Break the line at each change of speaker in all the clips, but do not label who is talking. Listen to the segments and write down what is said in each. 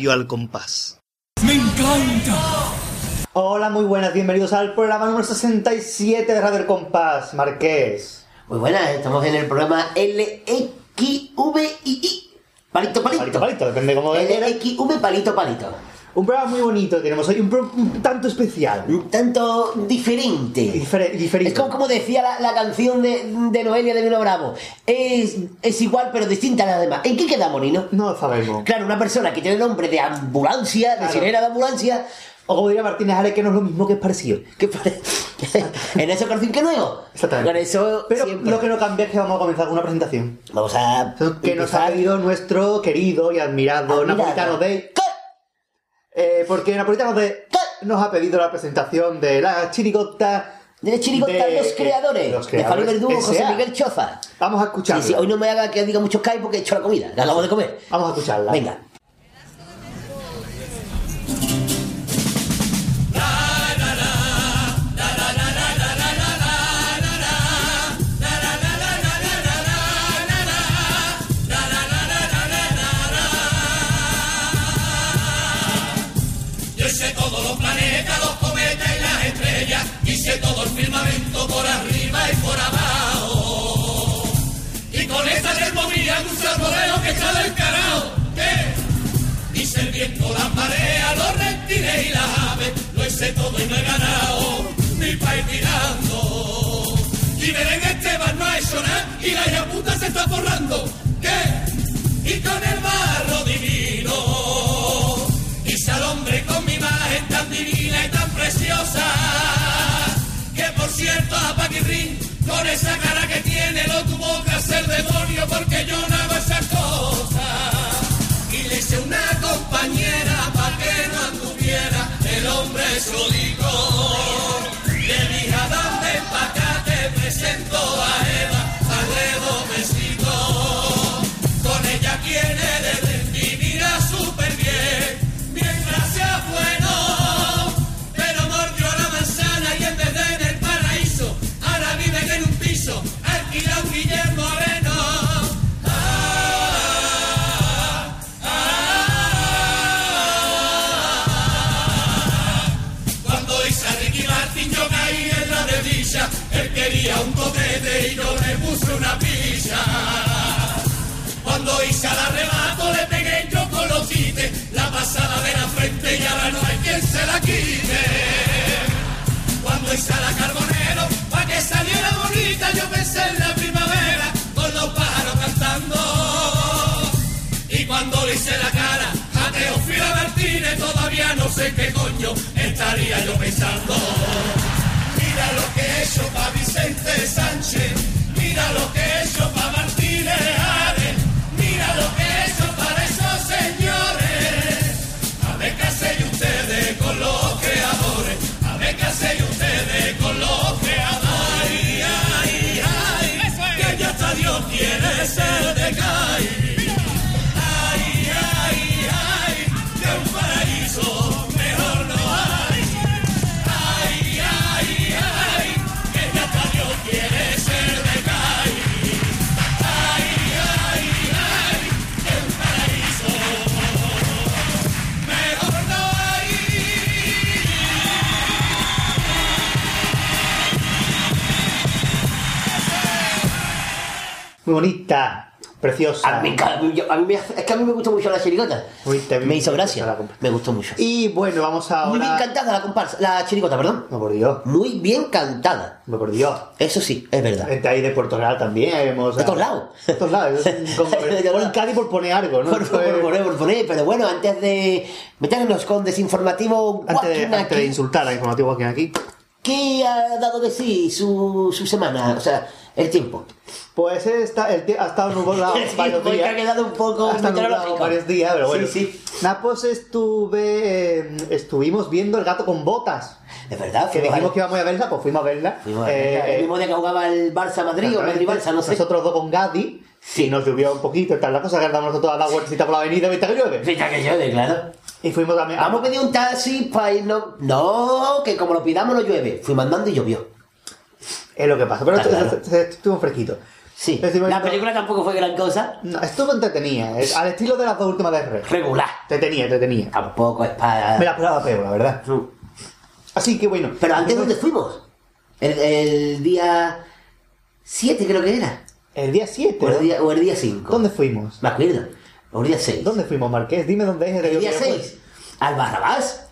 Radio Al Compás.
¡Me encanta!
Hola, muy buenas, bienvenidos al programa número 67 de Radio El Compás, Marqués.
Muy buenas, estamos en el programa LXVII. Palito, palito.
Palito, palito, depende cómo.
LXV, palito, palito.
Un programa muy bonito tenemos hoy, un, pro- un tanto especial.
Un tanto diferente.
Difere- diferente.
Es como, como decía la, la canción de, de Noelia de Vino Bravo. Es, es igual pero distinta a las demás. ¿En qué quedamos, Nino?
No sabemos.
Claro, una persona que tiene nombre de ambulancia, de
Claro.
sirena de ambulancia,
O como diría Martínez Ale, que no es lo mismo que es parecido.
¿qué parece? en eso canción que nuevo.
Exactamente.
Con eso
Pero
siempre.
lo que no cambia es que vamos a comenzar con una presentación.
Vamos a
Que nos ha
empezar-
pedido nuestro querido y admirado
Admirado.
Napolitano de... Eh, porque Napolitano de... Nos ha pedido la presentación de la chirigota...
De la chirigota
de-
Los Creadores,
Los
de
Creadores
Verdugo, José. Miguel Choza.
Vamos a escucharla.
Sí, sí, hoy no me haga que diga muchos Kai porque he hecho la comida, que acabo de comer.
Vamos a escucharla.
Venga.
Firmamento por arriba y por abajo. Y con esa termomía un salmoreo que está del carajo, ¿qué? Y sé el viento, las mareas, los reptiles y las aves, lo sé todo y no he ganado, mi país tirando. Y Belén Esteban no ha hecho y la hija puta se está forrando, ¿qué? Y con el barro divino Hice al hombre con mi imagen tan divina y tan preciosa. Cierto, a Paquirrín, con esa cara que tiene, lo tuvo que hacer demonio porque yo Cuando hice al arrebato le pegué yo con los tites la pasada de la frente y ahora no hay quien se la quite. Cuando hice la carbonero pa' que saliera bonita yo pensé en la primavera con los pájaros cantando. Y cuando hice la cara a Teofila Martínez todavía no sé qué coño estaría yo pensando. Mira lo que he hecho pa' Vicente Sánchez, mira lo que he hecho pa' quiere
Muy bonita, preciosa.
A mí, a mí- a es que a mí me gustó mucho la chirigota. Me hizo gracia. Me gustó mucho.
Y bueno, vamos ahora...
Muy bien cantada la comparsa, la chirigota, perdón.
No, por Dios.
Muy bien cantada.
No, por Dios.
Eso sí, es verdad.
Gente ahí de Puerto Real también. Hemos,
De todos lados.
De todos lados.
Lados.
Cádiz por poner algo, ¿no?
Por, por, por poner, por poner, pero bueno, antes de meternos con desinformativo
Antes de, antes de insultar al informativo Joaquín aquí,
¿qué ha dado de sí su, su semana? O sea, el tiempo.
pues está, el ha estado nublado varios
que ha
días.
quedado un poco
Ha estado varios días, pero bueno.
Sí, sí.
Nada, pues estuve, eh, estuvimos viendo El gato con botas.
Es verdad,
Que
fuimos
dijimos que íbamos a verla, pues fuimos a verla.
fuimos a-
Eh,
el mismo día que jugaba el Barça Madrid o Madrid Barça, no sé.
Nosotros dos con Gadi. Sí, nos llovió un poquito tal, la cosa que andamos nosotros a dar vueltecita por la avenida mientras que llueve.
Fíjate que llueve, claro.
Y fuimos también.
Vamos a pedir un taxi para irnos. No, que como lo pidamos no llueve. Fui mandando y llovió.
Es lo que pasa, pero estu-
claro.
estu- estu- estuvo fresquito.
Sí. La película tampoco fue gran cosa.
No, estuvo entretenida, es al estilo de las dos últimas de Rey.
Regular.
Te tenía, te tenía.
Tampoco es para.
Me la esperaba peor, la verdad. Así que bueno.
Pero antes, ¿dónde fuimos? El, el día 7 creo que era.
El día 7.
O el día, o el día 5.
¿Dónde fuimos?
Me acuerdo. O el día 6.
¿Dónde fuimos, Marqués? Dime dónde es.
El día 6. Al Barrabás.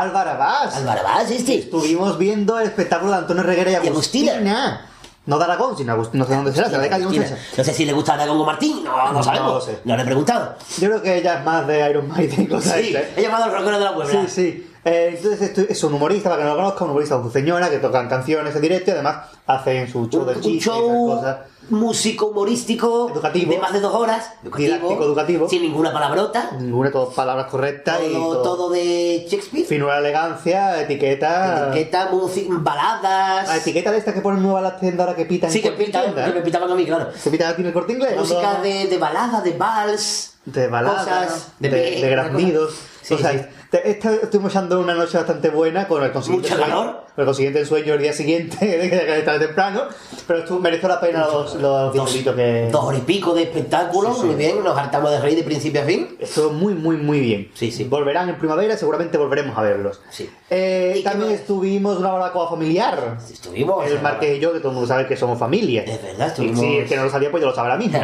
Al Barabás.
Al Barrabás, este.
Estuvimos viendo el espectáculo de Antonio Reguera y
Y Agustina.
Agustina. No de Aragón, sino Agustina. No sé dónde será, será de Cádiz, no
Agustina.
sé.
Si le gusta Aragón o Martín. No, no
No
sabemos.
lo sé.
No le he preguntado.
Yo creo que ella es más de Iron Maiden y cosas
Sí,
así.
he llamado al rockero de la Puebla.
Sí, sí. Eh, entonces es un humorista, para que no lo conozca, un humorista señora que tocan canciones en directo y además hacen su show de chistes y esas cosas.
músico humorístico
Educativo.
de más de dos horas
Didáctico, educativo.
sin ninguna palabrota
Ninguna todas palabras correctas y
todo,
todo.
todo de Shakespeare
Finura elegancia, etiqueta.
etiqueta baladas
La etiqueta de esta que ponen nueva la tienda ahora que pitan
sí que,
Corte
pita-
Inglés,
que me pitaban a mí claro
Se pitan aquí en el corte inglés.
música de, de balada de vals
de baladas,
cosas
de,
de,
de, graznidos.
Sí,
o sea,
sí.
Te- esta- estuvimos echando una noche bastante buena con el consiguiente
Mucho
sueño,
calor.
con el consiguiente sueño el día siguiente, que estar temprano, pero esto mereció la pena los, los
dos,
que...
dos horas y pico de espectáculo
Sí, sí.
muy bien nos hartamos de reír de principio a fin
Estuvo muy, muy, muy bien.
Sí, sí.
Volverán en primavera, seguramente volveremos a verlos.
Sí.
Eh,
¿Y qué
también estuvimos una barbacoa familiar.
estuvimos
El Marqués y yo, que todo el mundo sabe que somos familia.
Es verdad, estuvimos-
si el que no lo sabía, pues ya lo ahora mismo.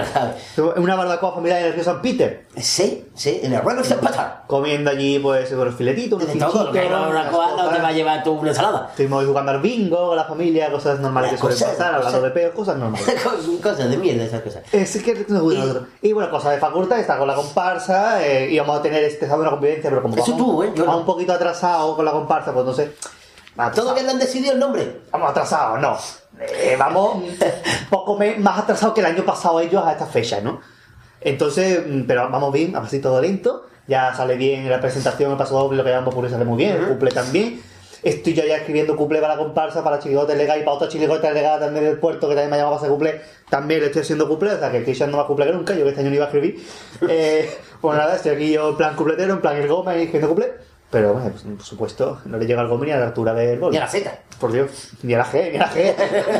Una barbacoa familiar en el río San Peter.
sí sí en el Royal St. Patar
Comiendo allí, pues, con los filetitos, unos
todo que no una no te
cosas.
va a llevar tú una ensalada
Estuvimos jugando al bingo con la familia, cosas normales que suelen
cosas-
pasar, hablando
cosas-
de peos, cosas normales.
cosas de mierda esas cosas
Es que gusta
Y-
bueno, cosa de facultad, está con la comparsa, eh, íbamos a tener este sábado una convivencia, pero como
Eso
vamos,
tú, ¿eh? Yo
vamos un poquito atrasado con la comparsa, pues no sé.
¿Todavía no han decidido el nombre?
Vamos atrasados, no. Eh, vamos poco más atrasados que el año pasado ellos a esta fecha, ¿no? Entonces, mm, pero vamos bien, a pasito lento. Ya sale bien la presentación, el paso doble, lo que llamamos por sale muy bien, el couple también. Estoy yo ya escribiendo couple para la comparsa, para Chiligote Lega y para otra Chiligote Lega también del puerto, que también me ha llamado para hacer couple. También le estoy haciendo couple, o sea que estoy echando más couple que nunca. Yo que este año no iba a escribir. Eh, pues nada, estoy aquí yo en plan cupletero, en plan el goma y escribiendo couple. Pero bueno, pues, por supuesto, no le llega al goma ni a la altura del gol.
Y a la Z.
Por Dios, ni a la G, ni a la G.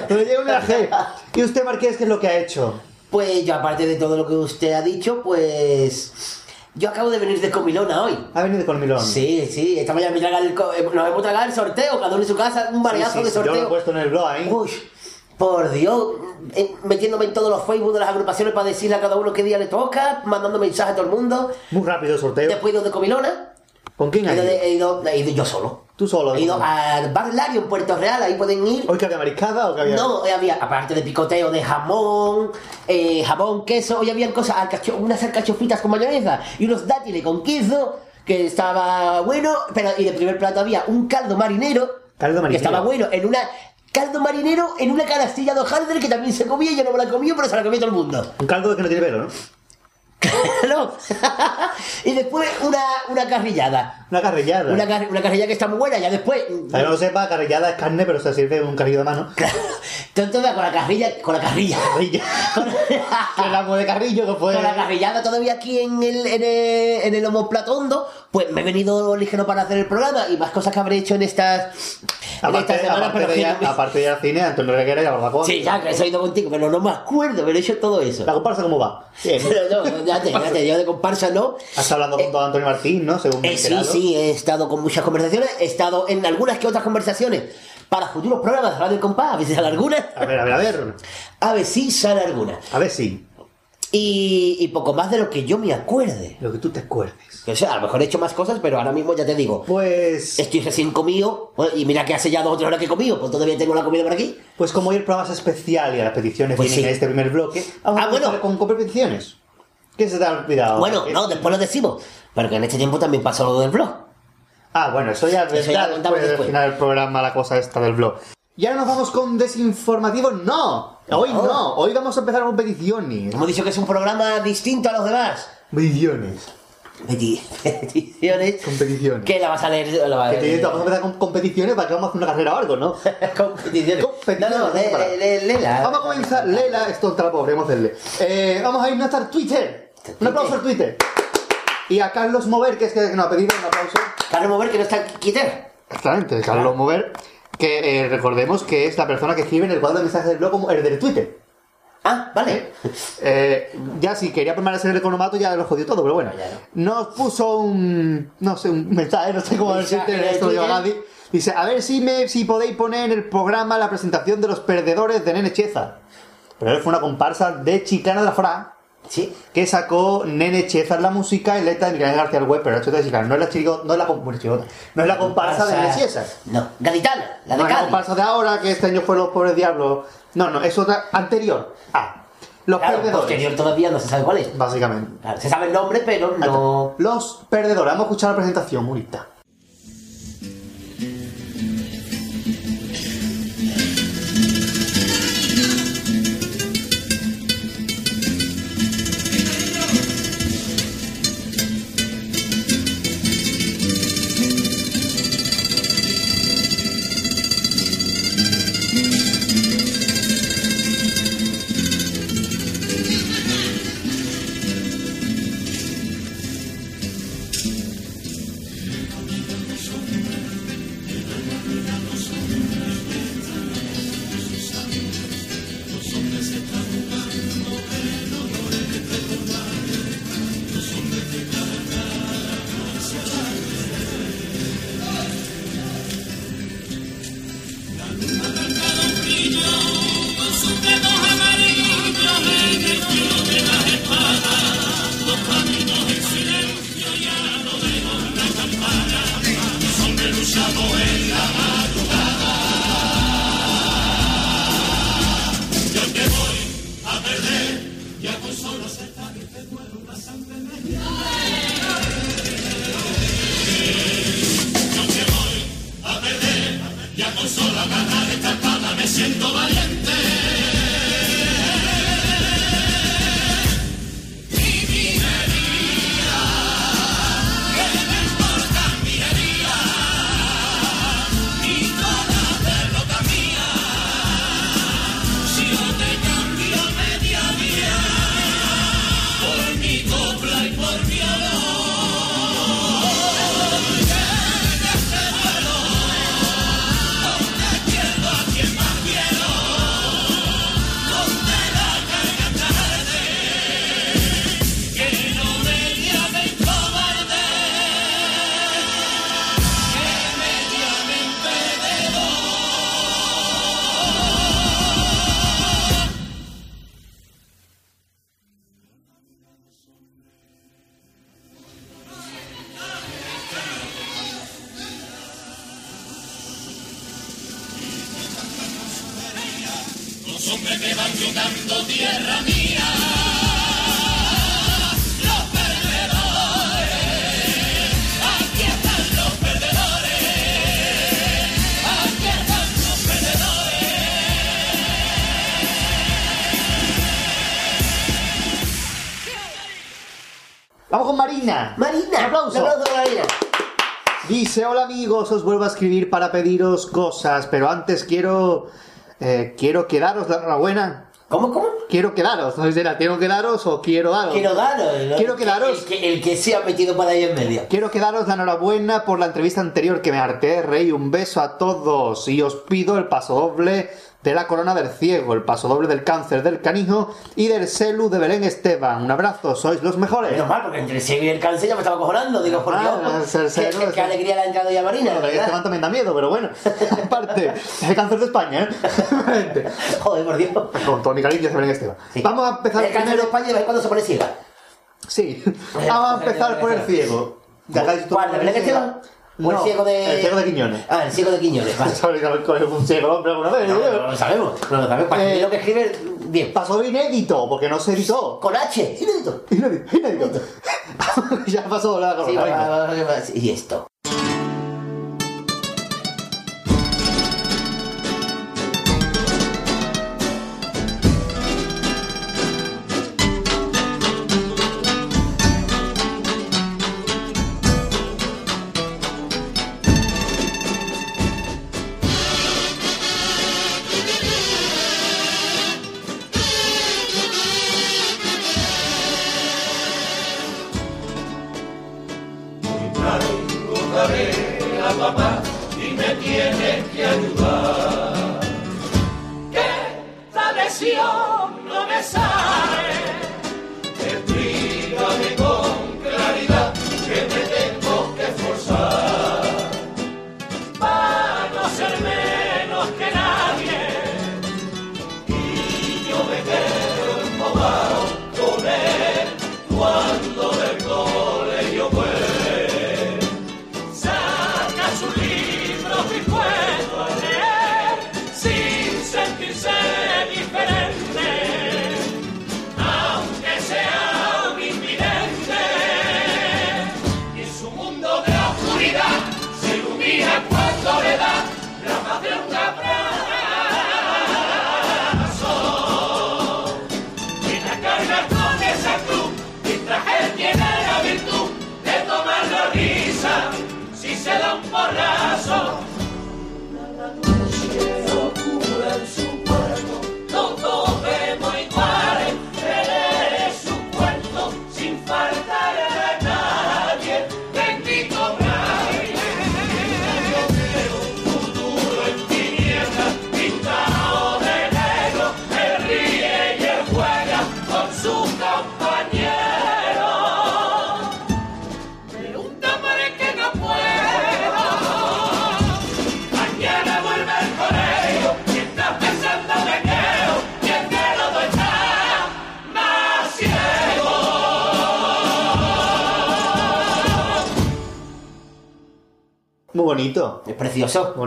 No le llega ni a la G. ¿Y usted, Marqués, qué es lo que ha hecho?
Pues yo, aparte de todo lo que usted ha dicho, pues. Yo acabo de venir de Comilona hoy.
Ha venido con Milón.
Sí, sí, esta mañana me traga el co- eh, nos hemos tragado el sorteo, cada uno en su casa, un
Sí,
variazo
sí,
de
sí, Yo lo he
sorteo.
puesto en el blog ahí.
Uy, por Dios, eh, metiéndome en todos los Facebook de las agrupaciones para decirle a cada uno qué día le toca, mandando mensajes a todo el mundo.
Muy rápido el sorteo.
Después he ido de Comilona,
¿Con quién
he
has
ido,
ido?
de- he ido- he ido yo solo.
Tú solo.
He ido al Bar Lario en Puerto Real, ahí pueden ir.
¿Hoy que había mariscada o que había.?
No, hoy había, aparte de picoteo de jamón, eh, jamón, queso, hoy habían cosas, alcacho- unas alcachofitas con mayonesa y unos dátiles con queso, que estaba bueno, pero y de primer plato había un caldo marinero,
Caldo
que
marinero.
estaba bueno, en una caldo marinero en una canastilla de hojaldre que también se comía, yo no me la comí, pero se la comió todo el mundo.
Un caldo que no tiene pelo, ¿no?
No. y después una, una carrillada.
Una carrillada.
Una, car- una carrillada que está muy buena, ya después...
Para que no lo sepa, carrillada es carne, pero se sirve en un carrillo de mano.
Entonces, con la carrilla, con la carrilla.
Carrilla. que el amo de carrillo que fue.
Con la carrillada todavía aquí en el, en el, en el homoplato hondo, pues me he venido ligero para hacer el programa y más cosas que habré hecho en estas, en
Aparte,
estas semanas,
aparte,
pero
de
que
ir,
no me-
aparte de ir al cine, Antonio Reguera y la barbacoa.
Sí, ya que he ido contigo, pero no me acuerdo, pero he hecho todo eso.
¿La comparsa cómo va? Bien.
Pero no, ya te, ya te, yo de comparsa no.
Has hablando con don Antonio Martín, ¿no? Según
Eh, sí, sí, he estado con muchas conversaciones, he estado en algunas que otras conversaciones para futuros programas de Radio Compás, a ver si sale alguna.
A ver, a ver, a ver.
A ver si sale alguna.
A ver si.
Y, y poco más de lo que yo me acuerde.
Lo que tú te acuerdes.
O sea, a lo mejor he hecho más cosas, pero ahora mismo ya te digo,
Pues.
Estoy recién comido, bueno, y mira que hace ya dos o tres horas que he comido, pues todavía tengo la comida por aquí.
Pues como hoy el programa es especial y las peticiones
Pues
vienen
sí.
en este primer bloque, vamos
Ah,
a
bueno.
con, con peticiones. ¿Qué se te ha olvidado?
bueno,
¿Qué?
no, después lo decimos, pero que en este tiempo también pasó lo del blog.
Ah, bueno, eso ya
Eso ya
después
después.
final del programa, la cosa esta del blog. Y ahora nos vamos con desinformativo. No, hoy
No.
no, hoy vamos a empezar con peticiones.
Hemos dicho que es un programa distinto a los demás.
Peticiones.
Peti- Peticiones.
Competiciones.
Que la vas a leer. La vas a leer.
vamos a empezar con competiciones para que vamos a hacer una carrera o algo, ¿no?
Competiciones.
Competiciones,
No, no, le-.
Vamos a comenzar. Lela, esto está la pobre, vamos a hacerle. Eh, vamos a irnos hasta el Twitter. Un aplauso al Twitter. Y a Carlos Mover, que es que nos ha pedido un aplauso.
Carlos Mover, que no está quitter.
Exactamente, Carlos Mover, que eh, recordemos que es la persona que escribe en el cuadro de mensajes del blog como el del Twitter.
Ah, vale.
Eh, ya si quería permanecer en el economato ya lo jodió todo, pero bueno. Nos puso un, no sé, un mensaje, no sé cómo decirte,
de
esto lo. Gadi. Dice, a ver si me si podéis poner en el programa la presentación de los perdedores de Nene Cheza. Pero él fue una comparsa de Chicana de la Fra
Sí.
que sacó Nene Cheza en la música y letra de Miguel García web, pero esto de Chicana, no es la no es la, com- bueno, chirigota, no es la comparsa de Nene Cheza.
No, gaditana, la de
No es la comparsa de ahora, que este año fue los pobres diablos. No, no, es otra anterior. Ah, los
Claro,
perdedores.
posterior todavía no se sabe cuál es.
Básicamente.
Claro, se sabe el nombre, pero no.
Los perdedores. Vamos a escuchar la presentación, bonita. Amigos, os vuelvo a escribir para pediros cosas, pero antes quiero... eh, quiero que daros la enhorabuena.
¿Cómo, cómo?
Quiero que daros. No sé si era tengo que daros o quiero daros.
Quiero daros. ¿no?
Quiero que daros.
El que, el que se ha metido para ahí en medio.
Quiero que daros la enhorabuena por la entrevista anterior que me harté, rey. Un beso a todos y os pido el paso doble de la corona del ciego, el paso doble del cáncer del canijo y del celu de Belén Esteban. Un abrazo, sois los mejores.
Menos mal, porque entre el ciego y el cáncer ya me estaba cojonando. Digo, por
Ah,
Dios. qué, alegría le ha entrado ya Marina.
Bueno, Belén. Esteban también da miedo, pero bueno. Aparte, es el cáncer de España, ¿eh?
Joder, por Dios.
Con todo mi cariño hacia Belén Esteban.
Sí.
Vamos a empezar
El cáncer de. España de vez cuando se pone ciega.
Sí. Vamos a empezar por el ciego.
¿Cuál? ¿De Belén Esteban? ¿O el ciego de.?
El ciego de Quiñones.
Ah, el ciego de Quiñones, vale.
¿Sabes con un ciego hombre alguna vez?
No, no lo sabemos, no lo sabemos. Para
Eh,
que escribe, bien.
Pasó inédito, porque no se editó.
Con H, inédito.
Inédito, inédito. ya pasó la
Sí, sí, y esto.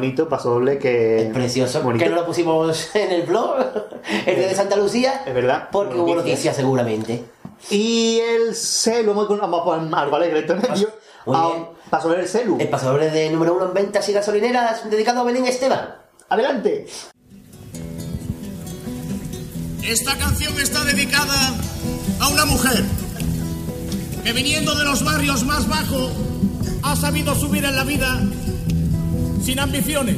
Bonito, paso doble que.
Es precioso.
Bonito.
Que no lo pusimos en el blog, el de Santa Lucía.
Es verdad.
Porque hubo
Noticias.
noticias seguramente.
Y el celu, vamos a poner.
Muy
Ah. Paso doble el celu.
El pasador de número uno en ventas y gasolineras dedicado a Belén Esteban.
Adelante.
Esta canción está dedicada a una mujer que viniendo de los barrios más bajos ha sabido subir en la vida sin ambiciones.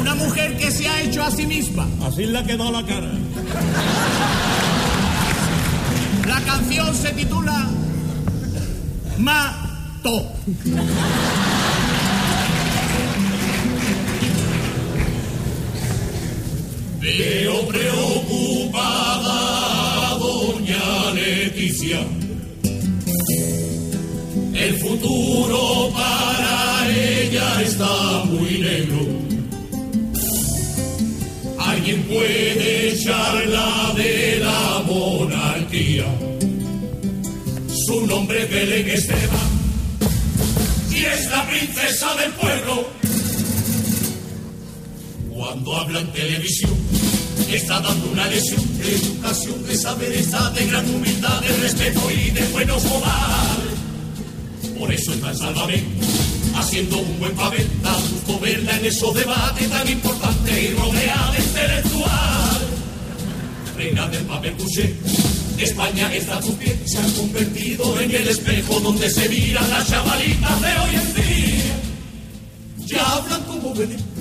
Una mujer que se ha hecho a sí misma. Así le ha quedado la cara. La canción se titula Mato.
Veo preocupada El futuro para ella está muy negro. Alguien puede echarla de la monarquía. Su nombre es Belén Esteban y es la princesa del pueblo. Cuando habla en televisión, está dando una lección de educación, de saber estar, de gran humildad, de respeto y de buenos modales. Por eso está en Sálvame, haciendo un buen papel, da gusto verla en esos debates tan importantes y rodeada de intelectual. Reina del papel couché, España está a tus pies, se ha convertido en el espejo donde se miran las chavalitas de hoy en día. Ya hablan como Belén,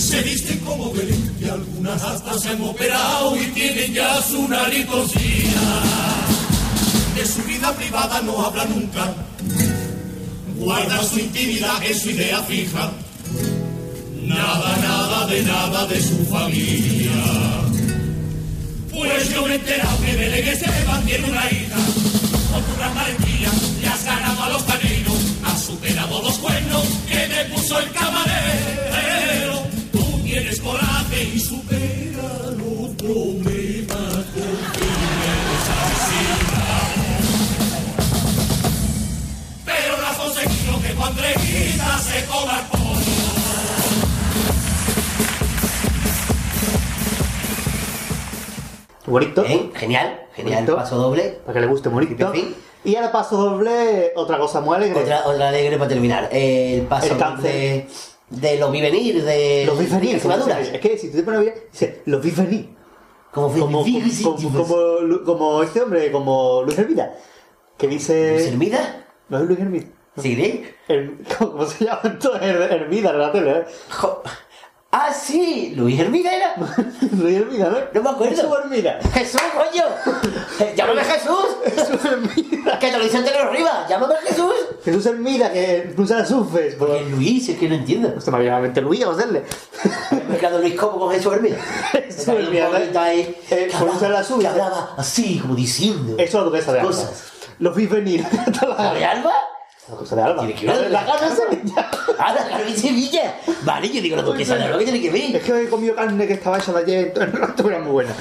se visten como Belén, algunas hasta se han operado y tienen ya su nariz. De su vida privada no habla nunca, guarda su intimidad, es su idea fija. Nada, nada de nada de su familia. Pues yo me he enterado que Belén Esteban tiene una hija con tu gran valentía le has ganado a los taneros, has superado los cuernos que me puso el camarero. Y supera los problemas con Pero no has conseguido que tu Andreita se coma el pollo.
Bonito.
Bien, genial, genial.
Bonito.
Paso doble.
Para que le guste bonito. Y ahora paso doble, otra cosa muy alegre.
Otra, otra alegre para terminar. El paso
El cáncer.
De, los vi venir, de
Los vi venir.
de quemaduras.
Es que si tú te pones bien, dice, los vi venir.
Como,
Como, como, como, como, este hombre, como Luis Hermida. Que dice.
¿Luis Hermida?
¿No es Luis Hermida?
¿Sí?
¿Cómo se llama entonces? Her- Hermida en la tele, ¿eh?
Ah, sí, Luis Hermida era.
Luis Hermida, ¿no?
No me acuerdo.
Jesús Hermida.
Jesús, coño. Eh, Llámame Jesús.
Jesús Hermida.
Que te lo dice entero arriba. Llámame Jesús.
Jesús Hermida, que cruza las ufes.
Porque es Luis, es que no entiendo.
Esto me había mente Luis, a hacerle.
Me he quedado Luis como con Jesús Hermida.
Jesús Hermida, Eh,
que
por
hablaba-
usar la suya.
que hablaba así, como diciendo.
Eso es la duquesa de Alba. Los vi venir.
¿La de Alba?
La duquesa de Alba.
Tiene que ver
La,
de
la gana Sevilla.
Ah, la Carmen Sevilla. Vale, yo digo la duquesa de Alba que tiene que ver.
Es que he comido carne que estaba hecha de ayer, entonces no estuviera muy buena.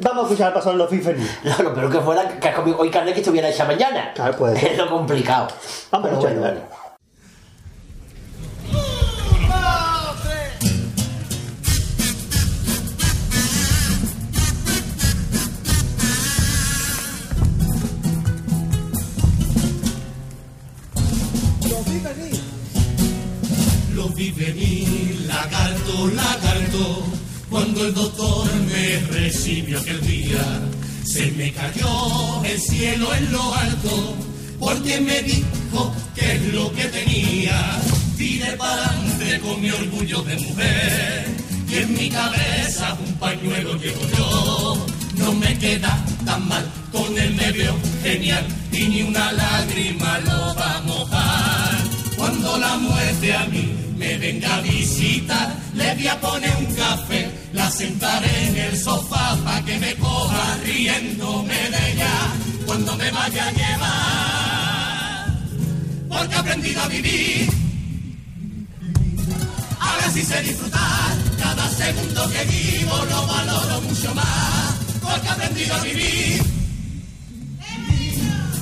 Vamos a escuchar al pasado los vi venir.
No, no, pero que fuera que has comido hoy carne que estuviera hecha mañana.
Claro, puede ser.
Es lo complicado.
Vamos a
Pero bueno.
Vi venir, lagarto, lagarto, cuando el doctor me recibió aquel día. Se me cayó el cielo en lo alto, porque me dijo que es lo que tenía. Tiré para adelante con mi orgullo de mujer, y en mi cabeza un pañuelo llevo yo. No me queda tan mal, con él me veo genial, y ni una lágrima lo va a mojar. Cuando la muerte a mí venga a visitar, le voy a poner un café, la sentaré en el sofá pa' que me coja riéndome de ella cuando me vaya a llevar. Porque he aprendido a vivir, ahora sí sé disfrutar, cada segundo que vivo lo valoro mucho más. Porque he aprendido a vivir.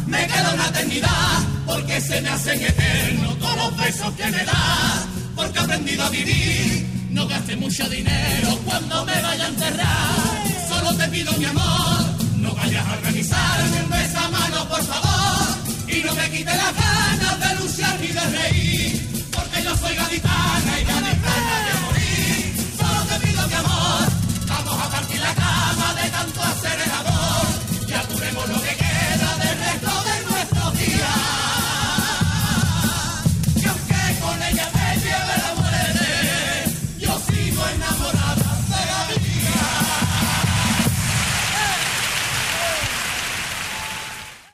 Me queda una eternidad porque se me hacen eternos todos los besos que me das. Porque he aprendido a vivir, no gaste mucho dinero cuando me vaya a enterrar. Solo te pido mi amor, no vayas a organizarme un besamano, por favor. Y no me quite las ganas de luchar ni de reír, porque yo soy gaditana y gaditana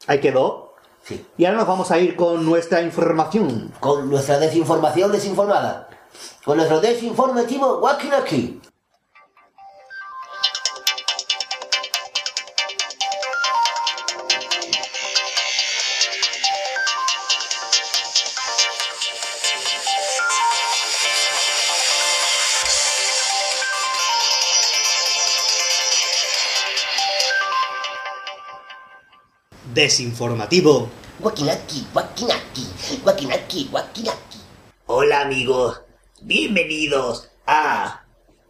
Ahí quedó.
Sí.
Y ahora nos vamos a ir con nuestra información.
Con nuestra desinformación desinformada. Con nuestro desinformativo Walking
Desinformativo.
Wakinaki, Wakinaki, Wakinaki, Wakinaki.
Hola amigos, bienvenidos a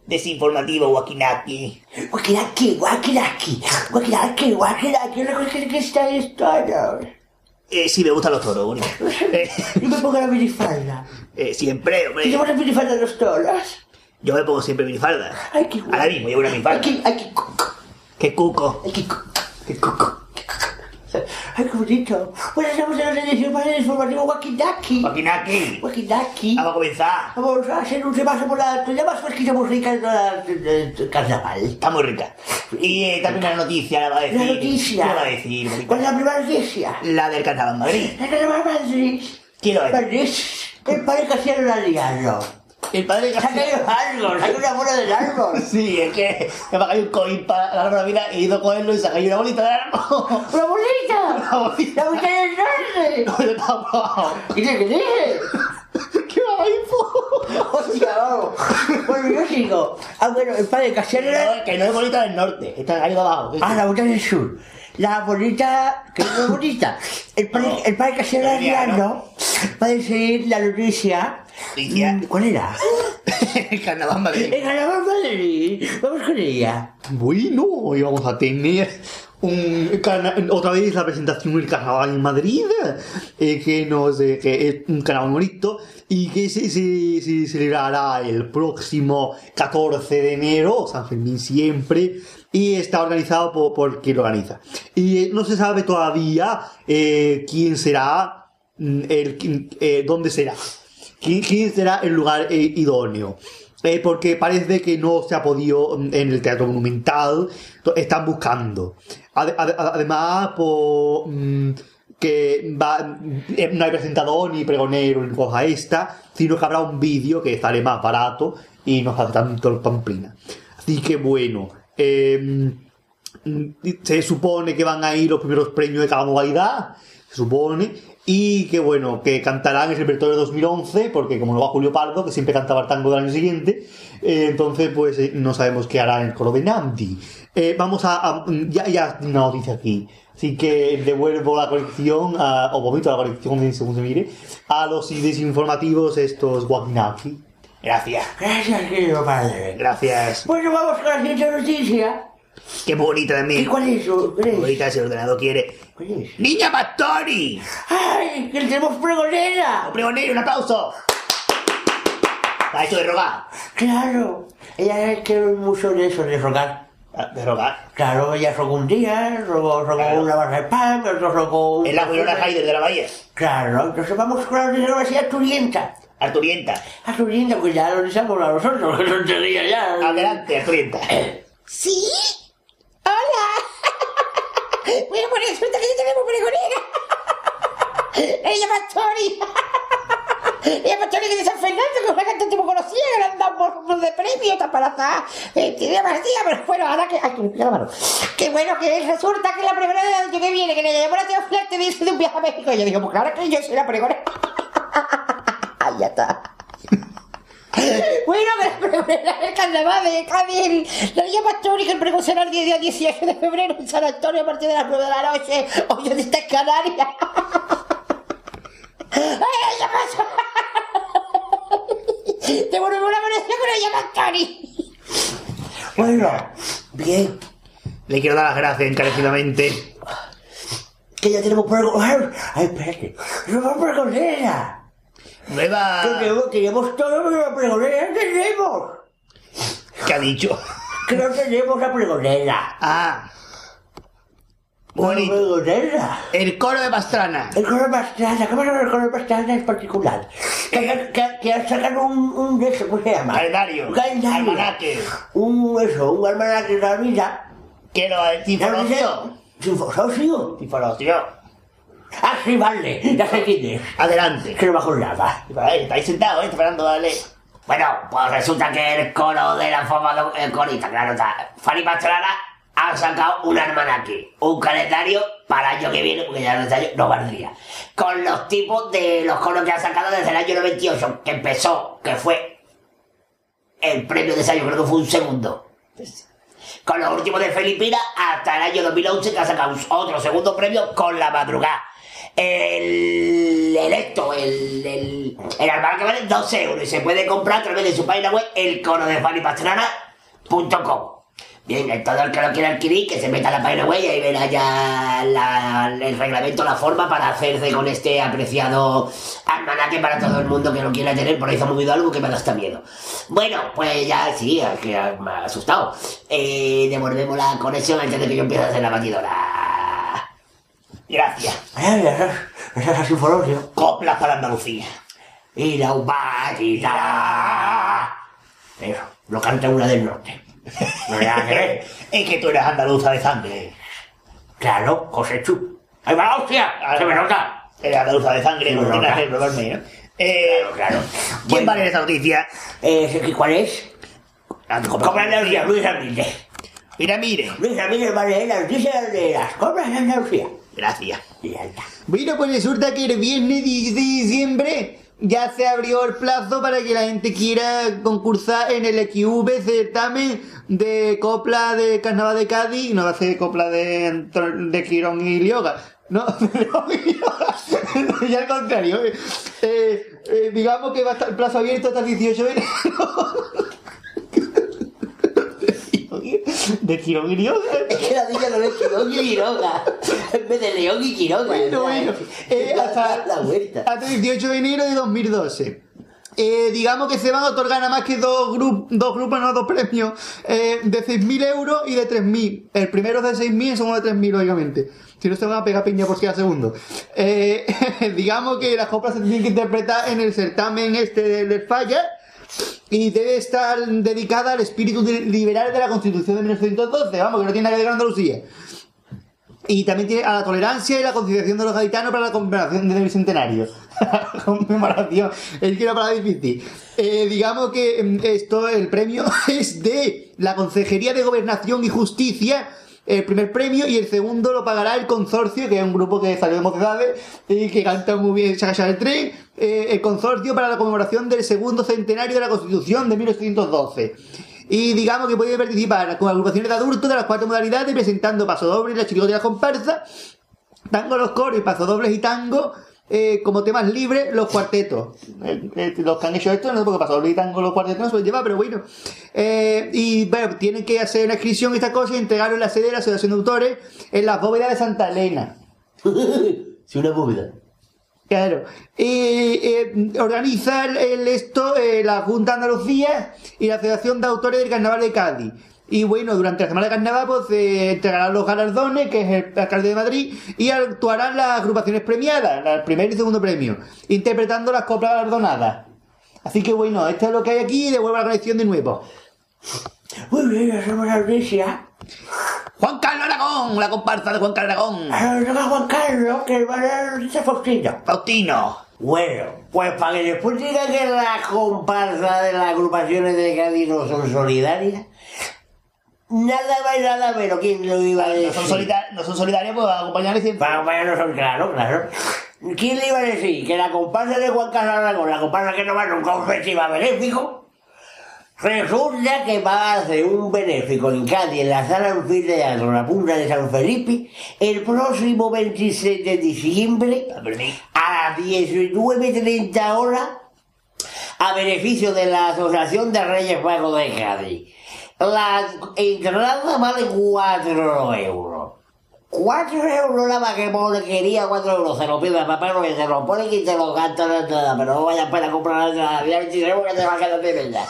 Desinformativo Wakinaki.
Wakinaki, Wakinaki, Wakinaki, Wakinaki. ¿Qué que está esto? No.
Eh, sí, me gustan los toros, bonito. Eh,
Yo me pongo la minifalda.
eh, siempre,
¿Qué
hombre.
llevan la minifalda de los toros?
Yo me pongo siempre minifalda.
Ay, qué guay.
Ahora mismo llevo una minifalda.
Aquí, aquí, cuco,
¡Qué cuco!
aquí, cuco.
¡Qué cuco!
Ay, qué bonito. Bueno, estamos en la edición para el informativo Wakinaki.
Wakinaki,
Wakinaki.
vamos a comenzar.
Vamos a hacer un repaso por la ya más fresquita, muy rica de la de- de- de carnaval.
Está muy rica. Y eh, también una noticia, la va a decir.
La noticia.
¿Qué va a decir? bonita?
¿Cuál es la primera noticia?
La del Carnaval Madrid.
La carnaval Madrid.
¿Quién lo es?
Madrid. El padre Casiano Laliano.
El padre
Saca los árboles, saca una bola del árbol.
Sí, es que me ha caído un coin para la árbol de vida he ido a cogerlo y saca ahí una bolita de árbol.
¡Una bolita!
Una bolita.
¡La bolita del norte!
No, yo tampoco.
¿Qué te crees?
¿Qué va info?
Hostia, vamos. Bueno, yo sigo. Ah, bueno, el padre Casiano
No, que no es bolita del norte, está ahí de abajo.
Ah, la bolita del sur. La bonita, que no es bonita. El padre, el padre Casiano Laliano va a decir la noticia. Mm, ¿Cuál era?
El Carnaval Madrid.
El carnaval Madrid. Vamos con ella.
Bueno, hoy vamos a tener un otra vez la presentación del carnaval en Madrid, eh, que, nos, eh, que es un carnaval bonito y que se, se- se celebrará el próximo 14 de enero, San Fermín siempre, y está organizado por, quien lo organiza. Y eh, no se sabe todavía eh, quién será, mm, el, quién- eh, dónde será, quién, será el lugar idóneo. porque parece que no se ha podido mm, en el Teatro Monumental, están buscando. Ade- ade- además, por, mm, que no hay presentador ni pregonero ni cosa esta, sino que habrá un vídeo que sale más barato y no hace tanto el pamplina. Así que bueno, Mm, se supone que van a ir los primeros premios de cada modalidad, se supone, y que bueno, que cantarán el repertorio de 2011, porque como no va Julio Pardo, que siempre cantaba el tango del año siguiente, eh, entonces pues eh, no sabemos qué hará en el coro de Nandi. Eh, vamos a, ya, ya una noticia aquí, así que devuelvo la colección, o vomito la colección, según se mire, a los desinformativos estos Wagnaki. Gracias,
Gracias, querido padre.
gracias.
Bueno, vamos con la siguiente noticia.
Qué bonita
¿Y
también.
cuál es? eso? ¿Cuál
Qué
es?
bonita ese ordenador quiere.
¿Cuál es?
¡Niña Pastori!
¡Ay! ¡Que tenemos pregonera!
¡Pregonero, un aplauso! Ha hecho de rogar.
Claro. Ella es que mucho de eso, de rogar.
Ah, De rogar.
Claro, ella rogó un día, rogó, rogó
Claro.
una barra de pan, otro rogó... un-
Es la Winona Haider de la Bahía.
Claro, entonces vamos con la Universidad Turienta.
Arturienta.
A Turienta, pues ya lo necesitamos a nosotros, que tontería ya.
Adelante, Arturienta.
¿Sí? ¡Hola! bueno, pues resulta que ya tenemos pregonera. Ella Pastori. Ella Pastori que de San Fernando, que una cantante muy conocida, que le han dado por de premio, embarazada. Eh, tiene más días, pero bueno, ahora que... Ay, que me pica la mano. Que bueno, que resulta que la pregonera del año que viene, que le llamó la tía Flerte, dice de un viaje a México. Y yo digo, pues ahora que yo soy la pregonera. Ya está. Bueno, pregonera del carnaval de Cádiz, la niña Pastori, que el pregón será el día 18 de febrero en San Antonio a partir de las 9 de la noche. Oye, ¿dónde está en Canarias? ¡Ay, ya pasó! Devolvemos la conexión con ella Pastori.
Bueno, bien,
Le quiero dar las gracias encarecidamente.
que ya tenemos pregonera. Ay, espérate, nueva pregonera.
Nueva...
Tenemos, tenemos todo, pero la pregonera no tenemos.
¿Qué ha dicho?
Que no tenemos la pregonera.
Ah. Bonito.
pregonera.
El coro de Pastrana.
El color pastrana, ¿qué pasa con el color pastrana es particular? Que, que, que sacan un, un de eso, ¿cómo se llama?
Calendario.
Un calendario.
Almanaque.
Un, eso, un almanaque de la vida.
Quiero el Tifonocio.
¿Sinfosocio?
Tifonocio.
Ah, sí, vale, ya sé quién es.
Adelante.
Que no me acordaba.
Ahí, estáis sentados, ¿eh? Esperando, dale.
Bueno, pues resulta que el coro de la fama de el corista, claro está. Fanny Pastrana ha sacado un almanaque, un calendario para el año que viene, porque ya no este año no valdría. Con los tipos de los coros que ha sacado desde el año 98, que empezó, que fue el premio de ese año, creo que fue un segundo. Con los últimos de Filipina hasta el año 2011, que ha sacado otro segundo premio con la madrugada. El electo, el, el, el almanaque vale 12 euros y se puede comprar a través de su página web elcorodefannypastrana.com. Bien, eh, todo el que lo quiera adquirir, que se meta a la página web y ahí verá ya el reglamento, la forma para hacerse con este apreciado almanaque para todo el mundo que lo quiera tener. Por ahí se ha movido algo que me da hasta miedo. Bueno, pues ya sí, que me ha asustado. Eh, devolvemos la conexión antes de que yo empiece a hacer la batidora. Gracias.
Esa es la sinfonocio.
Coplas para Andalucía.
Y la batidora.
Eso, lo canta una del norte. No ver.
Es que tú eres andaluza de sangre.
Claro, José Chu. ¡Ahí va la hostia! ¡Se me nota!
Eres andaluza de sangre, no tienes que probarme, ¿no? Eh,
Claro.
¿Quién
Bueno.
vale esa noticia?
Eh, ¿Cuál es? Compra Andalucía, Luis Ramírez.
Mira, mire.
Luis Ramírez vale la noticia de las compras de Andalucía.
Gracias.
Y ya está.
Bueno, pues resulta que el viernes 16 de diciembre ya se abrió el plazo para que la gente quiera concursar en el XV certamen de copla de Carnaval de Cádiz. No va a ser copla de, de Quirón y Lioga. No, y Lioga. ya al contrario. eh, eh, digamos que va a estar el plazo abierto hasta el 18 de enero. de Quirón y Lioga.
Es que la niña no es Quirón y Quiroga. En vez de León y Quiroga.
Bueno, bueno. Eh, hasta,
la vuelta.
hasta el 18 de enero de 2012. Eh, digamos que se van a otorgar nada más que dos, grup- dos grupos, no dos premios, eh, de 6.000 euros y de 3.000. El primero es de 6.000 y el segundo de 3.000, lógicamente. Si no, se van a pegar piña por si a segundo. Eh, digamos que las coplas se tienen que interpretar en el certamen este del del Falla. Y debe estar dedicada al espíritu liberal de la Constitución de 1912, vamos, que no tiene nada que ver con Andalucía. Y también tiene a la tolerancia y la concienciación de los gaditanos para la conmemoración del bicentenario. conmemoración, es que era para difícil. Eh, digamos que mm, esto, el premio es de la Consejería de Gobernación y Justicia, el primer premio, y el segundo lo pagará el consorcio, que es un grupo que salió de mocedades y que canta muy bien Chaca el tren, eh, el consorcio para la conmemoración del segundo centenario de la Constitución de 1912. Y digamos que puede participar con agrupaciones de adultos de las cuatro modalidades, presentando pasodobles, la chirigota y la comparsa, tango los coros pasodobles y tango, eh, como temas libres, los cuartetos. Eh, eh, los que han hecho esto, no sé por qué pasodobles y tango los cuartetos no se los lleva, pero bueno. Y bueno, tienen que hacer una inscripción y estas cosas y entregarlo en la sede de la Asociación de Autores en la bóveda de Santa Elena.
Sí, una bóveda.
Claro. Organiza el, esto la Junta de Andalucía y la Asociación de Autores del Carnaval de Cádiz. Y bueno, durante la semana de carnaval pues se entregarán los galardones, que es el alcalde de Madrid, y actuarán las agrupaciones premiadas, el primer y segundo premio, interpretando las coplas galardonadas. Así que bueno, esto es lo que hay aquí y devuelvo la colección de nuevo.
Muy bien, hacemos la noticia.
Juan Carlos Aragón, la comparsa de Juan Carlos Aragón.
Toca Juan Carlos, que va a noticia Faustino.
Faustino.
Bueno, pues para que después diga que las comparsas de las agrupaciones de Cádiz no son solidarias, nada más y nada menos, ¿quién lo iba a
No
decir?
son, solidarios, no son solidarios, pues acompañarles siempre.
No son, claro, claro. ¿Quién le iba a decir que la comparsa de Juan Carlos Aragón, la comparsa que no va nunca a un festival benéfico, resulta que va a hacer un benéfico en Cádiz, en la sala anfiteatro, la punta de San Felipe, el próximo 26 de diciembre, a las 19.30 horas, a beneficio de la Asociación de Reyes Magos de Cádiz. La entrada vale 4 euros. 4 euros la más que pone, quería 4 euros, se lo pide a papá, que se lo pone y te lo gasta la entrada, pero no vayas para comprar la entrada, día 23 porque te va a quedar de verdad.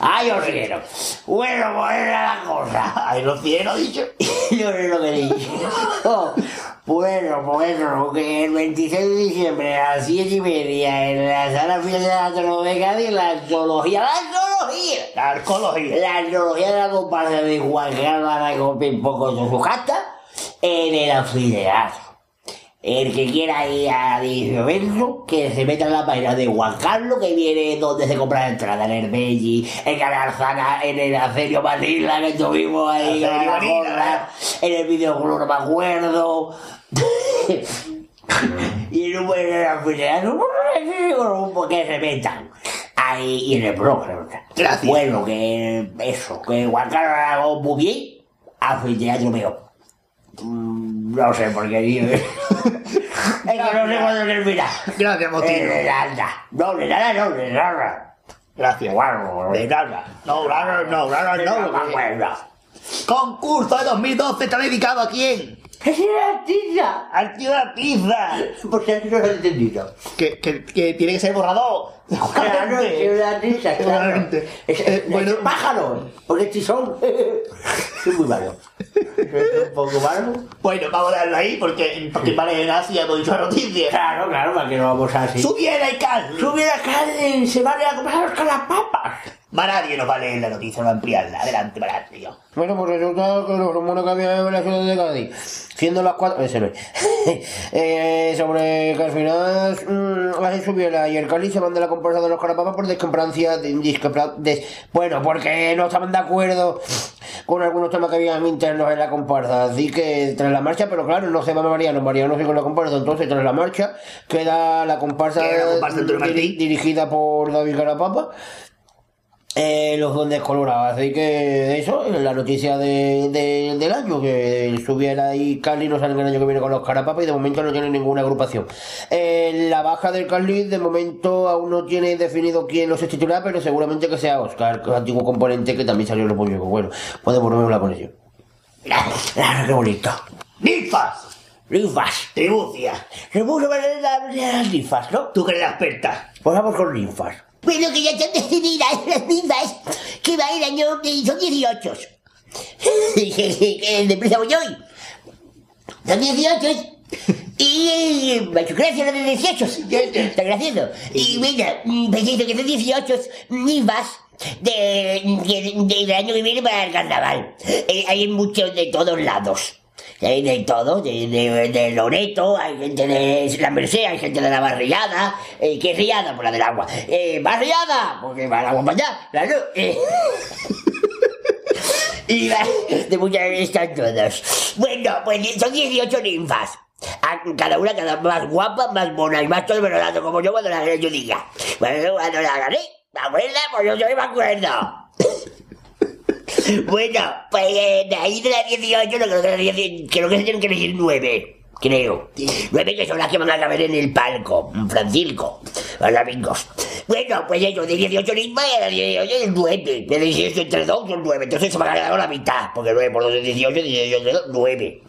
Ay, os quiero. Bueno, pues era la cosa.
Ay, los cielos, dicho.
Yo no lo que he dicho. Bueno, pues eso, que el 26 de diciembre a las 7 y media en la sala fiel de la de Cádiz, la antología, la antología.
La arqueología.
La antología de la comparsa de Juan Carlos Aragón poco con su casta en el anfiteatro. El que quiera ir a evento, que se meta en la página de Juan Carlos, que viene donde se compra la entrada, en el Belli, en Canarzana, en el Acerio Manila, que estuvimos ahí, en la gorra, en el videoclub, no me acuerdo. y en un buen anfiteatro, que se metan. Ahí, y en el programa.
Gracias.
Bueno, que eso, que Juan Carlos Aragón muy bien, anfiteatro mío. Mm, No sé por qué digo. Es que no sé cuándo termina.
Gracias, Motino.
Eh, nada. No, de nada, no, de nada.
Gracias.
Bueno,
De nada. No, nada, no, nada,
no,
no.
me acuerdo.
Concurso de 2012 está dedicado a quién?
¡Es una artista!
Al tío de la pizza.
Por si no lo he entendido.
Que, que, que tiene que ser borrador.
Claro, es una artista, claro.
Seguramente.
Es,
Eh,
es
bueno.
pájaro, porque tizón. Es muy malo. Es un poco malo.
Bueno, vamos a darlo ahí porque, porque vale Asia hemos dicho la noticia.
Claro, claro, para que no vamos así.
Subiera y Carly.
Subiera carne, se van a comprar con las papas.
Maradio nos va a leer la noticia, va a ampliarla. Adelante, Maradio.
Bueno, pues resulta que los rumores que había en la ciudad de Cádiz, siendo las cuatro, ese no es, eh, sobre que al final mm, la Subiela y el Cali se van de la comparsa de los carapapas por discrepancia, des- bueno, porque no estaban de acuerdo con algunos temas que habían internos en la comparsa, así que tras la marcha, pero claro, no se va Mariano, Mariano sigue con la comparsa, entonces tras la marcha queda la comparsa,
Queda la comparsa Martín.
dirigida por David Carapapa eh, los duendes colorados. Así que eso, es la noticia de, de- del año, que Subiera y Carly no salen el año que viene con los carapapas y de momento no tienen ninguna agrupación. Eh, la baja del Carly de momento aún no tiene definido quién los titular, pero seguramente que sea Oscar, antiguo componente que también salió en los pollos. Bueno, podemos volver la conexión. Claro, qué bonito.
Ninfas.
Linfas.
Tribucia.
De las linfas, ¿no?
Tú que eres la experta.
Pues vamos con linfas.
Bueno, que ya están decididas las mismas que va el año que son 18. El de prisa voy hoy. Son 18
Y gracias a los 18, está gracioso. Y mira, pues dice que son 18 ninfas de, de- del año que viene para el carnaval. Eh, hay muchos de todos lados. Hay de todo, de, de, de Loreto, hay gente de la Merced, hay gente de la barriada. Eh, ¿Qué riada? Por la del agua. Eh, barriada, porque va el agua para allá, claro. eh. Y de muchas están todos. Bueno, pues son 18 ninfas. Cada una, cada más guapa, más mona y más todo como yo cuando la yo diga. Bueno, cuando la gané, ¿me acuerdas? Pues yo soy me acuerdo. bueno, pues eh, de ahí de las 18, no creo que, las 18 creo que se tienen que elegir 9. Creo. Nueve que son las que van a caber en el palco. Francisco. Los amigos. Bueno, pues ellos de 18 ninfas y a las 18 es 9. De 18 entre 2 son 9. Entonces se me ha quedado la mitad. Porque 9 por 2 es 18, 18 entre 2, 9.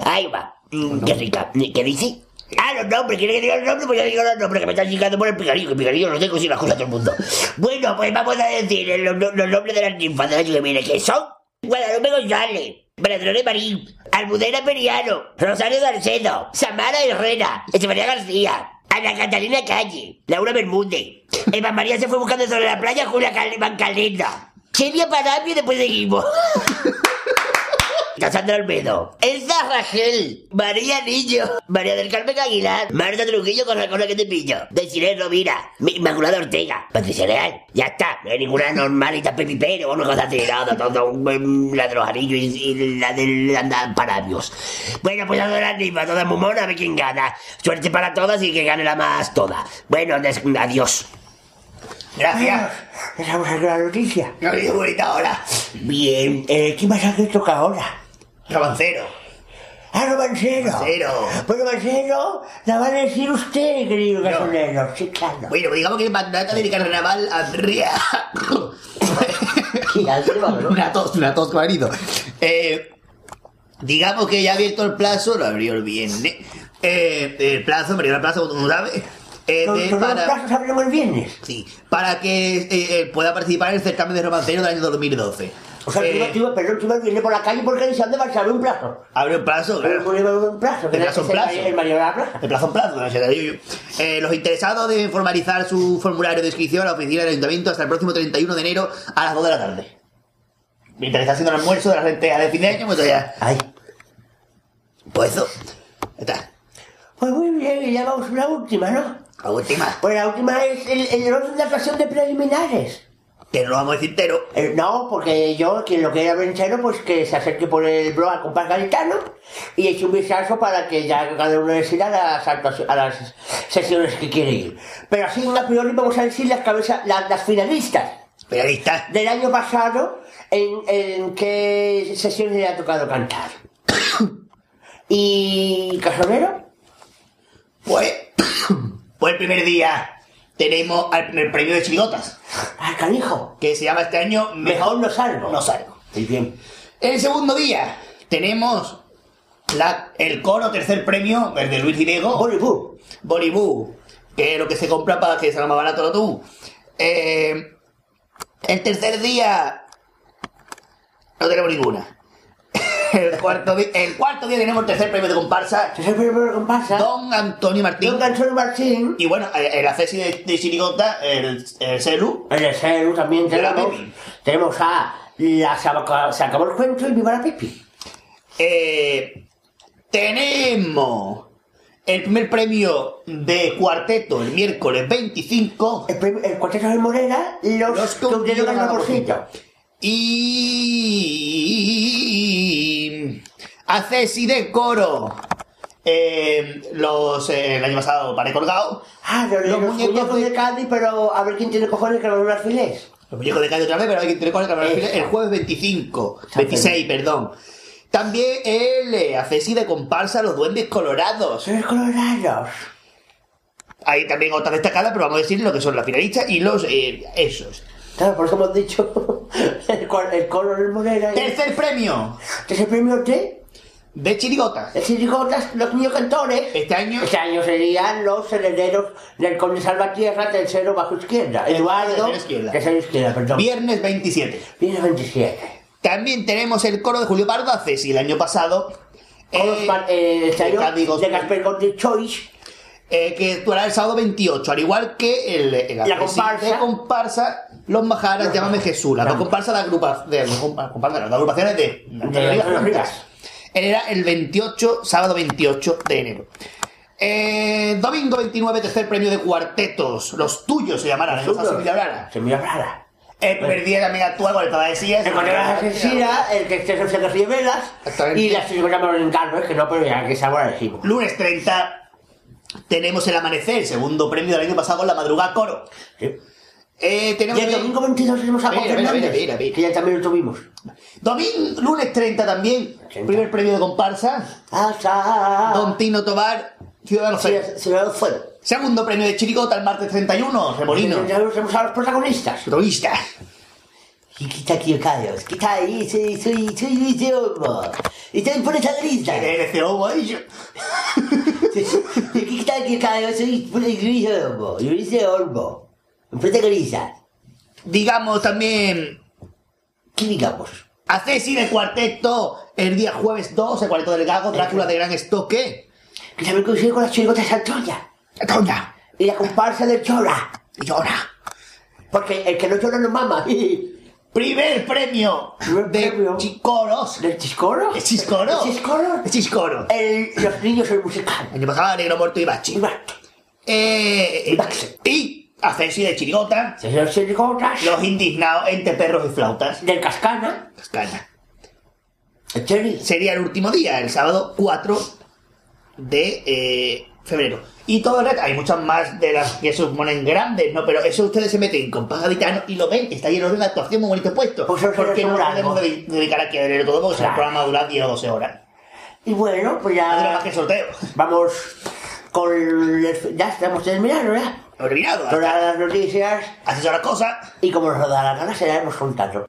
Ahí va. Mm, Qué rica. ¿Qué dice? Ah, los nombres, ¿quiere que diga los nombres? Pues ya digo los nombres, que me están chingando por el picarillo, que picarillo lo tengo sin las cosas todo el mundo. Bueno, pues vamos a decir eh, los, nombres de las ninfas del año que viene, que son Guadalupe González, Bernadette Marín, Almudena Periano, Rosario Darcedo, Samara Herrera, Estefanía García, Ana Catalina Calle, Laura Bermúdez, Eva María se fue buscando sobre la playa, Julia Cal- Calenda, Celia Parabio y después seguimos. Cassandra Almedo, Elsa Rachel, María Niño, María del Carmen Aguilar, Marta Trujillo con la cola que te pillo, Desiree Rovira, Inmaculada Ortega, Patricia Real, ya está, no hay ninguna normalita Pepi Pérez o una cosa así, nada, todo, mm, la de los anillos y, y la del anda parabios. Bueno, pues la de las ninfas, todas a ver quién gana. Suerte para todas y que gane la más toda. Bueno, adiós.
Gracias.
Esa es la noticia.
No me bonita ahora.
Bien, eh, ¿qué pasa que toca ahora?
Romancero.
¡Ah, romancero!
Romancero.
Pues romancero, la va a decir usted, querido
No.
gasolero. Sí, claro.
Bueno, pues digamos que mandata del carnaval Andrea. Una tos, una tos venido. Eh, digamos que ya ha abierto el plazo, lo abrió el viernes. Eh, el plazo, abrió el plazo, como tú no sabes. eh,
los
para,
el viernes.
sí, para que eh, eh, pueda participar en el certamen de romancero del año 2012.
O sea,
Eh,
tú, no- perdón, tú no vienes por la calle porque dice dónde vas a abrir un plazo.
abre el plazo, claro.
ponemos un plazo,
El plazo en plazo.
El, el mayor de la plaza.
De plazo en plazo, no sé, te digo yo. Eh, los interesados deben formalizar su formulario de inscripción a la oficina del ayuntamiento hasta el próximo 31 de enero a las 2 de la tarde. Mientras está haciendo el almuerzo de la gente de fin de año, pues ya.
Ay.
Pues eso. Está.
Pues muy bien, y ya vamos a la última, ¿no?
La última.
Pues la última es el, el orden de actuación de preliminares.
Que no lo vamos a decir entero.
Eh, no, porque yo, quien lo quiera ver entero, pues que se acerque por el blog al compás gaditano y eche un vistazo para que ya cada uno decida las, a las sesiones que quiere ir. Pero así, a priori, vamos a decir las, cabezas, las, las finalistas
Pero está.
del año pasado, en, en qué sesiones le ha tocado cantar. ¿Y Casonero?
Pues. pues el primer día tenemos al primer premio de chirigotas.
¡Ay, canijo!
Que se llama este año
Mejor no salgo.
No salgo.
Muy bien.
El segundo día tenemos la, el coro tercer premio, el de Luis Diego.
Bollywood.
Bollywood, que es lo que se compra para que sea más barato tú. Eh, el tercer día no tenemos ninguna. El cuarto, di- el cuarto día tenemos el tercer premio de comparsa,
¿Te sabes primero comparsa?
Don Antonio Martín.
Don Antonio Martín.
Y bueno, el acceso de, de Chirigota, el, el Celu.
El CERU también
De la
tenemos, tenemos a la se acabó el cuento y viva la Pipi.
Eh, tenemos el primer premio de cuarteto el miércoles 25.
El, premio- el cuarteto de Morera, los,
Los
que obtuvieron el vaporcito.
Y a Ceci de coro. Eh, los eh, el año pasado paré colgado.
Ah, los,
Los
los
muñecos de-
Cádiz, pero a ver quién tiene cojones que los alfiles.
Los muñecos de calle otra vez, pero hay que tener con el
Eso.
el jueves 25.
San
26, perdón. También el eh, a Ceci de comparsa Los Duendes Colorados.
Los colorados.
Hay también otra destacada, pero vamos a decir lo que son las finalistas y los eh, esos.
Claro, por eso hemos dicho el, el coro del Morera. y-
Tercer premio
¿Qué el premio de?
De Chirigota.
El Chirigotas, los niños cantores.
Este año
Este año serían los herederos del conde Salvatierra, tercero bajo izquierda. Eduardo,
tercero izquierda.
tercero izquierda, perdón.
viernes 27.
Viene 27.
También tenemos el coro de Julio Pardo a Ceci. El año pasado
los eh, este año de Casper Golden Choice.
Eh, que actuará el sábado 28, al igual que el, el
La comparsa.
de comparsa Los Majaras, llámame Jesús, la comparsa de, agrupa, de, comparsa, de las agrupaciones de,
De las.
Era el 28, sábado 28 de enero. Eh, domingo 29, tercer premio de cuartetos. Los tuyos se llamarán. Esa Sevilla Brara.
Se mira rara.
El primer día también actúa con el Tabadesías.
El colegio de la asesina, el que esté se ríe velas. Y llaman en carro, es que no, pero ya que esa ahora decimos.
Lunes 30 tenemos el amanecer, el segundo premio del año pasado con la madrugada coro.
Sí.
Eh,
Y
tenemos
el domingo 22 tenemos a Juan
Mira,
Fernández,
mira, mira,
que ya también lo tuvimos.
Domingo, lunes 30 también,
30.
primer premio de comparsa.
Hasta...
Don Tino Tobar, Ciudadano Cero.
lo fue.
Segundo premio de Chirigota el martes 31, Remolino.
Ya tenemos a los protagonistas.
Protagonista.
Y quita aquí Carlos, quita ahí, soy, soy, soy Luis de Olmo. Y también por esa grita.
Eres de Obo, ¿eh? Yo-
Y quita aquí Carlos, soy Luis de Olmo. Luis de Olmo. Protagonistas.
Digamos también
¿Qué digamos?
a Ceci de cuarteto el día jueves 2, el cuarteto del Gago, Drácula de gran estoque.
Que también coincide con las chirigotas de Santoya.
¡Tonda!
Y la comparsa del Chora.
¡Llora!
Porque el que no llora no mama.
Primer premio
Primer
de
premio.
Chicoros.
¿Del chiscoro?
¿Es Chiscoro?
¿El chiscoro?
Es Chiscoro.
El, los niños el musical.
Año pasado Negro Muerto y Bachi.
Y va.
Eh,
Bachi.
y a Ceci de Chirigota,
Se los chirigotas.
los indignados entre perros y flautas.
Del Cascana.
Cascana.
El Cherry.
Sería el último día, el sábado 4 de eh, febrero. Y todo el resto, hay muchas más de las que se suponen grandes, ¿no? Pero eso ustedes se meten con Paja Gitano y lo ven, está lleno de una actuación muy bonito puesto.
Pues eso
porque no podemos dedicar aquí a leer todo porque no, el
Claro.
programa dura 10 o 12 horas.
Y bueno, pues
No dura más
ya.
que el sorteo.
Vamos con. el- Ya estamos terminando, ¿ya?
Olvidado.
Todas las noticias.
Haces las cosas.
Y como nos da la gana, seremos contando.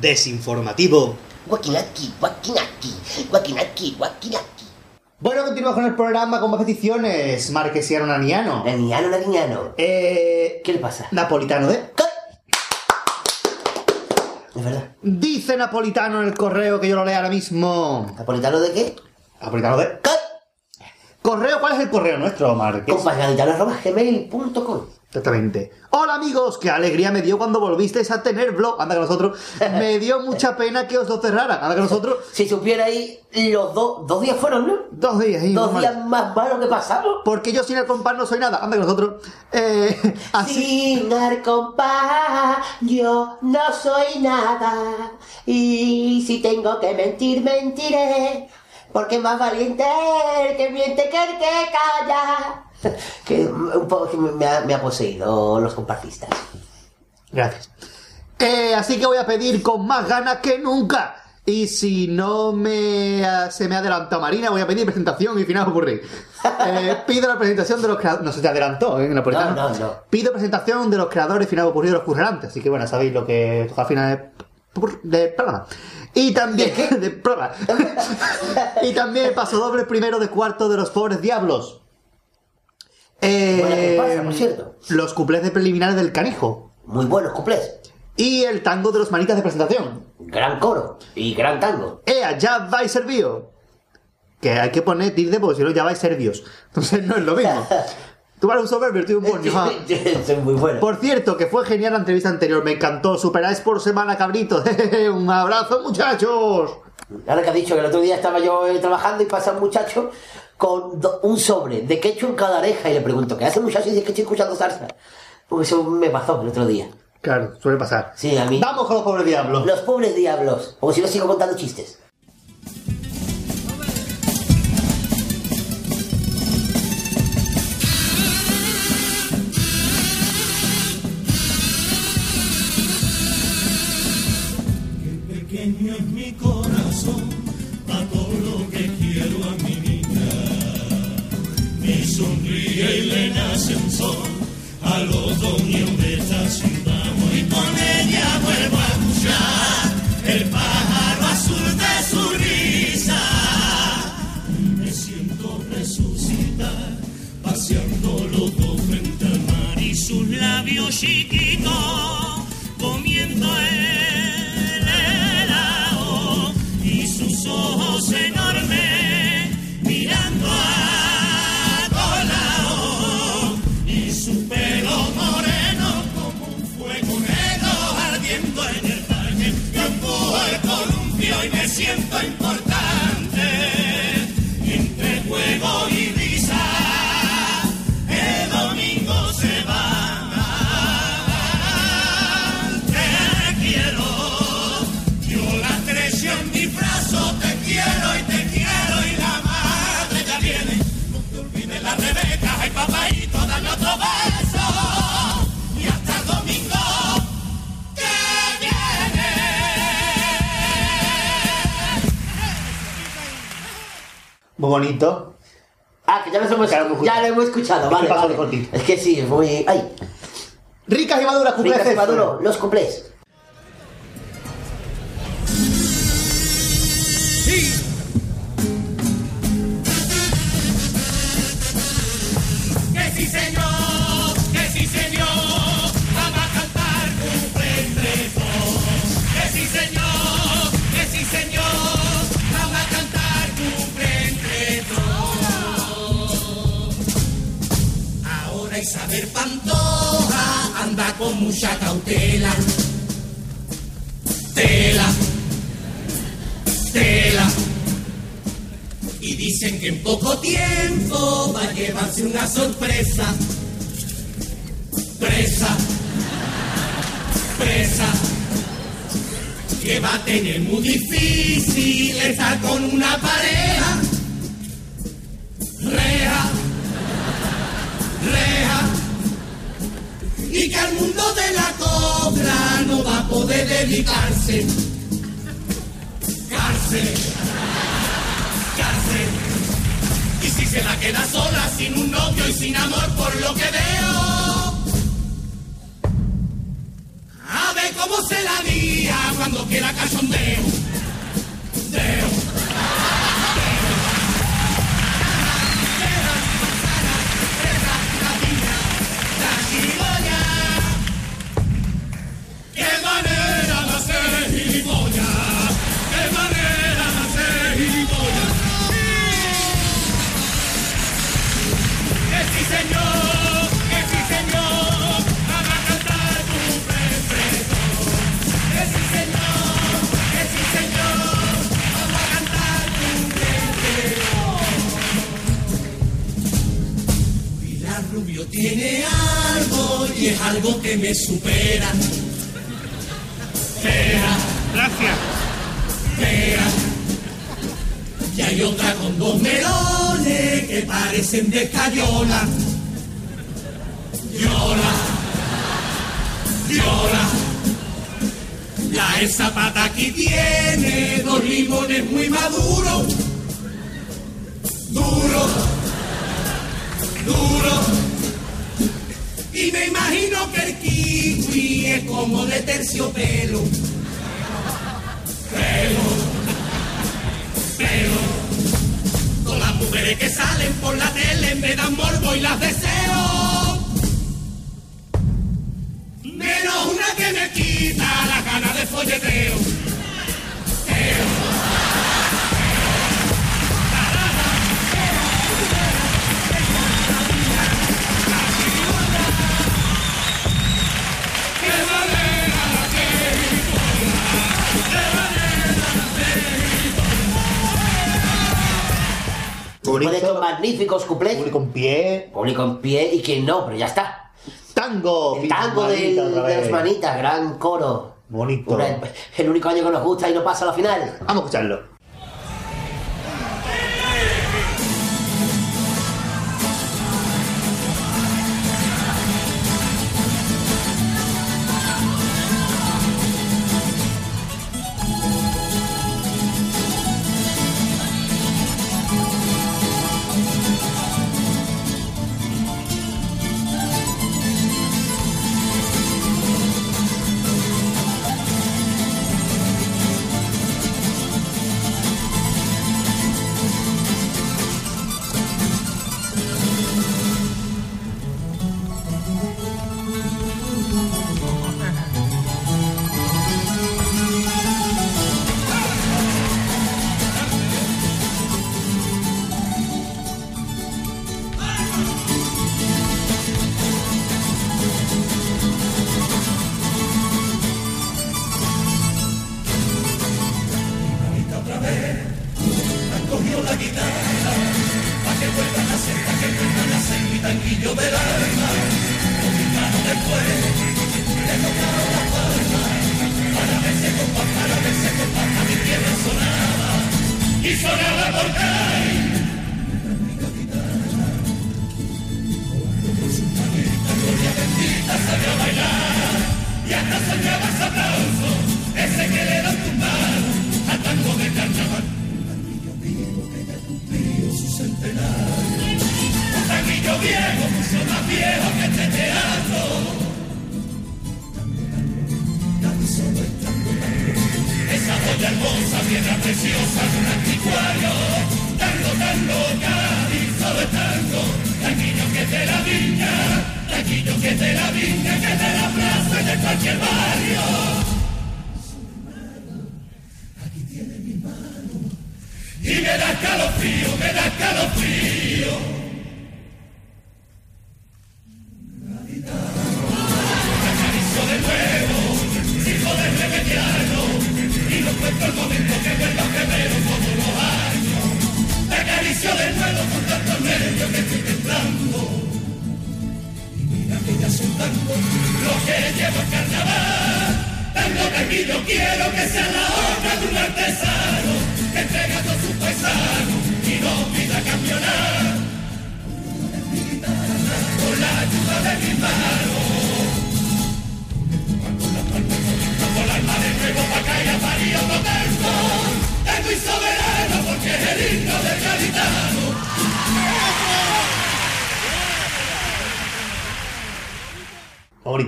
Desinformativo.
Guaquinaki, guaquinaki, guaquinaki, guaquinaki.
Bueno, continuamos con el programa con más peticiones. Marquesiano Naniano.
Naniano, naniano.
Eh,
¿Qué le pasa?
Napolitano de.
¿Qué? Es verdad.
Dice Napolitano en el correo que yo lo lea ahora mismo.
¿Napolitano de qué?
Napolitano de.
¿Qué?
Correo, ¿cuál es el correo nuestro, Marques?
Compañaditano.gmail.com
Exactamente. Hola amigos, qué alegría me dio cuando volvisteis a tener blog. Anda que nosotros. Me dio mucha pena que os lo cerraran. Anda que nosotros.
Si supiera ahí, los dos, dos días fueron, ¿no?
Dos días.
Dos
mal.
días más malos que pasamos.
Porque yo sin el compás no soy nada. Anda que nosotros. Eh, así.
Sin dar compás, yo no soy nada. Y si tengo que mentir, mentiré. Porque más valiente el que miente que el que calla. Que un poco que me ha, me ha poseído los compartistas.
Gracias. Eh, así que voy a pedir con más ganas que nunca. Y si no me ah, se me adelanta Marina, voy a pedir presentación y final ocurrir. Eh, pido la presentación de los creadores. No se te adelantó, ¿eh? Napolitano.
No, no, no.
Pido presentación de los creadores y final ocurrido de los currantes. Así que bueno, sabéis lo que toca al final de, de programa. Y también. de programa. y también el paso doble primero de cuarto de los pobres diablos. Eh,
Buena comparsa, por cierto.
Los cuplés de preliminares del canijo.
Muy buenos cuplés.
Y el tango de los manitas de presentación.
Gran coro y gran tango.
¡Ea, ya vais servido! Que hay que poner tilde porque si no ya vais servios. Entonces no es lo mismo. Tú vales un soberbio, yo estoy un bonio.
Son muy buenos.
Por cierto, que fue genial la entrevista anterior, me encantó. Superáis por semana, cabritos. un abrazo, muchachos.
Ahora que has dicho que el otro día estaba yo eh, trabajando y pasa un muchacho con un sobre de quecho en cada oreja y le pregunto, ¿qué hace el muchacho? Y dice que estoy escuchando salsa. Porque eso me pasó el otro día.
Claro, suele pasar.
Sí, a mí.
Vamos con los pobres diablos.
Los pobres diablos. O si no sigo contando chistes.
pequeño es mi corazón, a todo lo que quiero a mi niña. Me sonríe y le nace un sol a los dueños de esta ciudad. Y con ella vuelvo a escuchar el pájaro azul de su risa. Y me siento resucitar, paseando loco frente al mar y sus labios chiquitos. Ojos enormes mirando a colao y su pelo moreno como un fuego negro ardiendo en el parque. Yo empujo el columpio y me siento importante
Muy bonito.
Ah, que ya lo hemos,
Claro,
ya lo hemos escuchado,
Es
vale, vale.
cortito.
Es que sí, es muy... ¡Ay!
Ricas y maduras, cumple
Ricas y Maduro, los cuplés.
Que sí señor, Isabel Pantoja anda con mucha cautela. Tela, tela. Y dicen que en poco tiempo va a llevarse una sorpresa. Presa, presa. Que va a tener muy difícil estar con una pareja. Reja, reja. Y que al mundo de la cobra no va a poder dedicarse. Cárcel cárcel. Y si se la queda sola, sin un novio y sin amor, por lo que veo. A ver cómo se la día cuando quiera cachondeo. Deo. Tiene algo y es algo que me supera. Fea.
Gracias.
fea. Y hay otra con dos melones que parecen de escayola. Viola, viola. La el zapata aquí tiene dos limones muy maduros. Duro, duro. Me imagino que el kiwi es como de terciopelo. Pelo, pelo. Todas las mujeres que salen por la tele me dan morbo y las deseo. Menos una que me quita la gana de folleteo.
Después de estos magníficos cuplés,
Público en pie.
público en pie y quien no, pero ya está.
Tango.
El tango de, las manitas, gran coro.
Bonito.
Una- el único año que nos gusta y no pasa a la final.
Vamos a escucharlo.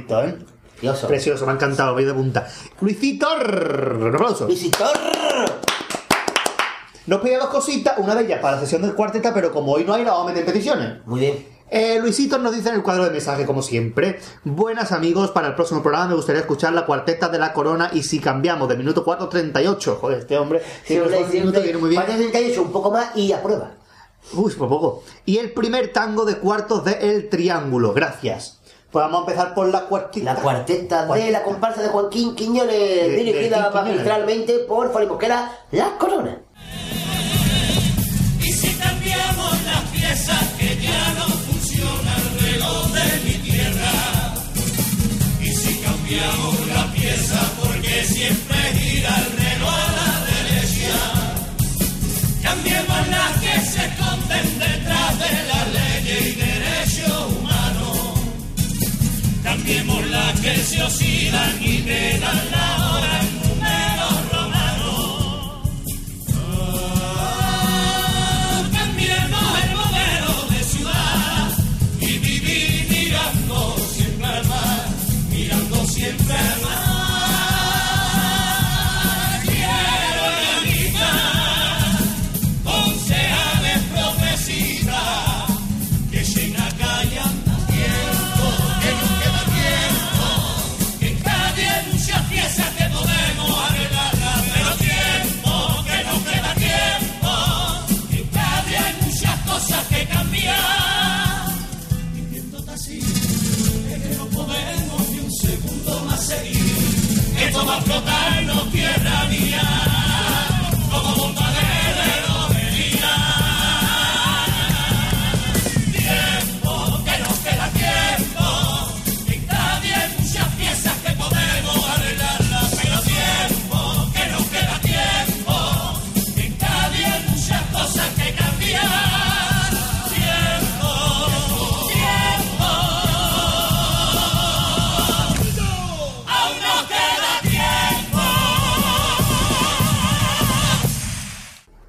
Bonito, ¿eh?
Precioso.
Precioso, me ha encantado, voy de punta. Luisito, un aplauso.
Visitor.
Nos pedía dos cositas, una de ellas para la sesión del cuarteta, pero como hoy no hay, la vamos a meter en peticiones.
Muy bien.
Eh, Luisito nos dice en el cuadro de mensaje, como siempre. Buenas amigos, para el próximo programa me gustaría escuchar la cuarteta de la corona y si cambiamos de minuto 4.38. Joder, este hombre siempre
Siempre,
un minuto, viene muy bien.
Parte 38, un poco más y aprueba.
Uy, por poco. Y el primer tango de cuartos de El Triángulo. Gracias. Pues vamos a empezar por la cuarteta.
La cuarteta de
Cuarteta.
la comparsa de Joaquín Quiñones,
de
dirigida
Quiñones.
magistralmente por Fali Mosquera, La Corona.
Y si cambiamos las piezas que ya no funciona el reloj de mi tierra. Y si cambiamos la pieza porque siempre gira el reloj a la derecha. Cambiemos las que se esconden detrás de Cambiemos se oxidan y me dan la hora a explotarnos tierra mía,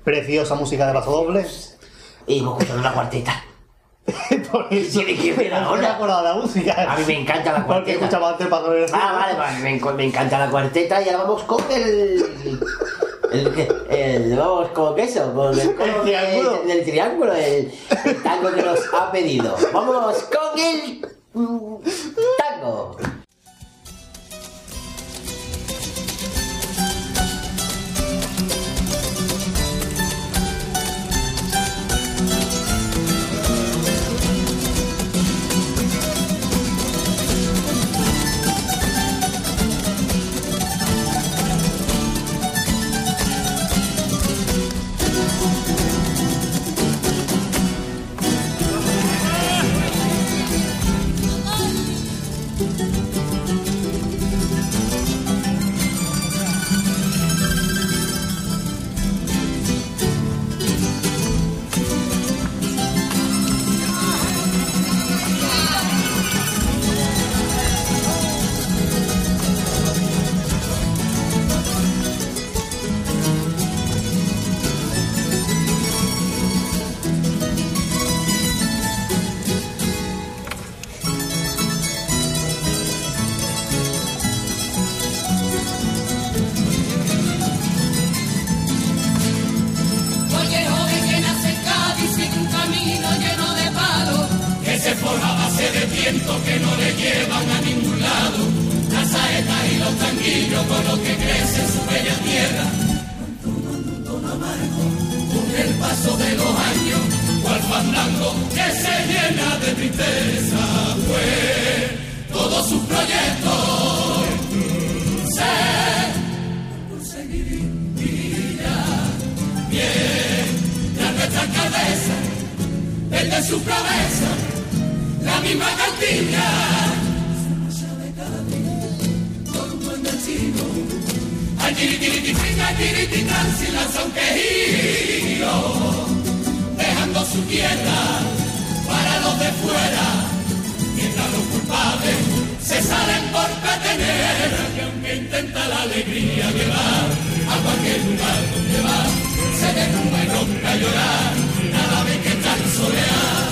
Preciosa música de paso doble.
Y hemos escuchado una cuarteta.
Por eso. Me de la música.
A mí me encanta la
Porque
cuarteta.
escuchaba antes el paso doble.
Ah, vale, vale, me, enc- me encanta la cuarteta y ahora vamos con el. El, qué? el vamos con eso, con el, coro
triángulo.
de- del triángulo, el, el tango que nos ha pedido. Vamos con el mm, tango.
Con lo que crece en su bella tierra. Tono amargo, con el paso de los años, cual fandango que se llena de tristeza. Fue todos sus proyectos. La nuestra cabeza, el de su cabeza, la misma cantilla. Tiritiritica, tirititán, sin dejando su tierra para los de fuera mientras los culpables se salen por petener, que aunque intenta la alegría llevar a cualquier lugar donde va, se derrumba y rompe a llorar cada vez que está el solear.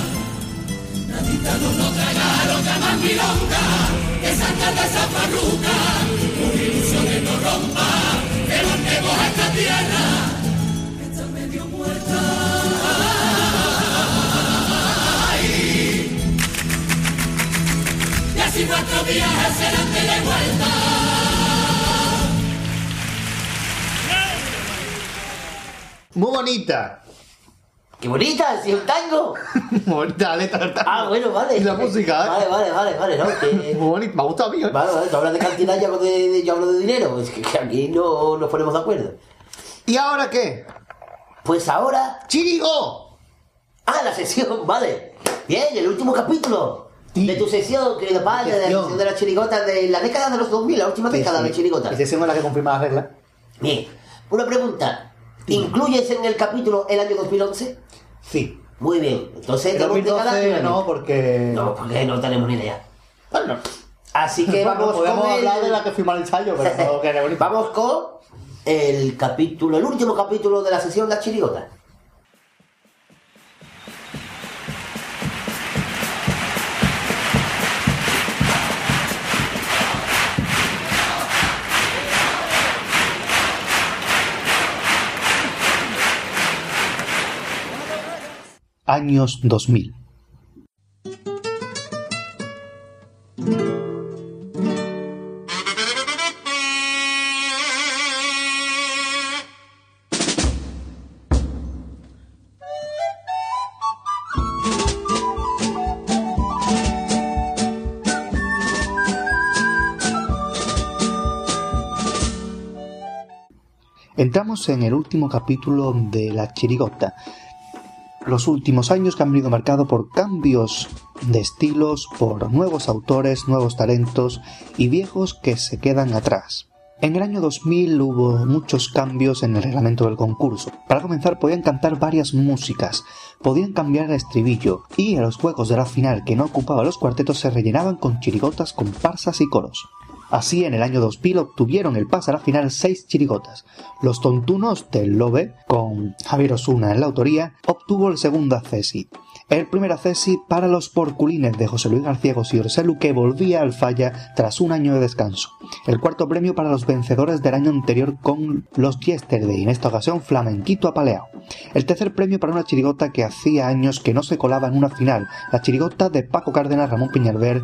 Nadita no tragaron llaman milonga, que sacan de esa parruca, con ilusiones no rompa, mantenemos a esta tierra, que está medio muerta. y así nuestros viajes serán de de vuelta.
Muy bonita.
¡Qué bonita! ¡Si es un tango!
Bonita la letra del tango.
Ah, bueno, vale.
Y la música, ¿eh?
Vale, vale, vale, vale, ¿no? Que...
Muy bonita. Me ha gustado a mí. ¿eh?
Vale, vale, tú hablas de cantidad, yo hablo de, de- yo hablo de dinero. Es que, que aquí no nos ponemos de acuerdo.
¿Y ahora qué?
Pues ahora...
¡Chirigo!
Ah, la sesión, vale. Bien, el último capítulo
Sí.
de tu sesión, querido padre, de la
Sesión.
de la chirigota de la década de los 2000, la última década de la chirigota.
Sesión en la que confirma las reglas.
Bien, una pregunta. ¿Incluyes en el capítulo el año 2011?
Sí.
Muy bien, entonces
El
tenemos de cada
2012
año.
no, porque...
No, porque no tenemos ni idea.
Bueno,
Así que
Bueno,
vamos
podemos
con el...
hablar de la que firmó el ensayo, pero no queremos ni-
Vamos con el capítulo, el último capítulo de la sesión La Chirigota.
Años 2000. Entramos en el último capítulo de La Chirigota. Los últimos años que han venido marcados por cambios de estilos, por nuevos autores, nuevos talentos y viejos que se quedan atrás. En el año 2000 hubo muchos cambios en el reglamento del concurso. Para comenzar podían cantar varias músicas, podían cambiar el estribillo y en los juegos de la final que no ocupaban los cuartetos se rellenaban con chirigotas, comparsas y coros. Así, en el año 2000 obtuvieron el pase a la final seis chirigotas. Los Tontunos del Lobe, con Javier Osuna en la autoría, obtuvo el segundo accesi. El primer accesi para los Porculines de José Luis García Gosirselu, que volvía al falla tras un año de descanso. El cuarto premio para los vencedores del año anterior con los Yesterday, en esta ocasión Flamenquito Apaleao. El tercer premio para una chirigota que hacía años que no se colaba en una final, la chirigota de Paco Cárdenas, Ramón Piñalver,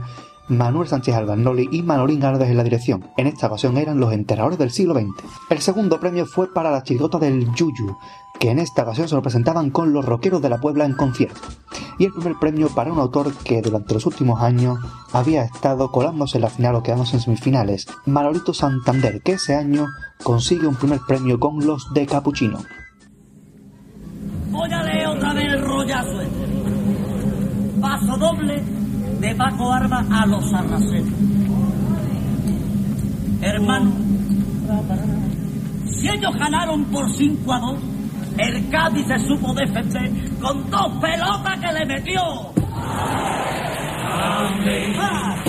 Manuel Sánchez Albarnoli y Manolín Gardes en la dirección. En esta ocasión eran los enterradores del siglo XX. El segundo premio fue para la chirigota del Yuyu, que en esta ocasión se lo presentaban con los rockeros de la Puebla en concierto. Y el primer premio para un autor que durante los últimos años había estado colándose en la final o quedándose en semifinales, Manolito Santander, que ese año consigue un primer premio con los de Capuchino.
Voy a leer otra vez el rollazo este. Paso doble de Paco Arma a los sarracenos. Hermano, si ellos ganaron por 5 a 2, el Cádiz se supo defender con dos pelotas que le metió. ¡Ah! ¡Ay, viva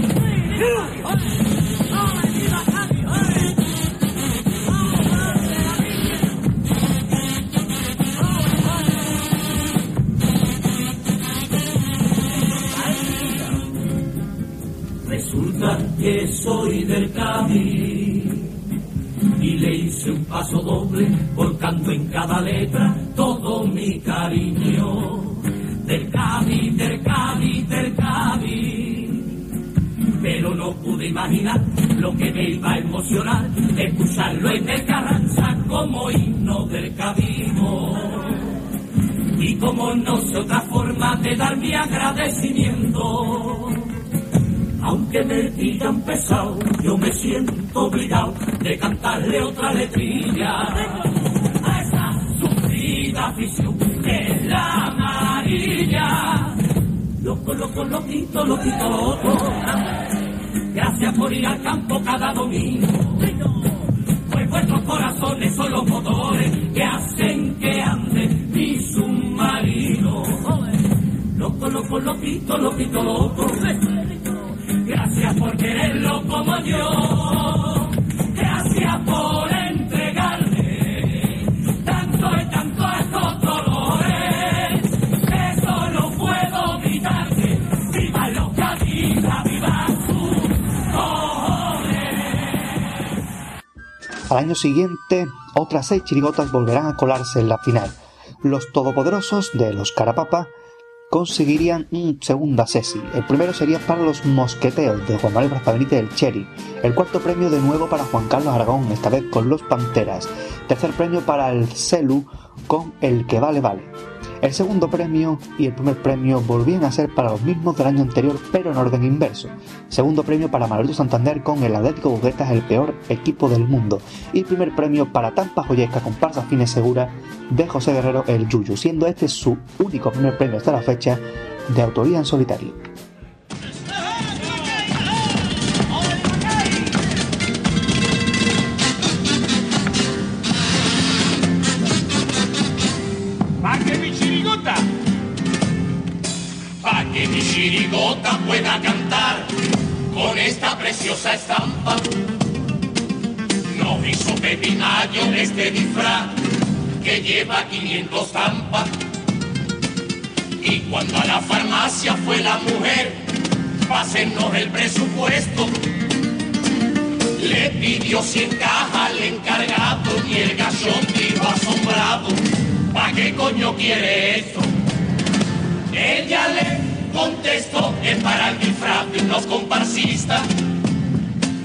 Que soy del Cádiz y le hice un paso doble volcando en cada letra todo mi cariño. Del Cádiz, del Cádiz, del Cádiz. Pero no pude
de imaginar lo que me iba a emocionar, escucharlo en el Carranza como himno del camino. Y como no sé otra forma de dar mi agradecimiento. Aunque me digan pesado, yo me siento obligado de cantarle otra letrilla a esa sufrida afición que es la amarilla. Loco, loco, loquito, loquito, loco. Gracias por ir al campo cada domingo. Pues vuestros corazones son los motores que hacen que ande mi submarino. Loco, loco, loquito, loquito, loco. Gracias por quererlo como yo. Gracias por entregarme tanto y tanto a estos dolores. Que solo puedo gritarte. Viva los Cadilla, viva sus cojones.
Al año siguiente, otras seis chirigotas volverán a colarse en la final. Los todopoderosos de los Carapapa conseguirían un segunda sesi. El primero sería para los Mosqueteos de Juan Manuel Braz Benítez del Cherry. El cuarto premio de nuevo para Juan Carlos Aragón, esta vez con los Panteras. Tercer premio para el Celu con El que vale vale. El segundo premio y el primer premio volvían a ser para los mismos del año anterior, pero en orden inverso. Segundo premio para Manolito Santander con el Atlético Buguetas, el peor equipo del mundo. Y primer premio para Tampa Joyesca comparsa Fines Segura de José Guerrero el Yuyu, siendo este su único primer premio hasta la fecha de autoría en solitario.
Chirigota pueda cantar con esta preciosa estampa. No hizo pepinayo este disfraz que lleva 500 tampas. Y cuando a la farmacia fue la mujer, pásenos el presupuesto. Le pidió 100 cajas al encargado y el gachón dijo asombrado, ¿pa' qué coño quiere esto? Ella le contestó, el disfraz de unos comparsistas,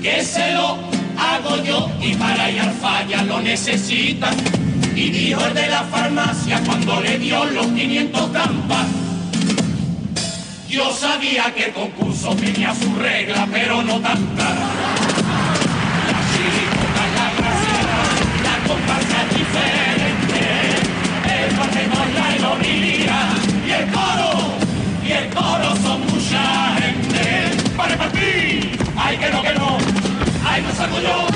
que se lo hago yo y para al falla lo necesitan. Y dijo el de la farmacia cuando le dio los 500 tampas, yo sabía que el concurso tenía su regla, pero no tanta. La chirigota, la gracia, la comparsa diferente. El es la ironía y el coro, y el son mucha gente. Para repartir, ay que no, que no, ay no salgo yo.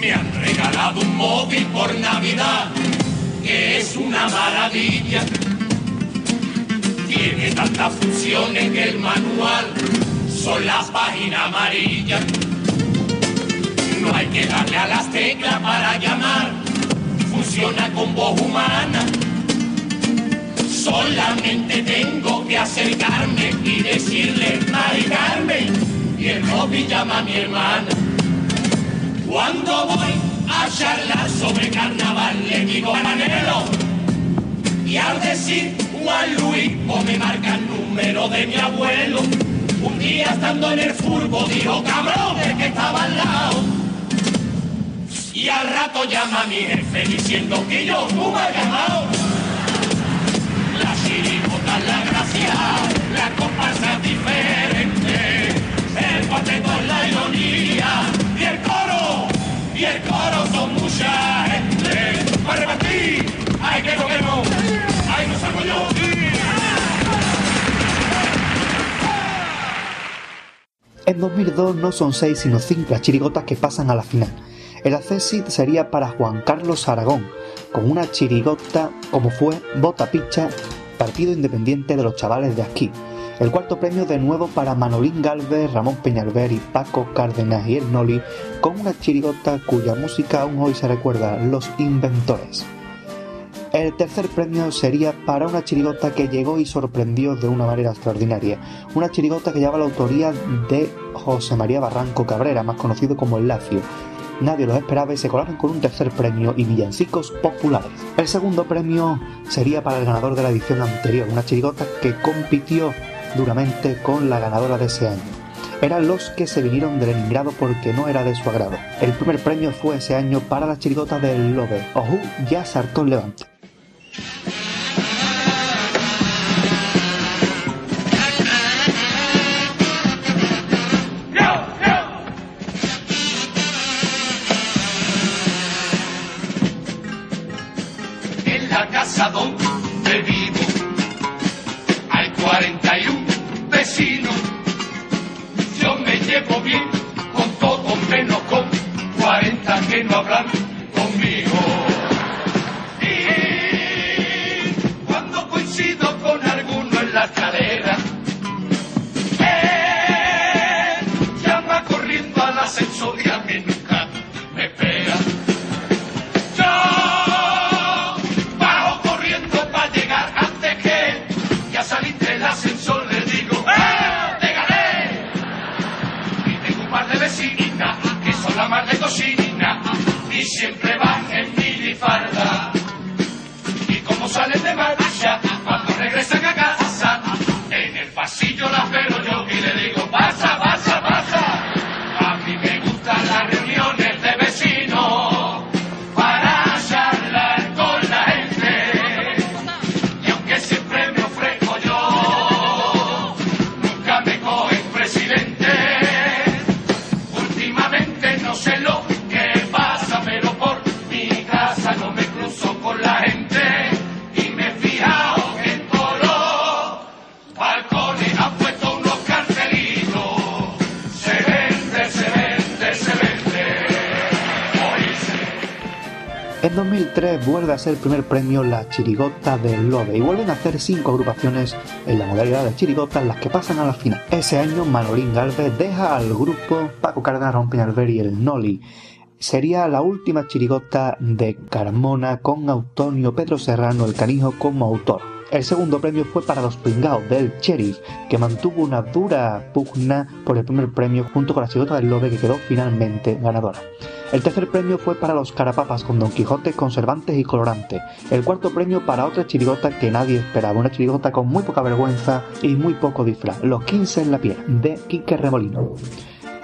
Me han regalado un móvil por Navidad, que es una maravilla. Tiene tantas funciones que el manual son las páginas amarillas. No hay que darle a las teclas para llamar, funciona con voz humana. Solamente tengo que acercarme y decirle, Mari Carmen, y el móvil llama a mi hermana. Cuando voy a charlar sobre carnaval le digo Manelo y al decir Luis o me marca el número de mi abuelo. Un día estando en el furbo dijo cabrón el que estaba al lado y al rato llama a mi jefe diciendo que yo tú me has llamado la chirigota la gracia la comparsa diferente. El cuarteto la ironía y el coro y el coro son mucha
En 2002 no son seis sino cinco las chirigotas que pasan a la final. El accesit sería para Juan Carlos Aragón, con una chirigota como fue Bota Picha, partido independiente de los chavales de aquí. El cuarto premio de nuevo para Manolín Galvez, Ramón Peñalver y Paco Cárdenas y el Noli, con una chirigota cuya música aún hoy se recuerda, Los Inventores. El tercer premio sería para una chirigota que llegó y sorprendió de una manera extraordinaria. Una chirigota que lleva la autoría de José María Barranco Cabrera, más conocido como El Lacio. Nadie los esperaba y se colaron con un tercer premio y villancicos populares. El segundo premio sería para el ganador de la edición anterior, una chirigota que compitió duramente con la ganadora de ese año. Eran los que se vinieron de Leningrado porque no era de su agrado. El primer premio fue ese año para la chirigota del Lobe, Ojú, ya Sartón Levante.
40
2003 vuelve a ser el primer premio la chirigota del Lobe y vuelven a hacer cinco agrupaciones en la modalidad de chirigotas las que pasan a la final. Ese año Manolín Galvez deja al grupo Paco Cárdenas, Ron Peñalver y el Noli. Sería la última chirigota de Carmona con Antonio Pedro Serrano el Canijo como autor. El segundo premio fue para los pringaos del Sheriff, que mantuvo una dura pugna por el primer premio junto con la chirigota del Lobe que quedó finalmente ganadora. El tercer premio fue para los Carapapas con Don Quijote con Cervantes y Colorante. El cuarto premio para otra chirigota que nadie esperaba, una chirigota con muy poca vergüenza y muy poco disfraz, Los 15 en la piel, de Quique Remolino.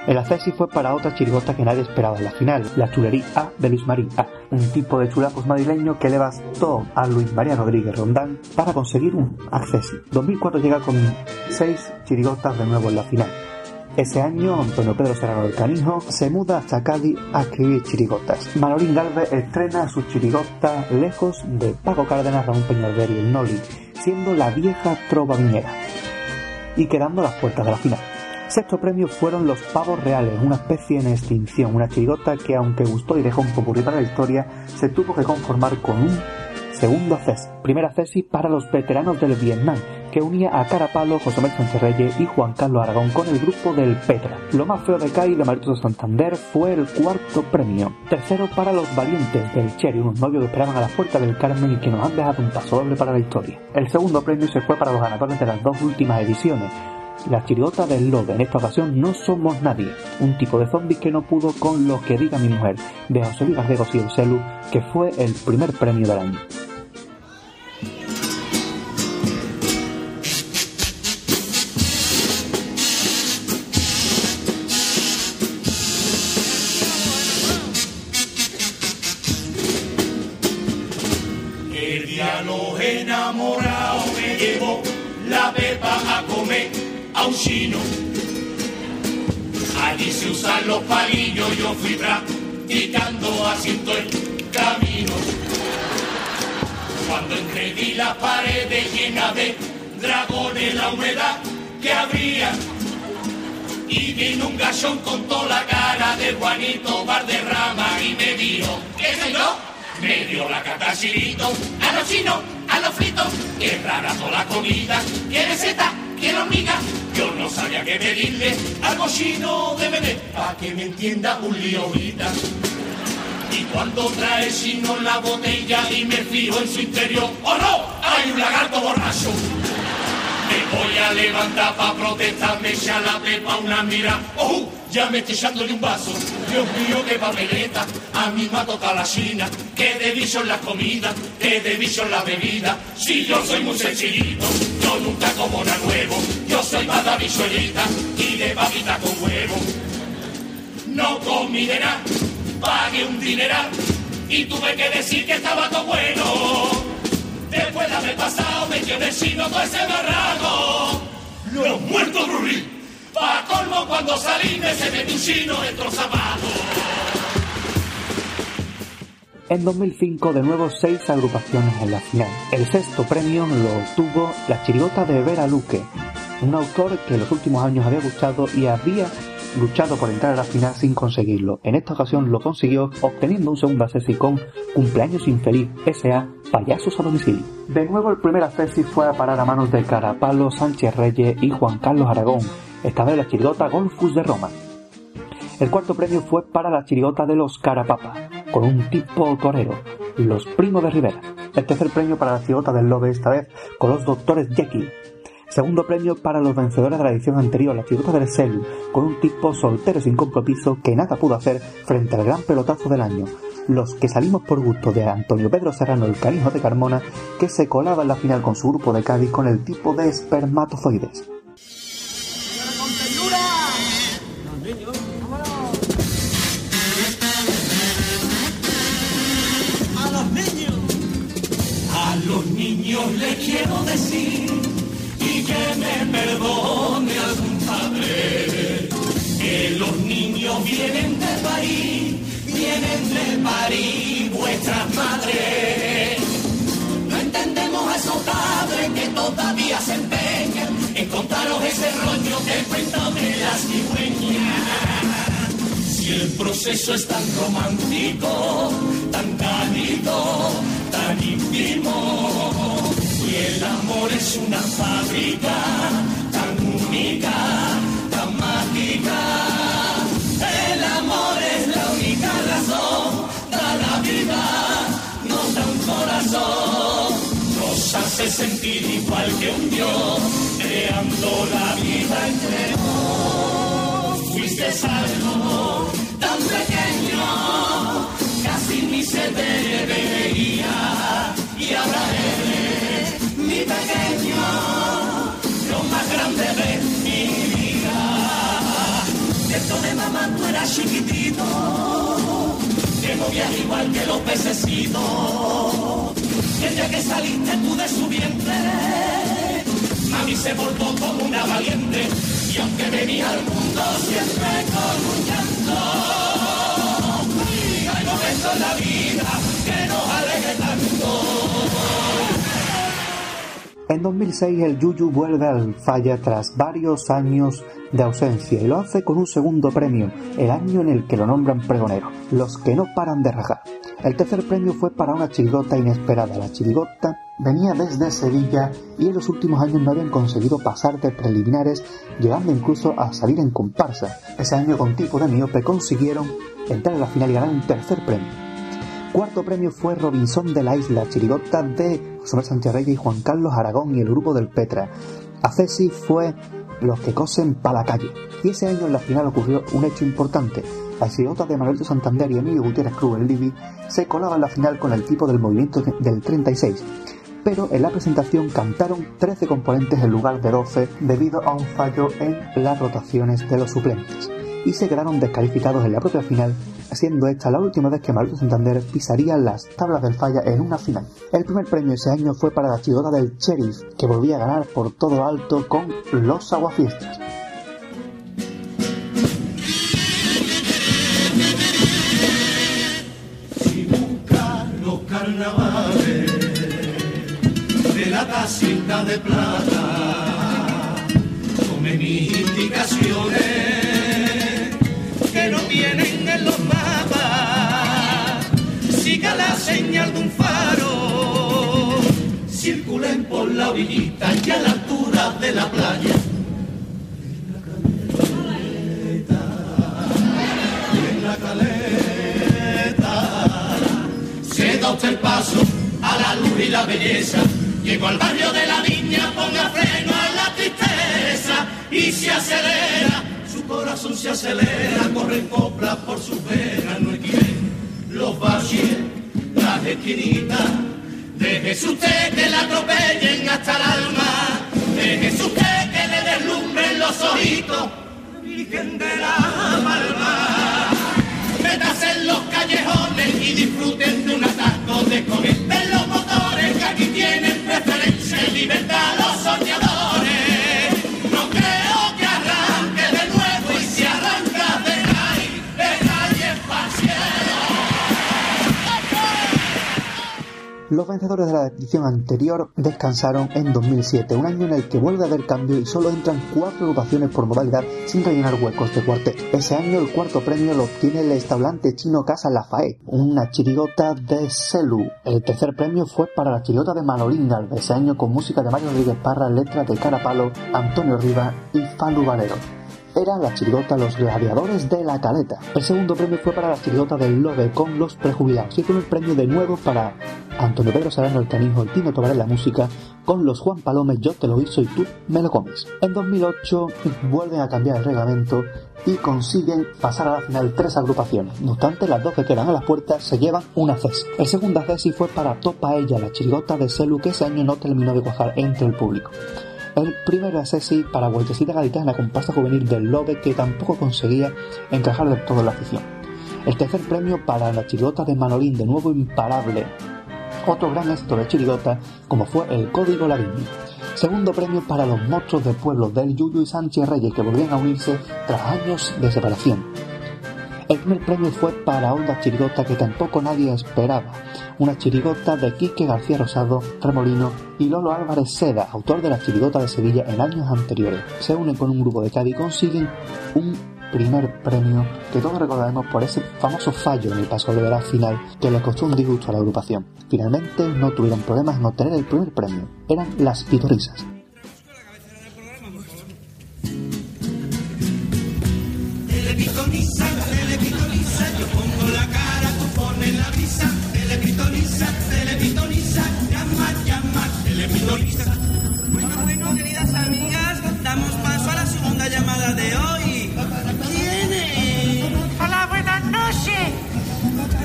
El acceso fue para otra chirigota que nadie esperaba en la final, la chulería de Luis María, un tipo de chulapos madrileño que le bastó a Luis María Rodríguez Rondán para conseguir un acceso. 2004 llega con seis chirigotas de nuevo en la final. Ese año, Antonio Pedro Serrano del Canijo se muda hasta Cádiz a escribir chirigotas. Manolín Galvez estrena su chirigota lejos de Paco Cárdenas, Ramón Peñalver y el Noli, siendo la vieja trova viñera y quedando a las puertas de la final. Sexto premio fueron los pavos reales, una especie en extinción, una chirigota que aunque gustó y dejó un popurrí para la historia, se tuvo que conformar con un segundo acceso. Primer acceso para los veteranos del Vietnam, que unía a Carapalo, José Manuel Sánchez Reyes y Juan Carlos Aragón con el grupo del Petra. Lo más feo de CAI de Marito Santander fue el cuarto premio. Tercero para los valientes del Cherry, unos novios que esperaban a la puerta del Carmen y que nos han dejado un paso doble para la historia. El segundo premio se fue para los ganadores de las dos últimas ediciones. La chirigota del Lobe, en esta ocasión no somos nadie, un tipo de zombi que no pudo con lo que diga mi mujer, de José Luis Celu, que fue el primer premio del año.
Un chino. Allí se usan los palillos, yo fui practicando haciendo el camino. Cuando entré vi las paredes llenas de dragones, la humedad que habría. Y vino un gachón con toda la cara de Juanito Valderrama y me dijo, ¿qué soy yo? Me dio la catachirito a los chinos, a los fritos, que rara toda la comida, quiere seta, Yo no sabía qué pedirle algo chino de beber, pa' que me entienda un lío ahorita. Y cuando trae chino la botella y me fijo en su interior, ¡oh no! ¡Hay un lagarto borracho! Me voy a levantar pa' protestar, me echa la pepa una mira. ¡Oh! Ya me estoy echándole un vaso. Dios mío, qué papeleta. A mí me ha tocado la china. Que de en la comida, que de en la bebida. Si yo soy muy sencillito, yo nunca como nada nuevo. Yo soy más de y de papita con huevo. No comí de nada, pagué un dineral y tuve que decir que estaba todo bueno. Después de haber pasado metió de chino todo ese barraco. Los muertos Rurri. Pa' colmo cuando salí me se metió un chino dentro zapatos.
En 2005, de nuevo, seis agrupaciones en la final. El sexto premio lo obtuvo la chirigota de Vera Luque, un autor que en los últimos años había luchado y había luchado por entrar a la final sin conseguirlo. En esta ocasión lo consiguió obteniendo un segundo acceso con Cumpleaños Infeliz S.A. Payasos a domicilio. De nuevo el primer acceso fue a parar a manos de Carapalo, Sánchez Reyes y Juan Carlos Aragón, esta vez la chirigota Golfus de Roma. El cuarto premio fue para la chirigota de los Carapapa, con un tipo torero, los primos de Rivera. El tercer premio para la chirigota del Lobe, esta vez con los doctores Jekyll. Segundo premio para los vencedores de la edición anterior, la chirigota del Celu, con un tipo soltero sin compromiso que nada pudo hacer frente al gran pelotazo del año. Los que salimos por gusto de Antonio Pedro Serrano, el cariño de Carmona, que se colaba en la final con su grupo de Cádiz con el tipo de espermatozoides.
Niños les quiero decir y que me perdone algún padre que los niños vienen de París, vienen de París vuestras madres. No entendemos a esos padres que todavía se empeñan en contaros ese rollo que cuentan de las cigüeñas. Si el proceso es tan romántico, tan cálido, tan íntimo, y el amor es una fábrica tan única, tan mágica, el amor es la única razón, da la vida, nos da un corazón, nos hace sentir igual que un Dios, creando la vida entre nos. Fuiste algo chiquitito, que movías igual que los pececitos. Y el que saliste tú de su vientre, mami se portó como una valiente. Y aunque venía al mundo siempre con un llanto, hay momentos en la vida que nos alegre tanto.
En 2006 el Yuyu vuelve al Falla tras varios años de ausencia y lo hace con un segundo premio, el año en el que lo nombran pregonero, los que no paran de rajar. El tercer premio fue para una chirigota inesperada. La chirigota venía desde Sevilla y en los últimos años no habían conseguido pasar de preliminares, llegando incluso a salir en comparsa. Ese año con tipo de miope consiguieron entrar a la final y ganar un tercer premio. Cuarto premio fue Robinson de la Isla, chirigota de José Sánchez Reyes y Juan Carlos Aragón y el grupo del Petra. Acesi fue Los que cosen pa' la calle. Y ese año en la final ocurrió un hecho importante. La chirigota de Manuel de Santander y Emilio Gutiérrez Cruz, el Libi, se colaban en la final con el tipo del movimiento del 36. Pero en la presentación cantaron 13 componentes en lugar de 12 debido a un fallo en las rotaciones de los suplentes. Y se quedaron descalificados en la propia final siendo esta la última vez que Manuel Santander pisaría las tablas del falla en una final. El primer premio ese año fue para la chirigota del Sheriff, que volvía a ganar por todo lo alto con Los Aguafiestas.
Carnavales de la casita de plata, mis indicaciones Siga la señal de un faro, circulen por la orillita y a la altura de la playa. En la caleta, da usted el paso a la luz y la belleza. Llego al barrio de la viña, ponga freno a la tristeza y se acelera, su corazón se acelera, corren coplas por sus venas, no equiven los valles, las esquinitas. Déjese usted que la atropellen hasta el alma, déjese usted que le deslumbren los ojitos, Virgen de la Palma. Métase en los callejones y disfruten de un atasco de conecten los motores que aquí tienen preferencia y libertad Los
vencedores de la edición anterior descansaron en 2007, un año en el que vuelve a haber cambio y solo entran cuatro agrupaciones por modalidad sin rellenar huecos de cuarteto. Ese año el cuarto premio lo obtiene el establante chino Casa Lafayette, una chirigota de Celu. El tercer premio fue para la chirigota de Manolín ese año con música de Mario Rodríguez Parra, letras de Carapalo, Antonio Riva y Falu Valero era la chirigota Los Gladiadores de la Caleta. El segundo premio fue para la chirigota del Lobe con Los Prejubilados y el primer premio de nuevo para Antonio Pedro Serrano el Canijo y Tino Tobar en la música con Los Juan Palomes Yo te lo hizo y tú me lo comes. En 2008 vuelven a cambiar el reglamento y consiguen pasar a la final tres agrupaciones. No obstante, las dos que quedan a las puertas se llevan una cesi. El segundo cesi fue para Topa Ella, la chirigota de Celu que ese año no terminó de cuajar entre el público. El primero Ceci para Vueltecita Gaditana, comparsa juvenil del Lobe que tampoco conseguía encajar del todo en la afición. El tercer premio para la chirigota de Manolín, de nuevo imparable. Otro gran éxito de chirigota, como fue el Código Laviño. Segundo premio para los monstruos del pueblo del Yuyu y Sánchez Reyes, que volvían a unirse tras años de separación. El primer premio fue para Onda Chirigota que tampoco nadie esperaba. Una chirigota de Quique García Rosado, Tremolino y Lolo Álvarez Seda, autor de la chirigota de Sevilla en años anteriores. Se unen con un grupo de Cádiz y consiguen un primer premio que todos recordaremos por ese famoso fallo en el paso de la final que le costó un disgusto a la agrupación. Finalmente no tuvieron problemas en obtener el primer premio. Eran las pitorisas.
Yo pongo la cara, tú pones la brisa. Telepitoniza, telepitoniza, llama, llama.
Bueno, bueno, queridas amigas, damos paso a la segunda llamada de hoy. ¿Quién es?
Hola, buenas noches.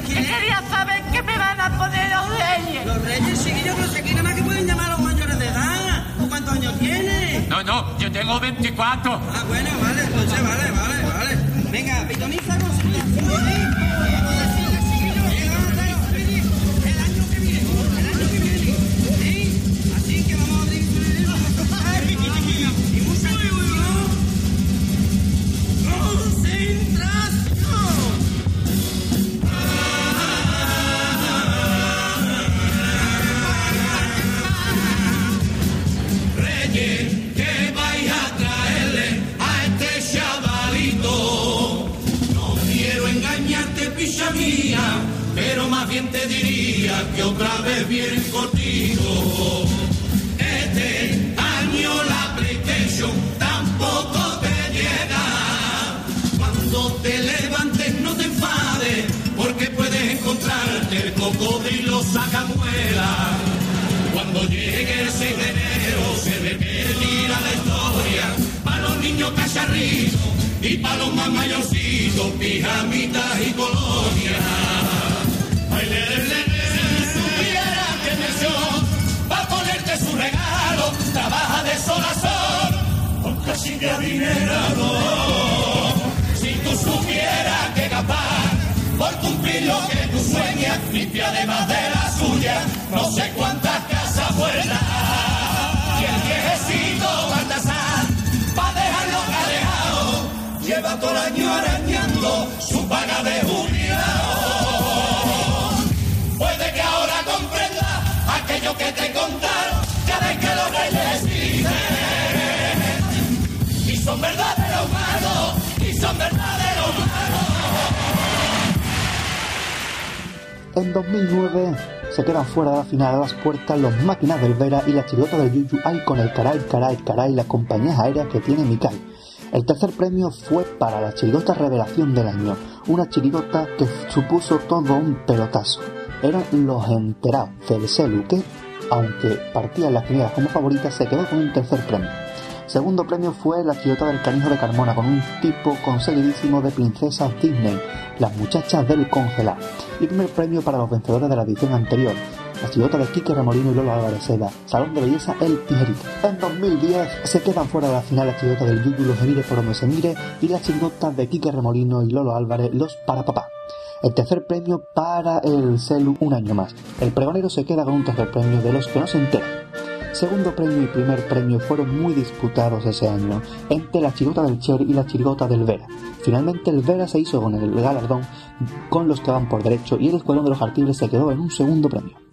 Yo quería saber qué me van a poner los reyes.
Los reyes, chiquillos, no sé, aquí nada más que pueden llamar a los mayores de edad. ¿Tú cuántos años tienes?
No, no, yo tengo 24.
Ah, bueno, vale, entonces vale, vale, vale. Venga, pitoniza con
pero más bien te diría que otra vez viene cortito. Este año la PlayStation tampoco te llega. Cuando te levantes no te enfades, porque puedes encontrarte el cocodrilo sacamuela. Cuando llegue el 6 de enero se repetirá la historia para los niños cacharritos y para los más mayorcitos, pijamitas y colonias. Le, le, le, si supiera que mención va a ponerte su regalo, trabaja de sol a con casi de adinerado. Si tú supieras que capaz por cumplir lo que tú sueñas, limpia de la suya, no sé cuántas casas vuelas. Y el viejecito Baltasar, pa' dejarlo calejado, lleva todo el año arañando su paga de que te contaron cada vez que los reyes. Y son verdaderos humanos, y son verdaderos humanos.
En 2009 se quedan fuera de la final a las puertas los máquinas del Vera y la chirigota del Yuyu Ay con el caray, caray, caray, las compañías aéreas que tiene Mikai. El tercer premio fue para la chirigota revelación del año, una chirigota que supuso todo un pelotazo.
Eran los enterados del Celu, que, aunque partía en las primeras como favorita, se quedó con un tercer premio. Segundo premio fue la chillota del canijo de Carmona, con un tipo conseguidísimo de princesas Disney, las muchachas del congelar. Y primer premio para los vencedores de la edición anterior, la chillota de Quique Remolino y Lola Álvarez Seda, Salón de Belleza El Tijerito. En 2010 se quedan fuera de la final la chillota del Yúgulo Se mire por donde se y las chillotas de Quique Remolino y Lolo Álvarez Los para papá. El tercer premio para el Celu un año más. El pregonero se queda con un tercer premio de los que no se enteran. Segundo premio y primer premio fueron muy disputados ese año entre la chirigota del Cher y la chirigota del Vera. Finalmente el Vera se hizo con el galardón con los que van por derecho y el escuadrón de los artibles se quedó en un segundo premio.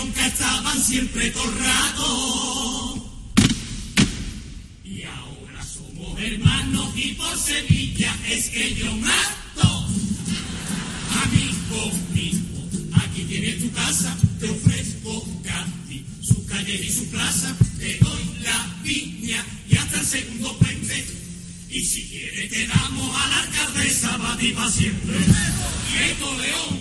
Bronca estaban siempre rato. Y ahora somos hermanos y por Sevilla es que yo mato. Amigo mío, aquí tienes tu casa, te ofrezco Cádiz, su calle y su plaza, te doy la viña y hasta el segundo puente. Y si quieres te damos a la alcaldesa para siempre. Esto León,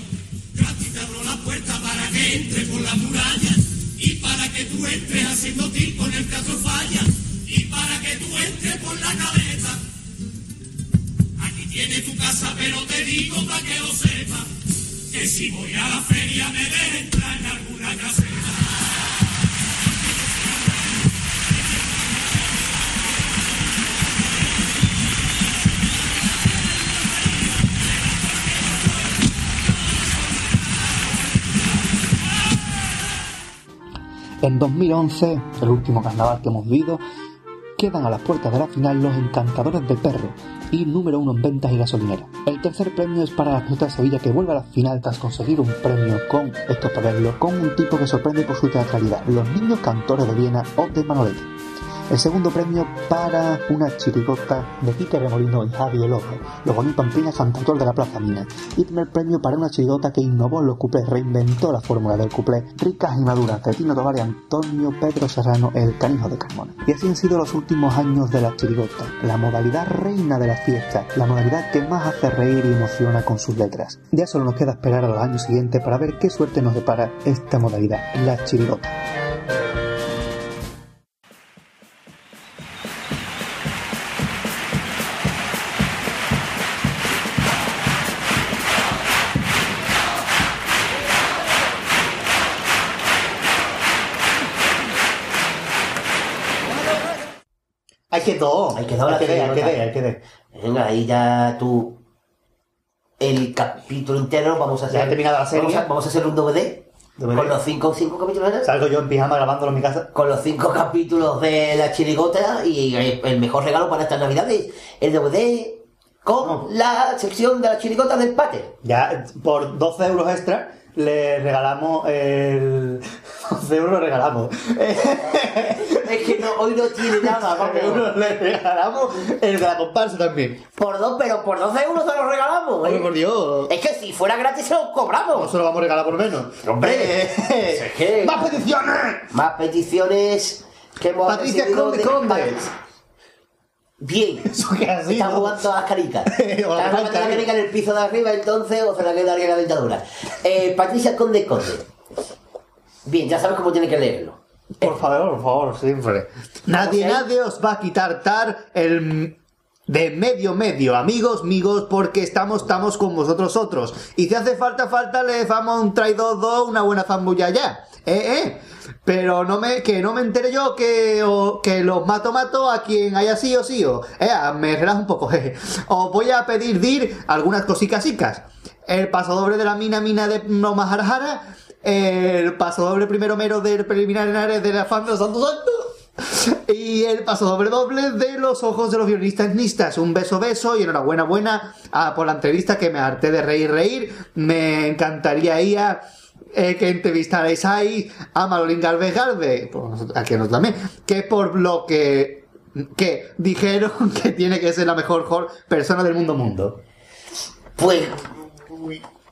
ti te la puerta entre por la muralla y para que tú entres haciendo tiempo en el teatro falla y para que tú entres por la cabeza. Aquí tienes tu casa, pero te digo para que lo sepas que si voy a la feria me dejes entrar en alguna caseta.
En 2011, el último carnaval que hemos vivido, quedan a las puertas de la final los encantadores de perro y número uno en ventas y gasolinera. El tercer premio es para la de Sevilla que vuelve a la final tras conseguir un premio con, esto es para con un tipo que sorprende por su teatralidad, los niños cantores de Viena o de Manolete. El segundo premio para una chirigota de Quique Remolino y Javi López, Boní Pampina cantautor de la Plaza Mina. Y primer premio para una chirigota que innovó los cuplés, reinventó la fórmula del cuplé, ricas y maduras, de Tino Tovar y Antonio Pedro Serrano, el canijo de Carmona. Y así han sido los últimos años de la chirigota, la modalidad reina de la fiesta, la modalidad que más hace reír y emociona con sus letras. Ya solo nos queda esperar a los años siguientes para ver qué suerte nos depara esta modalidad, la chirigota.
Hay que dos.
Hay que dos
Hay que ver, hay que ver, hay que.
Venga, ahí ya tú. El capítulo entero, vamos a hacer.
Ya la serie.
Vamos a, vamos a hacer un DVD.
DVD.
Con los cinco, cinco capítulos. ¿no?
Salgo yo en pijama grabándolo en mi casa.
Con los cinco capítulos de la chirigota y el el mejor regalo para estas navidades, el DVD con la sección de la chirigota del pate.
Ya por 12 euros extra le regalamos el. 12 euros le regalamos.
Es que no, hoy no tiene nada,
12
vamos.
euros le regalamos el de la comparsa también.
Por dos, pero por 12 euros se los regalamos. ¿eh?
Por Dios.
Es que si fuera gratis se
No
cobramos.
se lo vamos a regalar por menos.
Hombre,
Eh,
es que-
¡Más peticiones!
Más peticiones que hemos
Patricia Conde
de-
Conde.
Bien.
¿Eso?
Están jugando a las caricas. Están jugando a la carica en el piso de arriba, entonces, o se la queda alguien la dentadura. Eh, Patricia Conde Conde. Bien, ya sabes cómo tiene que leerlo.
Por favor, por favor, siempre. Nadie,
¿Cómo se
nadie os va a quitar tar el de medio medio, amigos, amigos, porque estamos, estamos con vosotros otros. Y si hace falta, falta, le damos un traidor dos, una buena zambulla ya. Eh, eh. Pero no me, que no me entere yo que, o- que los mato mato a quien haya sí o sí o. Eh, me relajo un poco. Os voy a pedir dir algunas cosicas chicas. El paso doble de la mina mina de no Maharajara. El paso doble primero mero del preliminar en Ares de la fan de los Santos Santos. Y el paso doble de los ojos de los violinistas nistas. Un beso beso y enhorabuena buena ah, por la entrevista que me harté de reír reír. Me encantaría ir a, eh, que entrevistarais ahí a Malolín Galvez Galvez, nosotros- aquí nosotros también, que por lo que que dijeron que tiene que ser la mejor, persona del mundo mundo.
Pues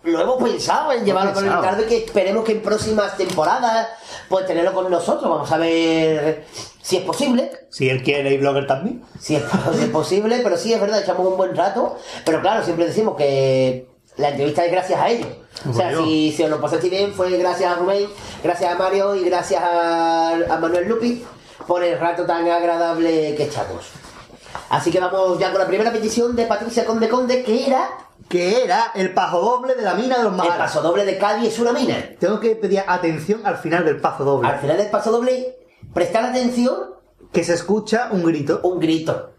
lo hemos pensado en llevarlo con el
pensado.
Ricardo y que esperemos que en próximas temporadas pues tenerlo con nosotros. Vamos a ver si es posible.
Si él quiere y blogger también.
Si es, si es posible, pero sí, es verdad, echamos un buen rato. Pero claro, siempre decimos que la entrevista es gracias a ellos. O sea, si, si os lo pasaste bien, fue gracias a Rubén, gracias a Mario y gracias a, a Manuel Lupi por el rato tan agradable que echamos. Así que vamos ya con la primera petición de Patricia Conde Conde, que era
Que era el paso doble de la mina de los
el
mares.
paso doble de Cádiz es una mina.
Tengo que pedir atención al final del paso doble.
Al final del paso doble, prestar atención,
Que se escucha un grito.
un grito.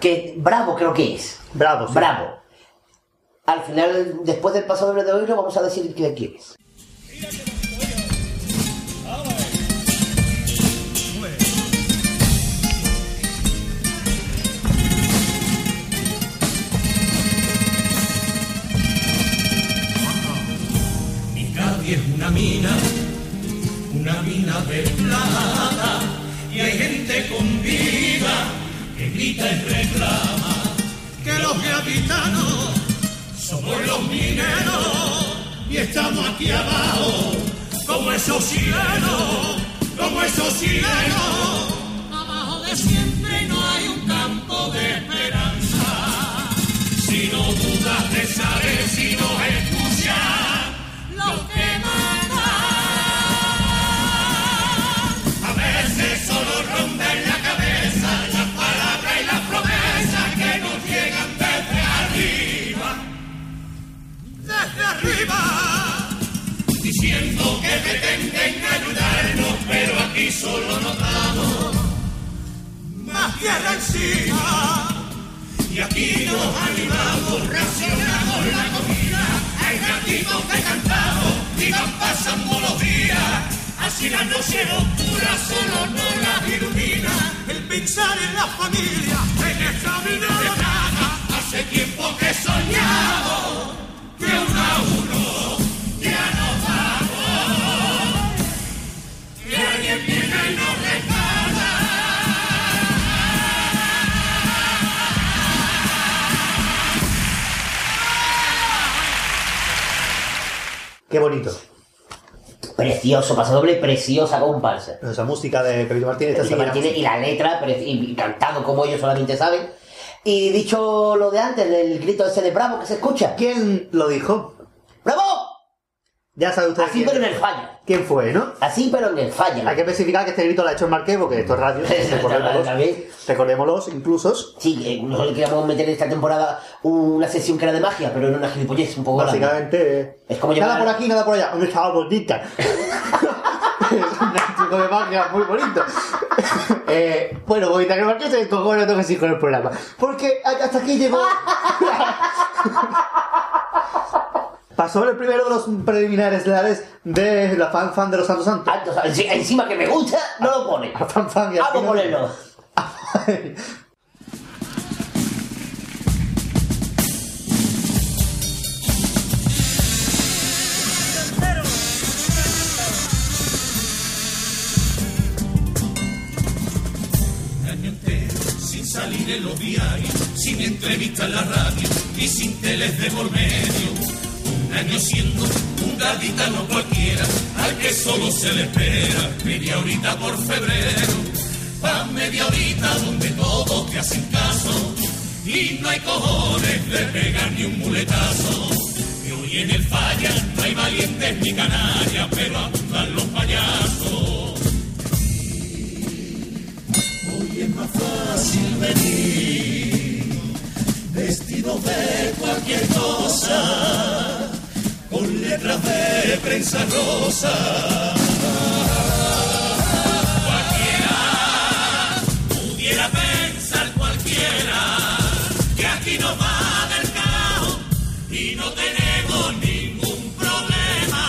Que bravo creo que es.
Bravo, sí.
Bravo. Al final, después del paso doble de hoy, lo vamos a decir qué quieres.
Mi Cádiz es una mina, una mina de plata, y hay gente con vida que grita y estamos aquí abajo como esos chilenos, como esos chilenos. Y aquí nos animamos, racionamos la comida. Hay ratitos que cantamos y van pasando los días. Así la noche oscura solo no la ilumina. El pensar en la familia, en esta vida de plata. Hace tiempo que soñamos que
Qué bonito.
Precioso, paso doble, preciosa comparsa.
Esa música de Pepito Martínez.
Martínez, y la letra, y cantado como ellos solamente saben. Y dicho lo de antes, del grito ese de bravo que se escucha.
¿Quién lo dijo?
¡Bravo!
Ya sabe usted
Así
quién,
pero en el falla.
quién fue, ¿no?
Así pero en el falla.
Hay que especificar que este grito lo ha hecho el Marqués, porque esto es radio. recordémoslos, recordémoslos inclusos.
Sí, eh, nosotros queríamos meter en esta temporada una sesión que era de magia, pero era una gilipollez un poco grande.
Básicamente, eh,
Es como
nada por aquí, nada por allá. Un chaval bonita. es un truco de magia muy bonito. eh, bueno, bonita que Marqués se descojó, no tengo que seguir con el programa. Porque hasta aquí llegó. Pasó el primero de los preliminares de la fan fan de los Santos Santos.
Ah, entonces, encima que me gusta, no lo pone.
A fan fan y
Vamos a ponerlo.
Un año entero sin salir en los diarios, sin entrevistas en la radio y sin teles de por medio. Un año siendo un gaditano cualquiera, al que solo se le espera media horita por febrero. Pa' media horita donde todos te hacen caso y no hay cojones de pegar ni un muletazo. Que hoy en el falla no hay valientes ni canallas, pero abundan los payasos. Hoy es más fácil venir vestido de cualquier cosa, con letras de prensa rosa. Cualquiera pudiera pensar cualquiera que aquí no va del caos y no tenemos ningún problema.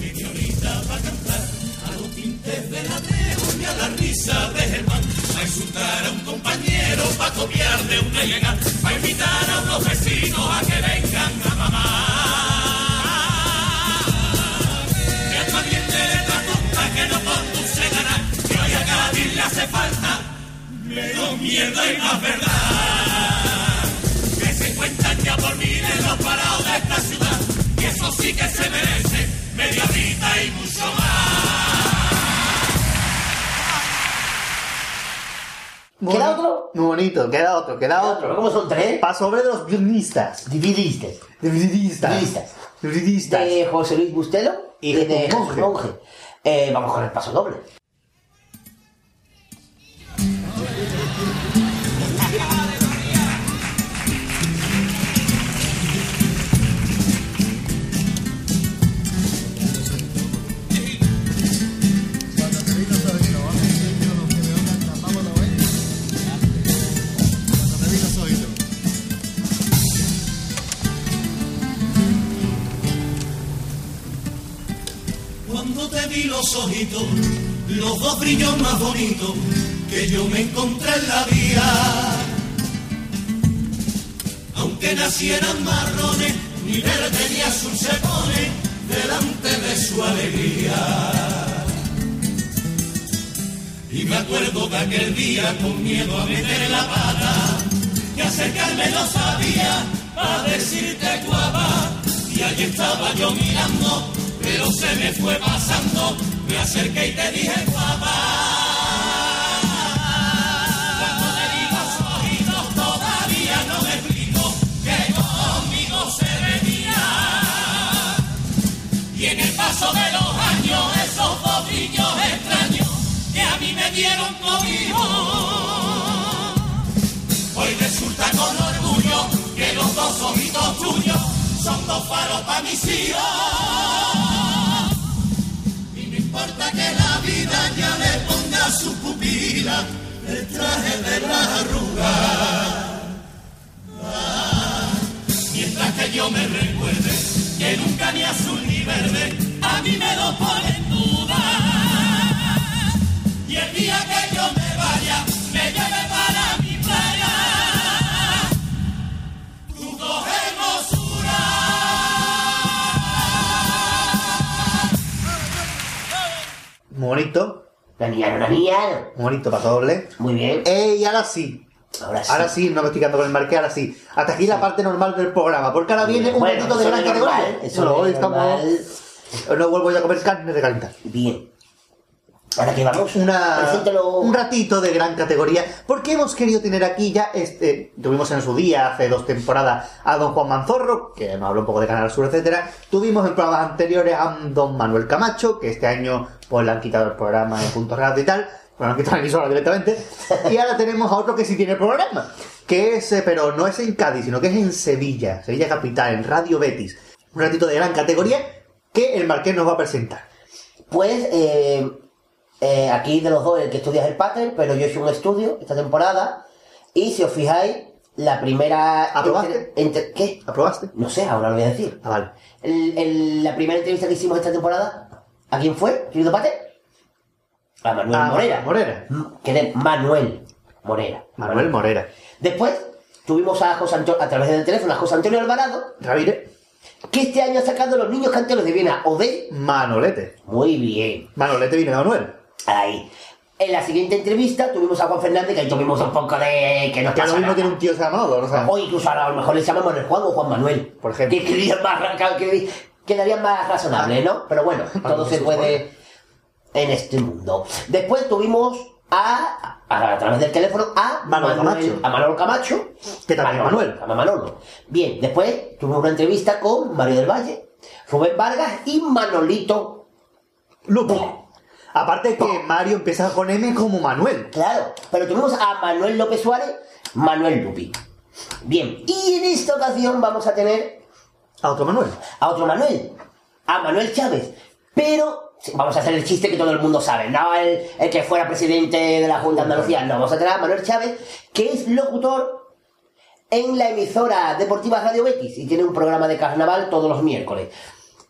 Media horita para cantar a los tintes de la y a la risa de Germán, a insultar a un compañero, para copiar de una ilegal, para invitar a unos vecinos a que vengan a mamar. Que no conduce a ganar, que hoy a Cádiz le hace falta menos mierda y más verdad. Que se cuentan ya por en los parados de esta ciudad. Y eso sí que se merece media horita y mucho más.
¿Queda otro?
Muy bonito, queda otro, queda otro.
¿Cómo son tres?
Paso sobre de los violinistas.
Dividistas. Dividistas.
Violinistas.
De José Luis Bustelo y de
Monje.
Monje. Eh, vamos con el paso doble.
Cuando te vi los ojitos, los dos brillos más bonitos que yo me encontré en la vía. Aunque nacieran marrones, ni verde ni azul se pone delante de su alegría. Y me acuerdo de aquel día con miedo a meter la pata, que acercarme no sabía a decirte guapa. Y allí estaba yo mirando, pero se me fue pasando, me acerqué y te dije guapa. Cuando los ojitos todavía no me explico que conmigo se venía. Y en el paso de los años, esos dos brillos extraños que a mí me dieron cobijo. Hoy resulta con orgullo que los dos ojitos tuyos son dos faros para mis hijos. Ya le ponga su pupila el traje de la arruga. Mientras que yo me recuerde que nunca ni azul ni verde a mí me lo pone en duda.
Muy bonito.
La niña, una niña.
Muy bonito, paso doble.
Muy bien.
Eh, y ahora sí.
Ahora sí.
Ahora sí, no me estoy quedando con el marqué, ahora sí. Hasta aquí la parte normal del programa, porque ahora viene un ratito de gran categoría.
eso
No,
es
estamos. No vuelvo yo a comer carne de calentar.
Bien. Ahora que vamos,
Una, un ratito de gran categoría, porque hemos querido tener aquí ya, este, tuvimos en su día, hace dos temporadas, a don Juan Manzorro, que nos habló un poco de Canal Sur, etcétera. Tuvimos en programas anteriores a don Manuel Camacho, que este año pues le han quitado el programa de Punto Radio y tal, le han quitado la emisora directamente. Y ahora tenemos a otro que sí tiene programa, que es, eh, pero no es en Cádiz, sino que es en Sevilla, Sevilla Capital, en Radio Betis. Un ratito de gran categoría que el Marqués nos va a presentar.
Pues, eh, eh, aquí de los dos, el que estudia es el pattern, pero yo he hecho un estudio esta temporada. Y si os fijáis, la primera.
¿Aprobaste?
entre- ¿Qué?
¿Aprobaste?
No sé, ahora lo voy a decir.
Ah, vale.
El- el- la primera entrevista que hicimos esta temporada, ¿a quién fue, querido Pater? A Manuel
Ah,
Morera.
Morera.
Mm, Que es Manuel Morera.
Manuel Morera.
Después tuvimos a José Antonio, a través del teléfono, a José Antonio Alvarado,
Ravire.
que este año ha sacado Los Niños Canteros de Viena, o de...
Manolete.
Muy bien.
Manolete viene de Manuel.
Ahí. En la siguiente entrevista tuvimos a Juan Fernández, que ahí tuvimos un poco de... que nos
Que lo mismo
nada.
tiene un tío que se llama Manolo, o
incluso ahora a lo mejor le llamamos el Juan o Juan Manuel.
Por ejemplo.
Que quedaría más, que quedaría más razonable, ¿no? Pero bueno, todo se puede en este mundo. Después tuvimos a, a, a través del teléfono a Manuel-
Camacho.
A Manolo Camacho.
Que también Manuel.
a Manolo. Bien, después tuvimos una entrevista con Mario del Valle, Rubén Vargas y Manolito.
Lupo. Aparte que Mario empieza con M como Manuel.
Claro, pero tuvimos a Manuel López Suárez, Manuel Lupi. Bien, y en esta ocasión vamos a tener
A otro Manuel.
a otro Manuel, a Manuel Chávez. Pero vamos a hacer el chiste que todo el mundo sabe, no el, el que fuera presidente de la Junta de Andalucía, no, vamos a tener a Manuel Chávez, que es locutor en la emisora deportiva Radio Betis y tiene un programa de carnaval todos los miércoles.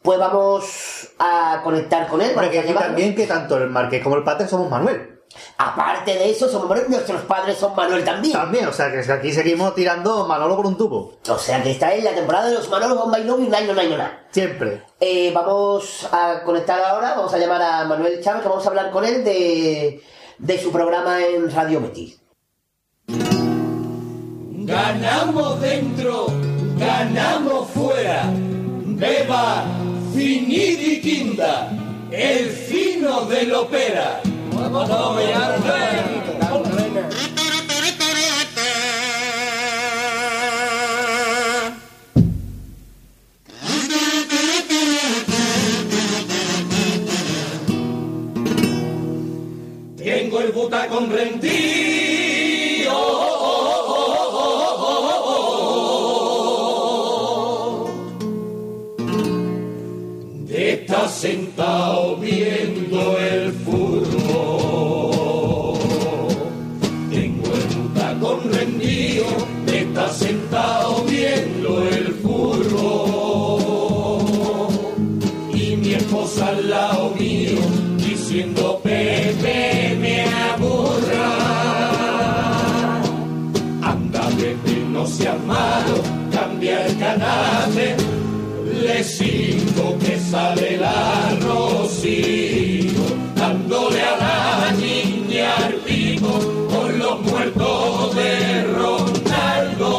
Pues vamos a conectar con él.
Porque aquí también que tanto el Marqués como el Pater somos Manuel.
Aparte de eso, somos Manuel, nuestros padres son Manuel también.
También, o sea que aquí seguimos tirando Manolo por un tubo.
O sea que esta es la temporada de los Manolos Bomba y Love y Nine no Nine no Nine.
Siempre.
Eh, vamos a conectar ahora, vamos a llamar a Manuel Chávez, que vamos a hablar con él de, de su programa en Radio Betis.
Ganamos dentro, ganamos fuera. Beba finidi quinta, el fino de la ópera. Tengo el butacón rendido. Le sigo que sale la Rocío, dándole a la niña al pico con los muertos de Ronaldo.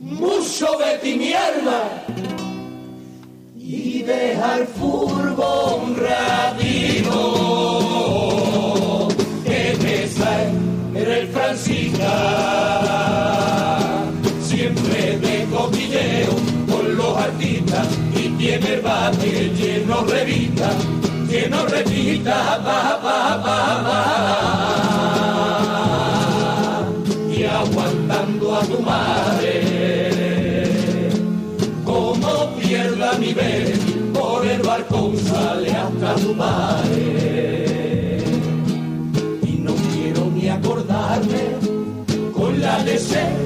Mucho Betty mi alma y deja el furgón rabino que me sale el Francisca y tiene el bate lleno revista lleno revista ba, ba, ba, ba. y aguantando a tu madre como pierda mi vez por el balcón sale hasta tu padre y no quiero ni acordarme con la de ser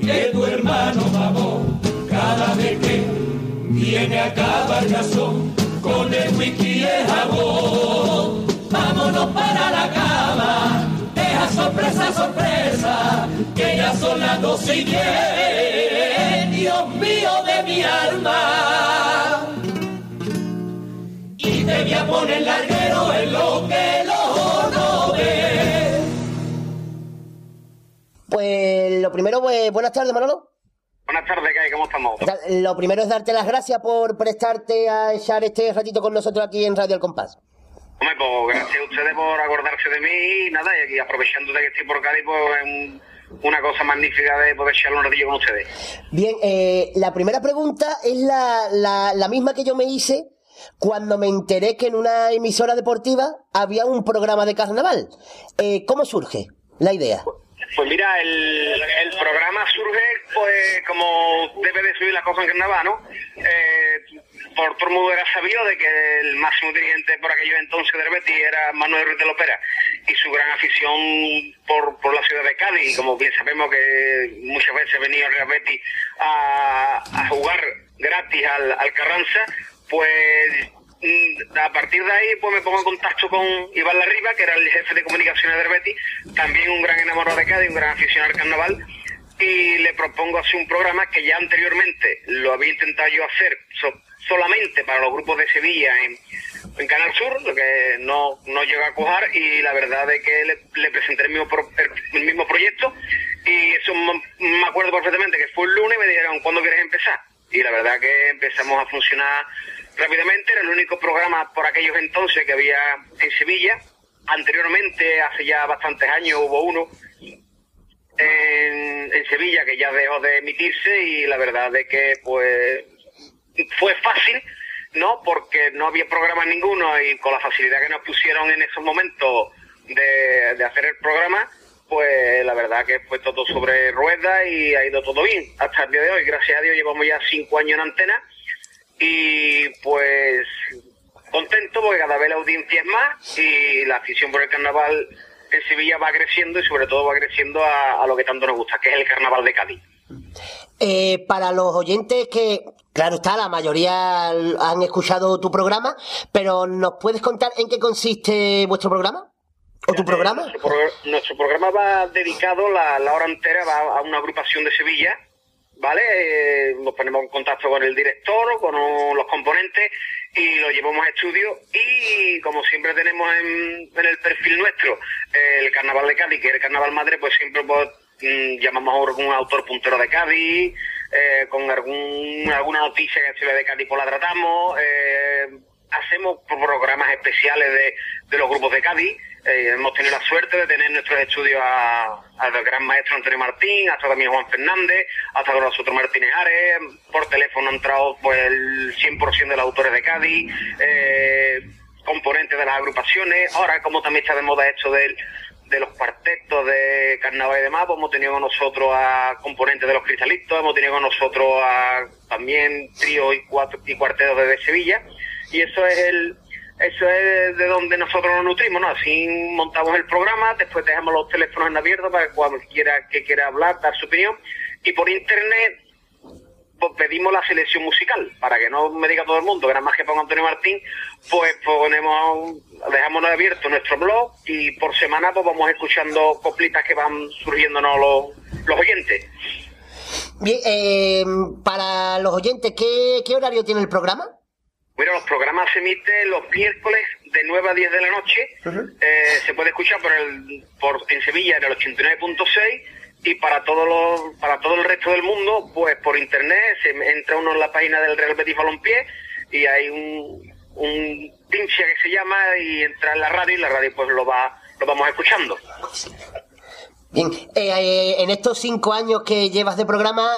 que tu hermano mamó viene a cabalgazón con el whisky el jabón. Vámonos para la cama. Deja sorpresa, sorpresa que ya son las doce y diez. Dios mío de mi alma. Y te voy a poner larguero en lo que lo no ve.
Pues lo primero, pues, buenas tardes, Manolo.
Buenas tardes, ¿qué hay? ¿Cómo estamos?
Lo primero es darte las gracias por prestarte a echar este ratito con nosotros aquí en Radio El Compás.
Hombre, pues gracias a ustedes por acordarse de mí y nada, y aquí aprovechando de que estoy por Cádiz, pues es un- una cosa magnífica de poder echar un ratillo con ustedes.
Bien, eh, la primera pregunta es la, la, la misma que yo me hice cuando me enteré que en una emisora deportiva había un programa de carnaval. Eh, ¿Cómo surge la idea?
Pues mira, el, el programa surge, pues, como debe de subir las cosas en carnaval, ¿no? Eh, por todo el mundo era sabido de que el máximo dirigente por aquellos entonces del Betis era Manuel Ruiz de la Opera y su gran afición por, por la ciudad de Cádiz. Y como bien sabemos que muchas veces venía el Real Betis a, a jugar gratis al, al Carranza, pues a partir de ahí pues me pongo en contacto con Iván Larriba, que era el jefe de comunicaciones del Betis, también un gran enamorado de Cádiz, un gran aficionado al carnaval, y le propongo hacer un programa que ya anteriormente lo había intentado yo hacer so- solamente para los grupos de Sevilla en, en Canal Sur, lo que no, no llegó a cojar, y la verdad es que le, presenté el mismo, pro- el, mismo proyecto, y eso me acuerdo perfectamente que fue el lunes me dijeron, ¿cuándo quieres empezar? Y la verdad que empezamos a funcionar rápidamente, era el único programa por aquellos entonces que había en Sevilla. Anteriormente, hace ya bastantes años, hubo uno en, Sevilla que ya dejó de emitirse y la verdad es que pues fue fácil, ¿no? Porque no había programa ninguno y con la facilidad que nos pusieron en esos momentos de, de hacer el programa, pues la verdad que fue todo sobre ruedas y ha ido todo bien hasta el día de hoy. Gracias a Dios llevamos ya cinco años en antena y pues contento porque cada vez la audiencia es más y la afición por el carnaval en Sevilla va creciendo y sobre todo va creciendo a, a lo que tanto nos gusta, que es el carnaval de Cádiz.
Eh, para los oyentes que, claro está, la mayoría han escuchado tu programa, pero ¿nos puedes contar en qué consiste vuestro programa? ¿O tu programa?
Nuestro, pro- nuestro programa va dedicado, la, la hora entera va a una agrupación de Sevilla, ¿vale? Eh, nos ponemos en contacto con el director, con los componentes y lo llevamos a estudio y como siempre tenemos en, en el perfil nuestro el carnaval de Cádiz, que es el carnaval madre, pues siempre pues, mm, llamamos a algún autor puntero de Cádiz, eh, con algún, alguna noticia que se ve de Cádiz pues la tratamos, eh, hacemos programas especiales de, de los grupos de Cádiz. Eh, hemos tenido la suerte de tener en nuestros estudios a- al gran maestro Antonio Martín, hasta también Juan Fernández, hasta con nosotros Martínez Ares. Por teléfono han entrado pues, el 100% de los autores de Cádiz, eh, componentes de las agrupaciones. Ahora, como también está de moda esto del de los cuartetos de carnaval y demás, pues hemos tenido con nosotros a componentes de los cristalitos, hemos tenido con nosotros a también tríos y, cuatro, y cuartetos desde Sevilla, y eso es el eso es de donde nosotros nos nutrimos, ¿no? Así montamos el programa, después dejamos los teléfonos en abierto para cualquiera que quiera hablar, dar su opinión, y por internet pues pedimos la selección musical, para que no me diga todo el mundo que nada más que ponga Antonio Martín, pues ponemos, dejamos abierto nuestro blog y por semana pues vamos escuchando coplitas que van surgiéndonos los, los oyentes.
Bien, eh, para los oyentes, ¿qué, ¿qué horario tiene el programa?
Mira, los programas se emiten los miércoles de 9 a 10 de la noche. Eh, se puede escuchar por el, por, en Sevilla en el 89.6 y para todos los, para todo el resto del mundo, pues por internet se entra uno en la página del Real Betis Balompié y hay un, un pinche que se llama y entra en la radio y la radio pues lo va, lo vamos escuchando.
Bien, eh, eh, en estos cinco años que llevas de programa,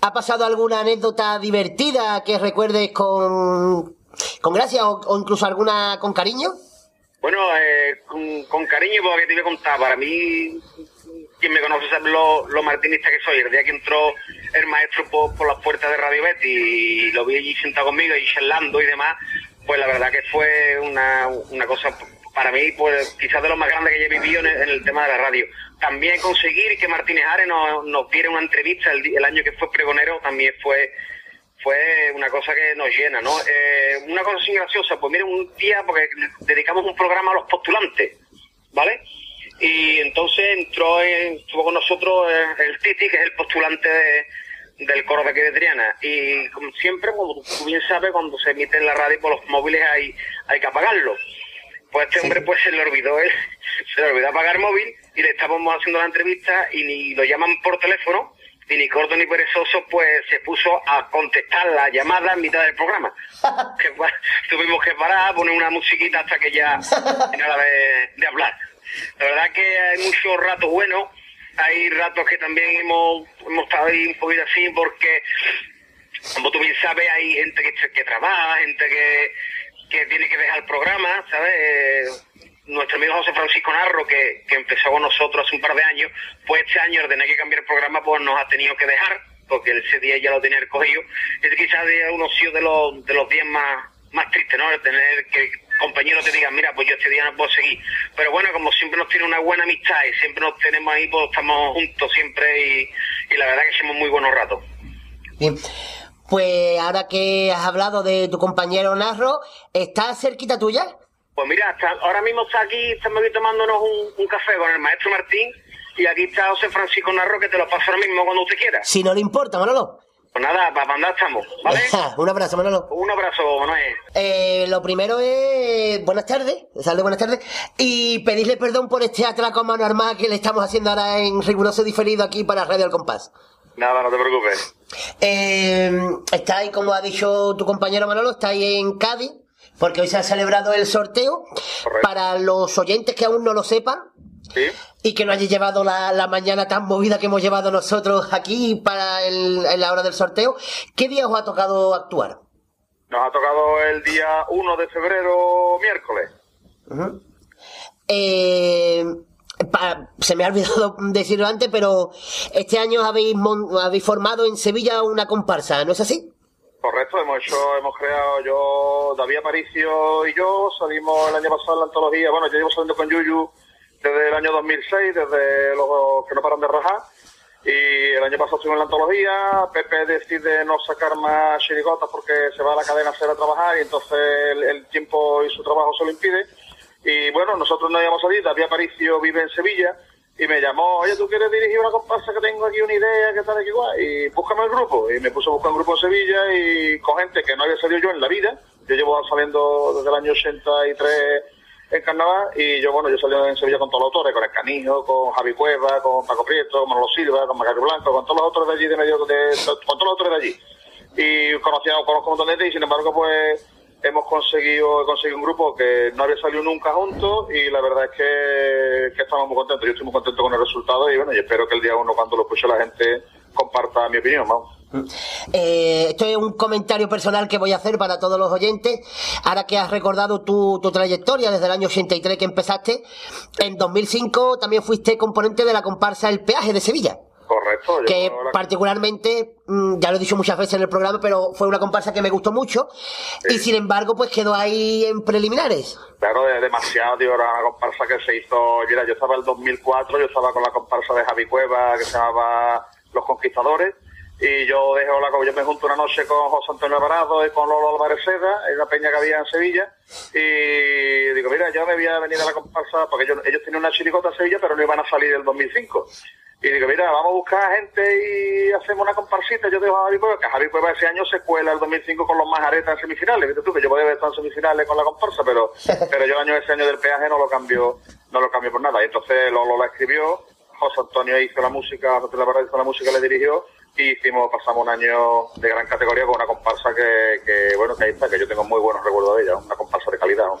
¿ha pasado alguna anécdota divertida que recuerdes con, con gracia o, incluso alguna con cariño?
Bueno, eh, con, con cariño, porque te voy a contar, para mí, quien me conoce sabe lo, lo martinista que soy. El día que entró el maestro por, por las puertas de Radio Betis y lo vi allí sentado conmigo y charlando y demás, pues la verdad que fue una, una cosa para mí, pues quizás de lo más grande que yo he vivido en el, tema de la radio. También conseguir que Martínez Ares nos, nos diera una entrevista el, el año que fue pregonero también fue fue una cosa que nos llena, ¿no? Eh, una cosa así graciosa, pues miren, un día, porque dedicamos un programa a los postulantes, ¿vale? Y entonces entró, en- estuvo con nosotros eh, el Titi, que es el postulante de- del coro de aquí. Y como siempre, como tú bien sabes, cuando se emite en la radio por los móviles hay, hay que apagarlo. Pues este hombre pues se le olvidó él, se le olvidó apagar el móvil y le estábamos haciendo la entrevista y ni lo llaman por teléfono y ni corto ni perezoso pues se puso a contestar la llamada en mitad del programa. Que, bueno, tuvimos que parar, poner una musiquita hasta que ya era la de, de hablar. La verdad que hay muchos ratos buenos, hay ratos que también hemos, hemos estado ahí un poquito así porque como tú bien sabes, hay gente que, que trabaja, gente que, que tiene que dejar el programa, ¿sabes? Eh, nuestro amigo José Francisco Narro, que, que empezó con nosotros hace un par de años, pues este año al tener que cambiar el programa, pues nos ha tenido que dejar, porque ese día ya lo tenía recogido. Es quizás uno sí de los, de los días más, más tristes, ¿no? El tener que compañeros te digan, mira, pues yo este día no puedo seguir. Pero bueno, como siempre nos tiene una buena amistad y siempre nos tenemos ahí, pues estamos juntos siempre y, y la verdad que hacemos muy buenos ratos.
Bien, pues ahora que has hablado de tu compañero Narro, ¿está cerquita tuya?
Pues mira, hasta ahora mismo está aquí, estamos aquí tomándonos un, un café con el maestro Martín y aquí está José Francisco Narro que te lo paso ahora mismo cuando usted quiera.
Si no le importa, Manolo.
Pues nada, para mandar estamos, ¿vale?
Un abrazo, Manolo.
Un abrazo, Manuel.
Eh, lo primero es buenas tardes, desearle buenas tardes y pedirle perdón por este atraco a mano armada que le estamos haciendo ahora en riguroso diferido aquí para Radio El Compás.
Nada, no te preocupes.
Eh, está ahí, como ha dicho tu compañero Manolo, está ahí en Cádiz, porque hoy se ha celebrado el sorteo. Para los oyentes que aún no lo sepan
Sí.
y que no hayan llevado la, la mañana tan movida que hemos llevado nosotros aquí para el- en la hora del sorteo, ¿qué día os ha tocado actuar?
Nos ha tocado el día 1 de febrero, miércoles.
Eh, pa- se me ha olvidado decirlo antes, pero este año habéis, mon- habéis formado en Sevilla una comparsa, ¿no es así?
Correcto, hemos hecho, hemos creado, yo, David Aparicio y yo salimos el año pasado en la antología, bueno, yo llevo saliendo con Yuyu desde el año 2006, desde los que no paran de rajar, y el año pasado estuvimos en la antología, Pepe decide no sacar más chirigotas porque se va a la cadena a a trabajar y entonces el, el tiempo y su trabajo se lo impide, y bueno, nosotros no íbamos a salir, David Aparicio vive en Sevilla, y me llamó, oye, ¿tú quieres dirigir una comparsa que tengo aquí una idea, qué tal, qué guay? Y búscame el grupo. Y me puso a buscar un grupo en Sevilla y con gente que no había salido yo en la vida,
yo llevo saliendo desde el año 83 en carnaval y yo, bueno, yo salí en Sevilla con todos los autores, con El Canijo, con Javi Cueva, con Paco Prieto, con Manolo Silva, con Macario Blanco, con todos los autores de allí, de medio de, con todos los autores de allí. Y conocía, conozco un montón de gente y sin embargo, pues hemos conseguido, he conseguido un grupo que no había salido nunca juntos y la verdad es que, que estamos muy contentos. Yo estoy muy contento con el resultado y bueno, y espero que el día uno cuando lo escuche la gente comparta mi opinión, vamos.
Eh, esto es un comentario personal que voy a hacer para todos los oyentes. Ahora que has recordado tu, tu trayectoria desde el año 83 que empezaste, en 2005 también fuiste componente de la comparsa El Peaje de Sevilla.
Correcto.
Que
la-
particularmente, mm, ya lo he dicho muchas veces en el programa, pero fue una comparsa que me gustó mucho y sin embargo pues quedó ahí en preliminares.
Claro, de- demasiado, tío, era una comparsa que se hizo, mira, yo estaba en el 2004, yo estaba con la comparsa de Javi Cueva que se llamaba Los Conquistadores y yo dejo la, yo me junto una noche con José Antonio Alvarado y con Lolo Álvarez Seda, en una peña que había en Sevilla y digo, mira, yo debía venir a la comparsa porque ellos, ellos tenían una chiricota en Sevilla pero no iban a salir el 2005. Y digo, mira, vamos a buscar gente y hacemos una comparsita. Yo dejo a Javi Cueva, que Javi Cueva ese año se cuela el 2005 con los majaretas en semifinales. Viste tú, que yo podía estar en semifinales con la comparsa, pero, pero yo el año ese año del peaje no lo cambio, no lo cambio por nada. Y entonces Lolo la escribió, José Antonio hizo la música, José Alvarado hizo la música, le dirigió y hicimos, pasamos un año de gran categoría con una comparsa que, que bueno, que ahí está, que yo tengo muy buenos recuerdos de ella, una comparsa de calidad. ¿no?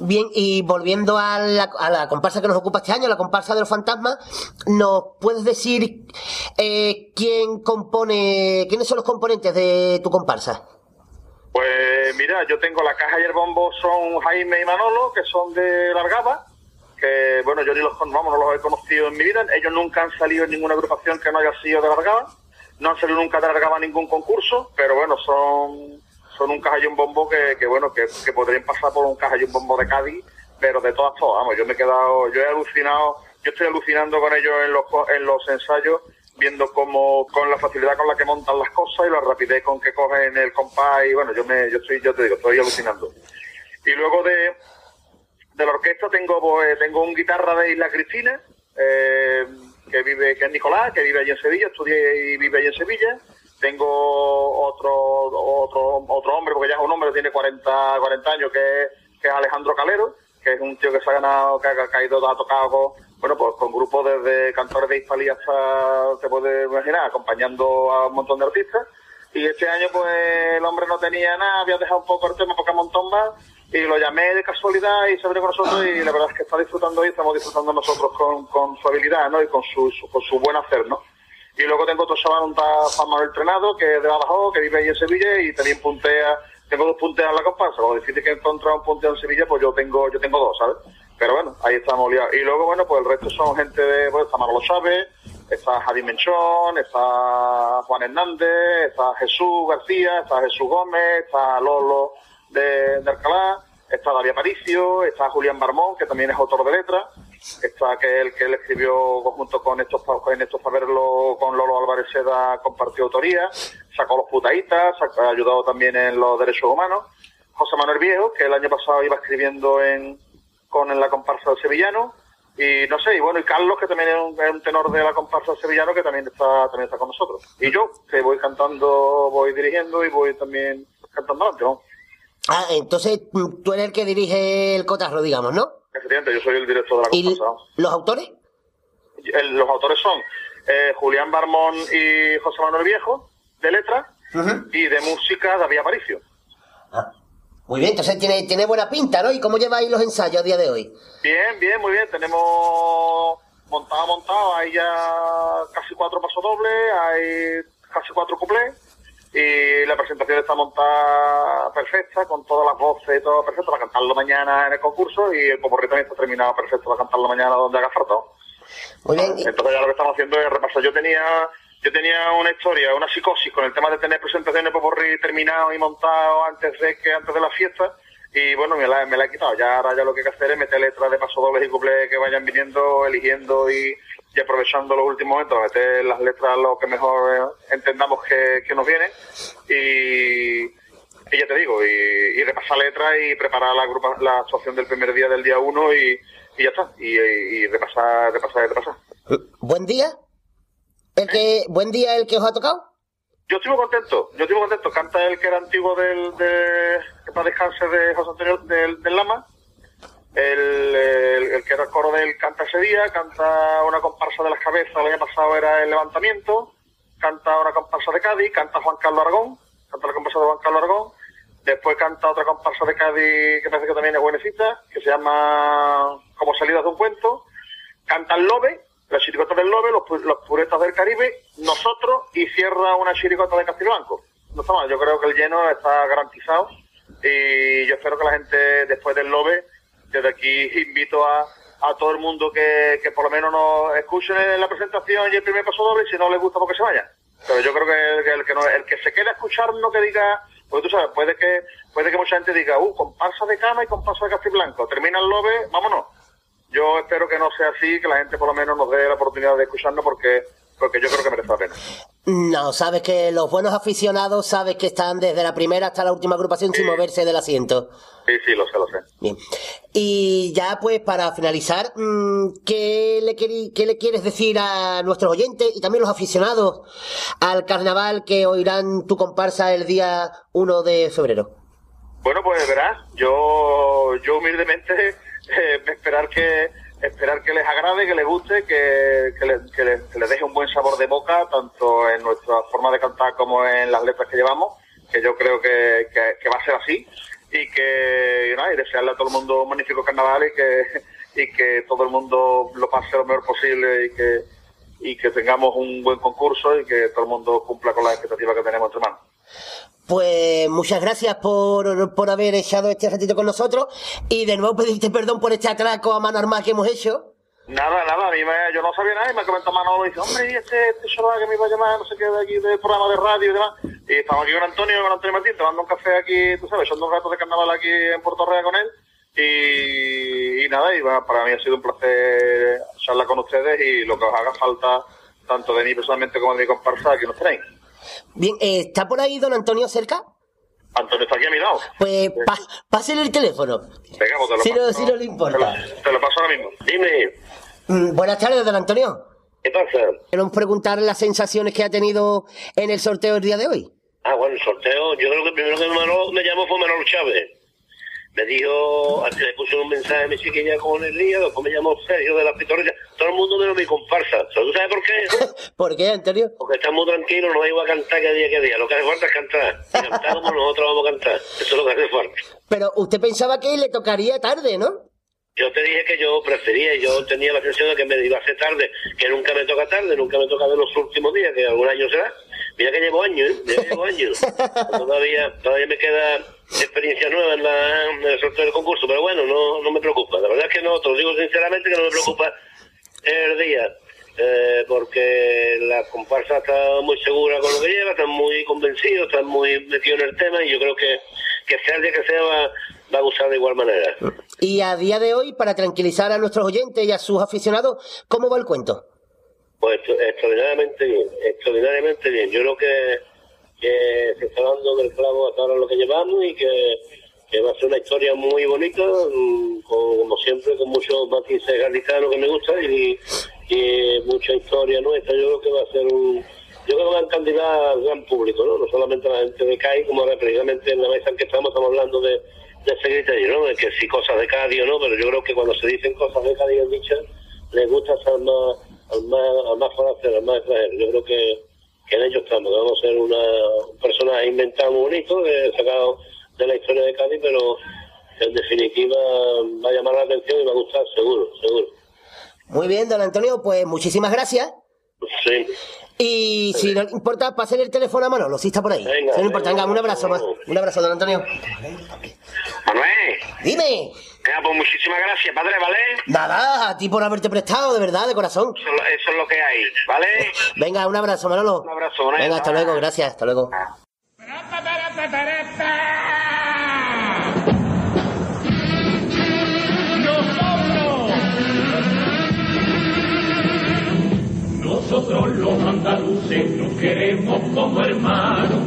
Bien, y volviendo a la, a la comparsa que nos ocupa este año, la comparsa de los fantasmas, ¿nos puedes decir eh, quién compone, quiénes son los componentes de tu comparsa?
Pues mira, yo tengo la caja y el bombo son Jaime y Manolo, que son de Largaba, que bueno, yo ni los, vamos, no los he conocido en mi vida, ellos nunca han salido en ninguna agrupación que no haya sido de Largaba, no han salido nunca de Largaba ningún concurso, pero bueno, son, son un caja y un bombo que, que bueno, que, que podrían pasar por un caja y un bombo de Cádiz, pero de todas, todas, vamos, yo me he quedado, yo he alucinado, yo estoy alucinando con ellos en los, en los ensayos, viendo cómo, con la facilidad con la que montan las cosas y la rapidez con que cogen el compás y bueno, yo me, yo estoy, yo te digo, estoy alucinando. Y luego de, de la orquesta tengo, pues, tengo un guitarra de Isla Cristina, eh, que vive, que es Nicolás, que vive allí en Sevilla, estudié y vive allí en Sevilla. Tengo otro, otro, otro hombre, porque ya es un hombre, tiene 40, 40 años, que es, que es Alejandro Calero, que es un tío que se ha ganado, que ha, que ha tocado con, bueno, pues con grupos desde cantores de Hispalí hasta, te puedes imaginar, acompañando a un montón de artistas. Y este año, pues, el hombre no tenía nada, había dejado un poco el tema porque un montón más, y lo llamé de casualidad y se vino con nosotros, y la verdad es que está disfrutando y estamos disfrutando nosotros con, con su habilidad, ¿no? Y con su, su- con su buen hacer, ¿no? Y luego tengo otro chaval, un Juan Manuel Trenado, que es de Badajoz, que vive ahí en Sevilla, y también puntea, tengo dos punteas en la comparsa, lo difícil que encontrar un punteo en Sevilla, pues yo tengo, yo tengo dos, ¿sabes? Pero bueno, ahí estamos liados. Y luego, bueno, pues el resto son gente de, pues está Manolo Chávez, está Javi Menchón, está Juan Hernández, está Jesús García, está Jesús Gómez, está Lolo de, de Alcalá, está David Aparicio, está Julián Barmón, que también es autor de letras, está que el que él escribió junto con estos con estos verlo con Lolo Álvarez Seda compartió autoría, sacó los putaitas, ha ayudado también en los derechos humanos, José Manuel Viejo, que el año pasado iba escribiendo en con en la comparsa del sevillano, y no sé, y bueno, y Carlos, que también es un, tenor de la comparsa sevillano, que también está, también está con nosotros. Y yo, que voy cantando, voy dirigiendo y voy también cantando ¿no?
Ah, entonces tú eres el que dirige el cotarro, digamos, ¿no?
Efectivamente, yo soy el director de la
¿Y los autores?
El- los autores son eh, Julián Barmón y José Manuel Viejo, de letras, y de música David Aparicio.
Muy bien, entonces tiene, tiene buena pinta, ¿no? ¿Y cómo lleváis los ensayos a día de hoy?
Bien, bien, muy bien. Tenemos montado, montado. Hay ya casi cuatro pasos dobles, hay casi cuatro cuplés. Y la presentación está montada perfecta, con todas las voces y todo perfecto, para cantarlo mañana en el concurso. Y el poporri también está terminado perfecto para cantarlo mañana donde haga falta.
Muy bien.
Entonces ya lo que estamos haciendo es repasar. Yo tenía yo tenía una historia, una psicosis con el tema de tener presentaciones poporri terminado y montado antes de que antes de la fiesta. Y bueno, me la, me la he quitado. Ya ahora ya lo que hay que hacer es meter letras de paso dobles y cuplés que vayan viniendo, eligiendo y, y aprovechando los últimos momentos, meter las letras lo que mejor eh, entendamos que, que nos viene. Y, y ya te digo, y, y repasar letras y preparar la, grupa, la actuación del primer día del día uno y, y ya está. Y, y repasar, repasar, repasar.
¿Buen día? ¿El que, ¿Buen día el que os ha tocado?
Yo estoy muy contento, yo estoy muy contento. Canta el que era antiguo del, de, para descanse de José Antonio del, del Lama. El, el- que era el coro de él canta ese día, canta una comparsa de las cabezas, el año pasado era el levantamiento, canta una comparsa de Cádiz, canta Juan Carlos Aragón, canta la comparsa de Juan Carlos Aragón, después canta otra comparsa de Cádiz que parece que también es buenecita, que se llama Como salidas de un cuento, canta el Lobe, la chiricota del Lobe, los, los puretas del Caribe, nosotros y cierra una chiricota de Castillo Blanco. No está mal, yo creo que el lleno está garantizado y yo espero que la gente después del Lobe, desde aquí invito a, a todo el mundo que, que por lo menos nos escuche la presentación y el primer paso doble y si no les gusta porque se vayan. Pero yo creo que el, que el que, no- el que se quede a escucharnos que diga, porque tú sabes, puede que, puede que mucha gente diga, uh, comparsa de cama y comparsa de Castillo Blanco, termina el Lobe, vámonos. Yo espero que no sea así, que la gente por lo menos nos dé la oportunidad de escucharnos porque, porque yo creo que merece la pena.
No, sabes que los buenos aficionados sabes que están desde la primera hasta la última agrupación sin moverse del asiento.
Sí, sí, lo sé, lo sé.
Bien. Y ya pues para finalizar, mm, ¿qué le, qué le quieres decir a nuestros oyentes y también los aficionados al carnaval que oirán tu comparsa el día 1 de febrero?
Bueno, pues verás, yo, yo humildemente eh, esperar que esperar que les agrade, que les guste, que, que, le- que le- que les deje un buen sabor de boca, tanto en nuestra forma de cantar como en las letras que llevamos, que yo creo que va a ser así, y que nada, y desearle a todo el mundo un magnífico carnaval y que, y que todo el mundo lo pase lo mejor posible y que, y que tengamos un buen concurso y que todo el mundo cumpla con las expectativas que tenemos entre manos.
Pues muchas gracias por, por haber echado este ratito con nosotros y de nuevo pedirte perdón por este atraco a mano armada que hemos hecho.
Nada, nada, a mí me, yo no sabía nada y me comentó Manolo y dice, hombre, y este, este chaval que me iba a llamar, no sé qué, de aquí, del programa de radio y demás. Y estamos aquí con Antonio, con Antonio Martín, tomando un café aquí, tú sabes, echando un rato de carnaval aquí en Puerto Real con él. Y, y nada, y bueno, para mí ha sido un placer charlar con ustedes y lo que os haga falta, tanto de mí personalmente como de mi comparsa, aquí nos tenéis.
Bien, eh, ¿está por ahí don Antonio cerca?
Antonio está aquí a mi lado.
Pues pa- pásele el teléfono.
Venga, pues te lo
Si no, si no le importa.
Te lo, te lo paso ahora mismo. Dime.
Mm, buenas tardes, don Antonio.
¿Qué pasa?
Queremos preguntar las sensaciones que ha tenido en el sorteo el día de hoy.
Ah, bueno, el sorteo, yo creo que el primero que me llamó fue Manolo Chávez. Me dijo, antes le puse un mensaje a mi chiquilla con el día, después me llamó Sergio de la Pitorrilla, todo el mundo menos mi comparsa. ¿Tú sabes por qué?
¿Por qué, Antonio?
Porque estamos tranquilos, no iba a cantar cada día que día. Lo que hace falta es cantar. Cantar como nosotros vamos a cantar. Eso es lo que hace falta.
Pero usted pensaba que le tocaría tarde, ¿no?
Yo te dije que yo prefería, y yo tenía la sensación de que me iba a hacer tarde, que nunca me toca tarde, nunca me toca de los últimos días, que algún año será. Mira que llevo años, ¿eh? Mira que llevo años. Todavía, todavía me queda experiencia nueva en, la, en el sorteo del concurso, pero bueno, no, no me preocupa. La verdad es que no, te lo digo sinceramente que no me preocupa el día, eh, porque la comparsa está muy segura con lo que lleva, están muy convencidos, están muy metidos en el tema y yo creo que, que sea el día que sea va, va a gustar de igual manera.
Y a día de hoy, para tranquilizar a nuestros oyentes y a sus aficionados, ¿cómo va el cuento?
Pues extraordinariamente bien, extraordinariamente bien. Yo creo que, que se está dando del clavo hasta ahora lo que llevamos y que, que va a ser una historia muy bonita, mm, con- como siempre, con muchos matices gaditanos que me gustan y, y mucha historia nuestra. Yo creo que va a ser un. Yo creo que va a al gran público, ¿no? No solamente a la gente de CAI, como ahora precisamente en la mesa en que estamos, estamos hablando de, de ese criterio, ¿no? De que si cosas de Cádiz o no, pero yo creo que cuando se dicen cosas de Cádiz en dichas, les gusta estar más, al más, al más forastero, al más extranjero. Yo creo que, que en ello estamos, a ser una, un personaje inventado muy bonito, sacado de la historia de Cádiz, pero en definitiva va a llamar la atención y va a gustar, seguro, seguro.
Muy bien, don Antonio, pues muchísimas gracias.
Sí.
Y si no le importa, pásale el teléfono a Manolo, si está por ahí.
Venga,
si no importa,
venga,
un abrazo más. Un abrazo, don Antonio.
Manuel,
Dime.
venga, pues muchísimas gracias, padre, ¿vale?
Nada, a ti por haberte prestado, de verdad, de corazón.
Eso, es lo- eso es lo que hay, ¿vale?
Venga, un abrazo, Manolo.
Un abrazo, Manolo.
Venga, hasta luego, gracias, hasta luego.
Nosotros los andaluces nos queremos como hermanos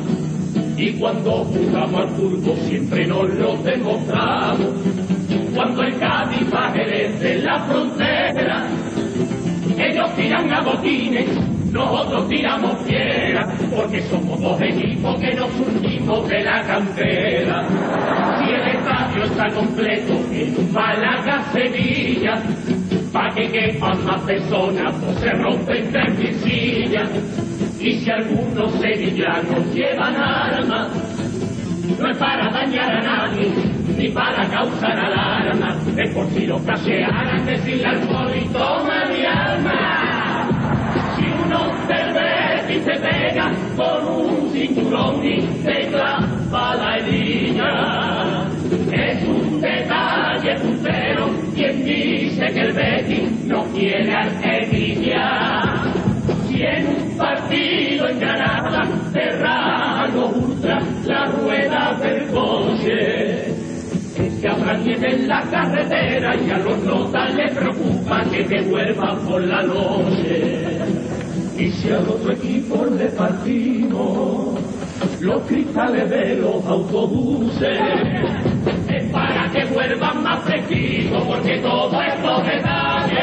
y cuando jugamos al fútbol siempre nos lo demostramos. Cuando el Cádiz va de la frontera, ellos tiran a botines, nosotros tiramos piedra, porque somos dos equipos que nos surgimos de la cantera.
está completo en un Málaga-Sevilla. Pa' que quepan más personas, pues se rompen sillas. Y si algunos sevillanos llevan armas, no es para dañar a nadie, ni para causar alarma. Es por si lo casearan, decirle al poli, toma mi alma. Si uno te ve y se pega con un cinturón y te clava la herida. Detalle puntero quien dice que el Betis no quiere al Sevilla. Si en un partido en Granada Terrano ultra la rueda del coche. Es que habrá quien en la carretera y a los notas le preocupa que te vuelvan por la noche. Y si al otro equipo le partimos los cristales de los autobuses, es para que vuelvan más fresquitos, porque todo estos detalles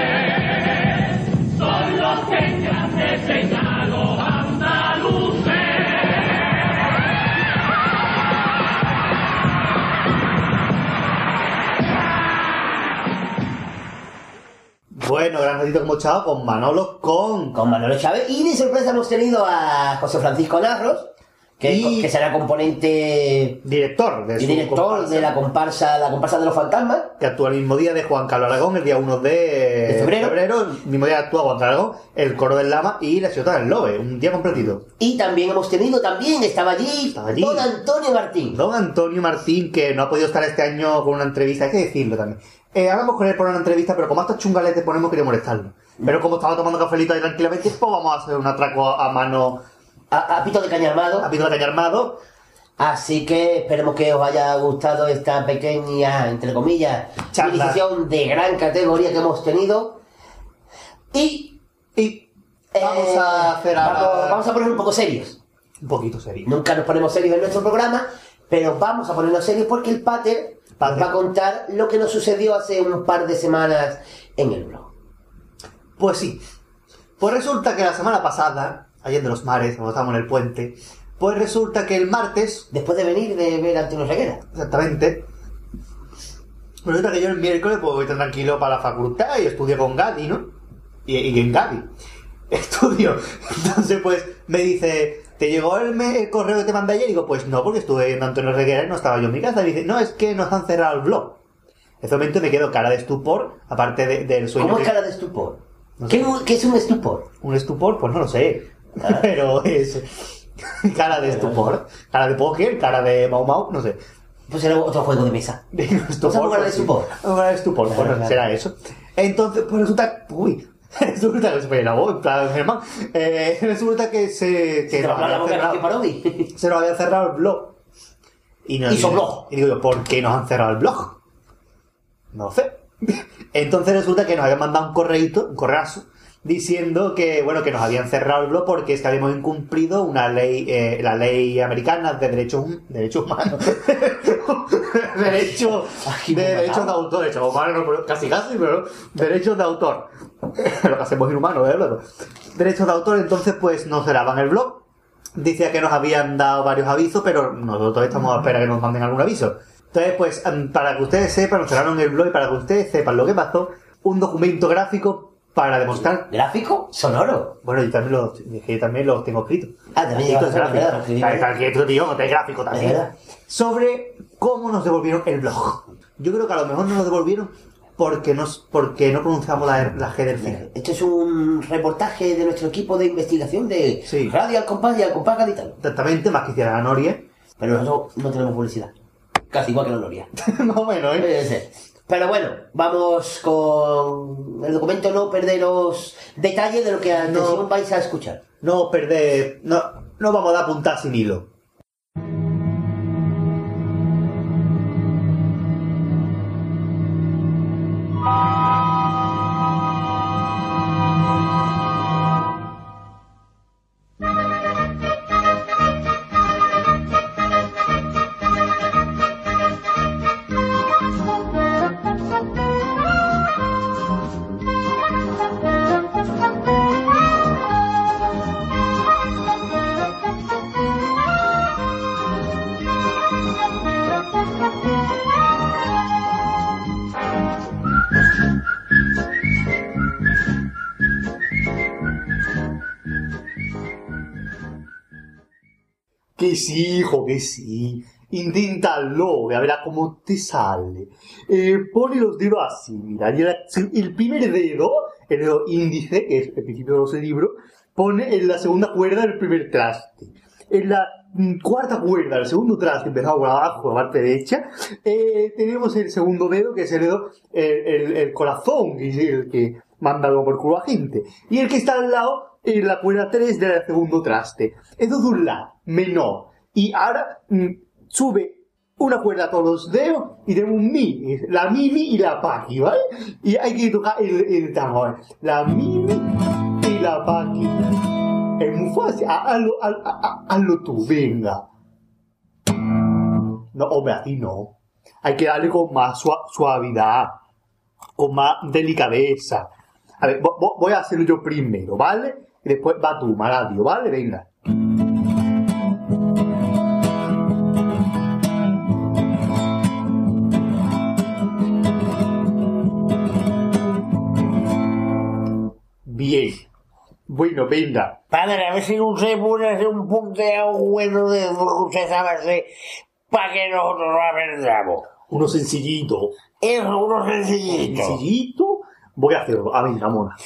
son los que engrandecen a los andaluces.
Bueno, gran ratito como echado con Manolo con.
Con Manolo Chávez. Y de sorpresa hemos tenido a José Francisco Narros, que, que será componente
Director de
director
comparsa,
de la comparsa, la comparsa de los fantasmas.
Que actúa el mismo día de Juan Carlos Aragón, el día 1 de,
De febrero.
el mismo día actúa Juan Carlos Aragón, el coro del Lama y la ciudad del Lobe. Un día completito.
Y también hemos tenido, también estaba allí,
allí.
Don Antonio Martín.
Don Antonio Martín, que no ha podido estar este año con una entrevista, hay que decirlo también. Eh, hablamos con él por una entrevista, pero como a estos chungales te ponemos, quería molestarlo. Pero como estaba tomando cafelito ahí tranquilamente, pues vamos a hacer un atraco a mano.
A, a pito de caña armado.
A pito de caña armado.
Así que esperemos que os haya gustado esta pequeña, entre comillas, iniciación de gran categoría que hemos tenido. Y.
Y. Vamos a hacer ahora-
vamos, vamos a poner un poco serios.
Un poquito serio.
Nunca nos ponemos serios en nuestro programa, pero vamos a ponernos serios porque el Pater, va a contar lo que nos sucedió hace un par de semanas en el blog.
Pues sí. Pues resulta que la semana pasada, ayer de los mares, cuando estábamos en el puente, pues resulta que el martes.
Después de venir de ver a Antonio Reguera.
Exactamente. Pues resulta que yo el miércoles pues voy tan tranquilo para la facultad y estudio con Gadi, ¿no? Y, y en Gadi. Estudio. Entonces pues me dice, ¿te llegó el, el correo que te mandé ayer? Y digo, pues no, porque estuve en Antonio Reguera y no estaba yo en mi casa. Y dice, no, es que nos han cerrado el blog. En ese momento me quedo cara de estupor, aparte de- del sueño.
¿Cómo es
que-
cara de estupor? ¿Qué, qué es un estupor?
Un estupor, pues no lo sé. Pero es. cara de estupor. Cara de póker, cara de Mau Mau, no sé.
Pues era otro juego de mesa.
estupor,
Vamos a jugar de estupor.
Vamos a de estupor, pues
Claro,
será eso. Entonces, pues resulta. Uy. Resulta que se me la voz, en plan, Germán. Eh, resulta que se. Que
te va a
nos
hablar la
habían
boca
cerrado- se nos había cerrado el blog. Y, nos-
Hizo blog.
Y digo yo, ¿por qué nos han cerrado el blog? No sé. Entonces resulta que nos habían mandado un correíto, un correazo, diciendo que, bueno, que nos habían cerrado el blog porque es que habíamos incumplido una ley, eh, la ley americana de derechos, derechos humanos. Derecho, de derechos de autor, derechos humanos, casi casi, pero derechos de autor. Lo que hacemos inhumano, ¿eh? Derechos de autor, entonces pues nos cerraban el blog. Decía que nos habían dado varios avisos, pero nosotros estamos a esperar que nos manden algún aviso. Entonces, pues, em, para que ustedes sepan, nos cerraron el blog y para que ustedes sepan lo que pasó, un documento gráfico para demostrar.
¿Gráfico? Sonoro.
Bueno, yo también lo, es yo también lo tengo escrito.
Ah, también
es
lo
escrito, tío, no te gráfico
Es
también. Sobre cómo nos devolvieron el blog. Yo creo que a lo mejor nos lo devolvieron porque, nos, porque no pronunciamos la, la G del final.
Esto es un reportaje de nuestro equipo de investigación de Radio Al Compás y Al Compás Gaditano.
Exactamente, más que hiciera la Noria.
Pero nosotros no tenemos publicidad. Casi igual que la Noria.
Más o menos, ¿eh?
Pero bueno, vamos con el documento, no perderos detalles de lo que continuación vais a escuchar.
No perder. No, no vamos a dar puntas sin hilo. Sí, hijo, que sí. Inténtalo, a ver cómo te sale. Eh, pone los dedos así, mira. y el, el primer dedo, el dedo índice, que es el principio de los libros, pone en la segunda cuerda del primer traste. En la mm, cuarta cuerda, el segundo traste, empezado por abajo, la parte derecha, eh, tenemos el segundo dedo, que es el dedo, el, el- el corazón, que es el que manda algo por culo a gente. Y el que está al lado, en la cuerda 3 del segundo traste. De un la, menor. Y ahora mm, sube una cuerda todos los dedos y tenemos un mi, la mimi y la paqui, ¿vale? Y hay que tocar el, el tambor. La mimi y la paqui. Es muy fácil, ha- hazlo, haz- haz- hazlo tú, venga. No, hombre, así no. Hay que darle con más sua- suavidad, con más delicadeza. A ver, vo- vo- voy a hacerlo yo primero, ¿vale? Y después va tú, Maradio, ¿vale? Venga. Bien. Bueno, venga.
Padre, a ver si usted puede hacer un punteo bueno de lo que usted sabe hacer para que nosotros lo aprendamos.
Uno sencillito.
Es uno sencillito.
Sencillito. Voy a hacerlo. A ver, Ramona.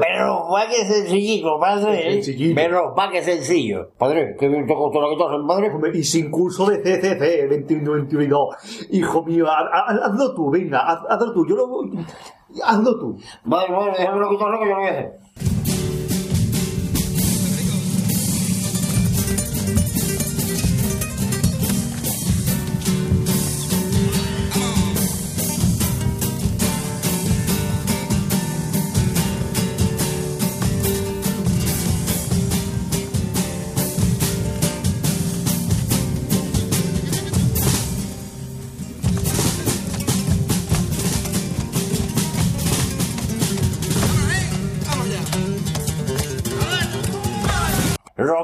Menos va que sencillito, padre.
Sencillito.
Menos va que sencillo. Padre, que bien toco toda la guitarra, padre.
Hombre, Y sin curso de CCC 21-22. Hijo mío, haz- haz- hazlo tú, venga, haz- hazlo tú. Yo lo voy. Hazlo tú.
Vale, vale, déjame la guitarra que yo lo voy a hacer.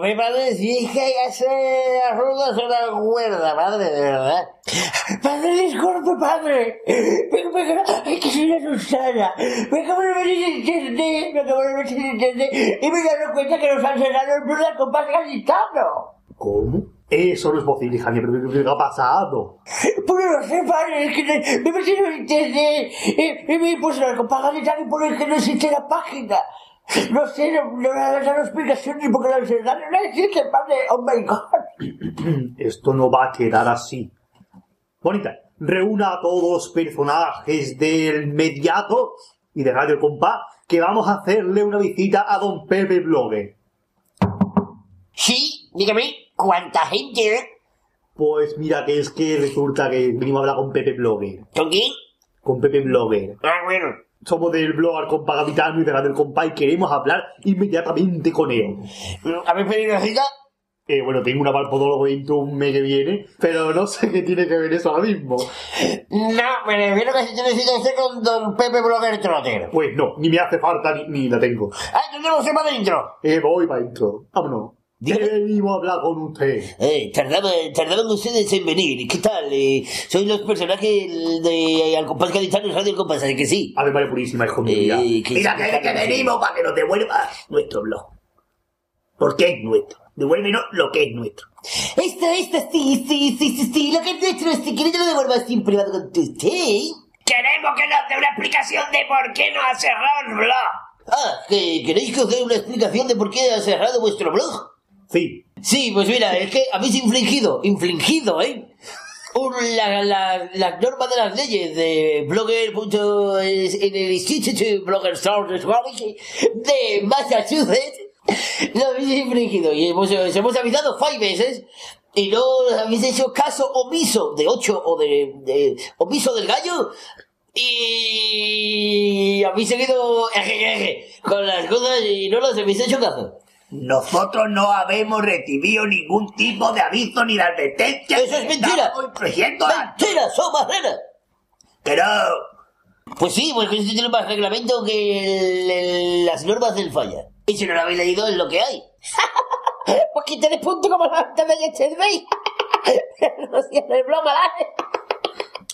Robé, padre, es que hay hacer las ruedas en la cuerda, padre, de verdad. Padre, disculpe, padre. Pero me ay, que soy una Susana. Me acabo de ver en internet, me acabo de ver en internet, y me he dado cuenta que nos han cerrado el blues al compás gaditano.
¿Cómo? Eso no es posible, Javier, pero ¿qué ha pasado?
Pues no sé, padre, es que me me he metido en internet y, y me he puesto compás gaditano y pone que no existe la página. No sé, no, me han dado explicación ni por qué lo han cerrado. No existe, padre. Oh my god.
Esto no va a quedar así. Bonita, reúna a todos los personajes del Mediato y de Radio Compás que vamos a hacerle una visita a don Pepe Blogger.
Sí, dígame, ¿cuánta gente?
Pues mira que es que resulta que venimos a hablar con Pepe Blogger.
¿Con quién?
Con Pepe Blogger.
Ah, bueno.
Somos del blog Al Compás Capitano y de Radio Compás y queremos hablar inmediatamente con él.
¿Habéis pedido cita?
Eh, bueno, tengo una palpodólogo dentro un mes que viene, pero no sé qué tiene que ver eso ahora mismo.
No, me refiero que si tiene cita usted con don Pepe Blogger Trotter.
Pues no, ni me hace falta ni, ni la tengo.
Ah, ¿dónde lo sepa dentro?
Eh, voy para adentro. Vámonos. Venimos a hablar con usted.
Eh, tardaban, tardaban ustedes en venir. ¿Qué tal? Eh, soy los personajes de Al Compás Gaditano Radio El Compás, ¿a que sí?
Ave María Purísima, hijo mío. mira.
Eh, que
Mira que, que venimos para que nos devuelvas nuestro blog. Porque es nuestro. Devuélvenos lo que es nuestro.
Esto, esto, sí, sí, sí, sí, sí, lo que es nuestro, si quieres te lo devuelvo así en privado con usted.
Queremos que nos dé una explicación de por qué nos ha cerrado el blog.
Ah, ¿que ¿queréis que os dé una explicación de por qué ha cerrado vuestro blog?
Sí.
Sí, pues mira, es que habéis infligido, infligido, ¿eh? Un- la, las normas de las leyes de blogger. en el Institute Blogger de Massachusetts. Lo habéis infligido y hemos, os hemos avisado five veces y no habéis hecho caso omiso de ocho o de, de- omiso del gallo
Y habéis seguido con las cosas y no los habéis hecho caso.
Nosotros no habemos recibido ningún tipo de aviso ni de advertencia.
¡Eso es mentira! ¡Mentira! ¡Son barreras!
No.
Pues sí, porque esto tiene más reglamento que el- el- las normas del falla. Y si no lo habéis leído es lo que hay.
Pues tenéis punto como la de yesterday. no si es broma.